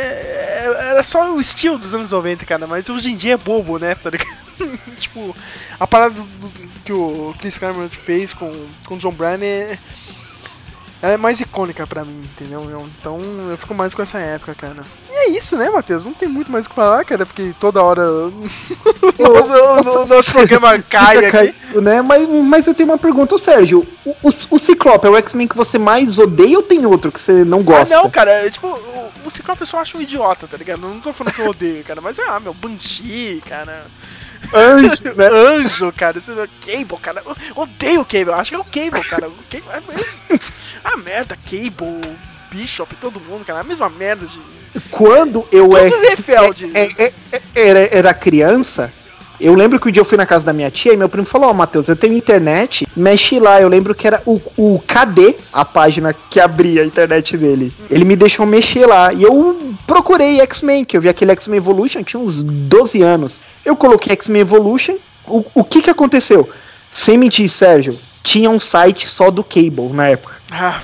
Speaker 3: é- era só o estilo dos anos 90, cara, mas hoje em dia é bobo, né, tá ligado? tipo, a parada do- do- que o Chris Claremont fez com, com o John Bryan é, é mais icônica pra mim, entendeu? Então eu fico mais com essa época, cara. E é isso, né, Matheus? Não tem muito mais o que falar, cara, porque toda hora o nosso, programa cai aqui.
Speaker 4: caído, né? Mas, mas eu tenho uma pergunta, Sérgio. O, o, o Ciclope é o X-Men que você mais odeia ou tem outro que você não gosta?
Speaker 3: Ah, não, cara, é, tipo, o, o Ciclope eu só acho um idiota, tá ligado? Não tô falando que eu odeio, cara, mas ah, meu, Banshee, cara.
Speaker 4: Anjo, né?
Speaker 3: Anjo, cara, é Cable, cara. Eu odeio o Cable, acho que é o Cable, cara. O Cable é. Ah, merda, Cable, Bishop, todo mundo, cara. A mesma merda de.
Speaker 4: Quando eu é, é- é- é- era, era criança, eu lembro que um dia eu fui na casa da minha tia e meu primo falou: Ó, Matheus, eu tenho internet, mexe lá. Eu lembro que era o, o KD, a página que abria a internet dele. Ele me deixou mexer lá e eu procurei X-Men, que eu vi aquele X-Men Evolution, tinha uns 12 anos. Eu coloquei X-Men Evolution. O, o que que aconteceu? Sem mentir, Sérgio, tinha um site só do Cable na época.
Speaker 3: Ah,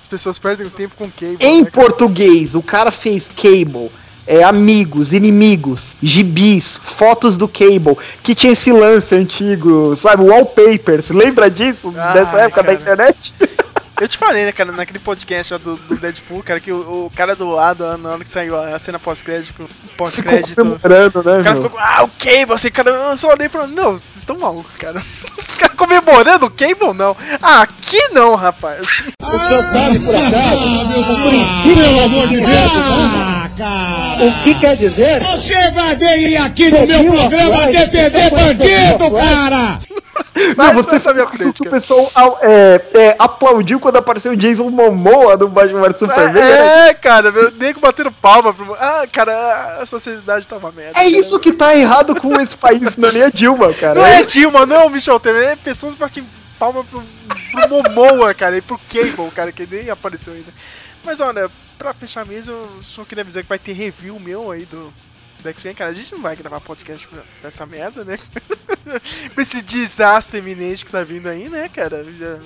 Speaker 3: as pessoas perdem o tempo com Cable.
Speaker 4: Em
Speaker 3: né,
Speaker 4: português, o cara fez Cable, é, amigos, inimigos, gibis, fotos do Cable, que tinha esse lance antigo, sabe, wallpapers, lembra disso?
Speaker 3: Ah,
Speaker 4: dessa época
Speaker 3: cara.
Speaker 4: da internet?
Speaker 3: Eu te falei, né, cara, naquele podcast lá do, do Deadpool, cara, que o, o cara do lado, na hora que saiu a cena pós-crédito, pós-crédito.
Speaker 4: né,
Speaker 3: O cara
Speaker 4: meu?
Speaker 3: ficou, ah, o Cable, assim, cara, eu só olhei e falei, não, vocês estão malucos, cara. Os caras comemorando o Cable, não. Ah, aqui não, rapaz.
Speaker 13: O senhor sabe, por acaso, princípio pelo amor de Deus, O que quer dizer? Você vai vir aqui no meu programa defender bandido, cara!
Speaker 4: Não, você sabe que o pessoal é, é, aplaudiu quando apareceu o Jason Momoa no Batman vs Superman. né?
Speaker 3: É, cara, meu nego batendo palma pro. Ah, cara, a sociedade tá uma merda.
Speaker 4: É isso que tá errado com esse país, não é nem a Dilma, cara.
Speaker 3: Não é
Speaker 4: isso.
Speaker 3: Dilma, não é o Michel Temer, é pessoas batendo palma pro, pro Momoa, cara, e pro Cable, cara, que nem apareceu ainda. Mas olha, pra fechar mesmo, eu só queria avisar que vai ter review meu aí do, do X-Men, cara. A gente não vai gravar podcast dessa merda, né? pra esse desastre iminente que tá vindo aí, né, cara? Já,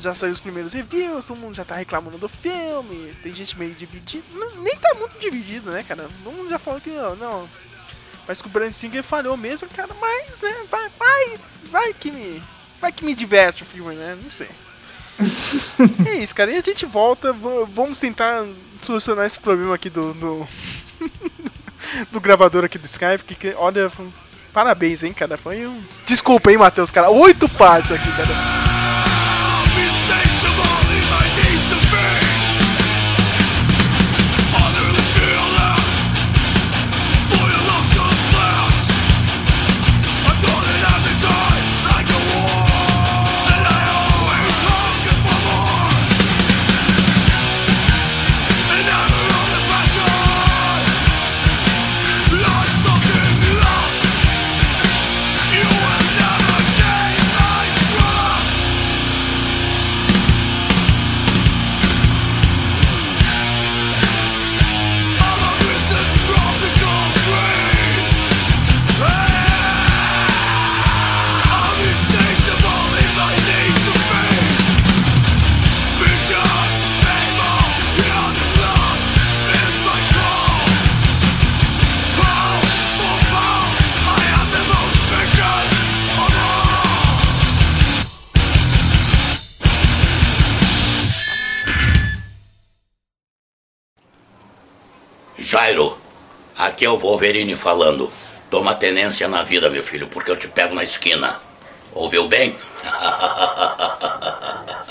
Speaker 3: já saiu os primeiros reviews, todo mundo já tá reclamando do filme, tem gente meio dividida. Nem tá muito dividido, né, cara? Todo mundo já falou que não, não. Mas que o Brand Singer falhou mesmo, cara, mas, né, vai, vai, vai que me. Vai que me diverte o filme, né? Não sei. É isso, cara. E a gente volta. Vamos tentar solucionar esse problema aqui do. do, do gravador aqui do Skype. Que, olha, parabéns, hein, cara. Foi um. Desculpa, hein, Matheus, cara. Oito partes aqui, cara.
Speaker 10: Jairo, aqui é o Wolverine falando. Toma tenência na vida, meu filho, porque eu te pego na esquina. Ouviu bem?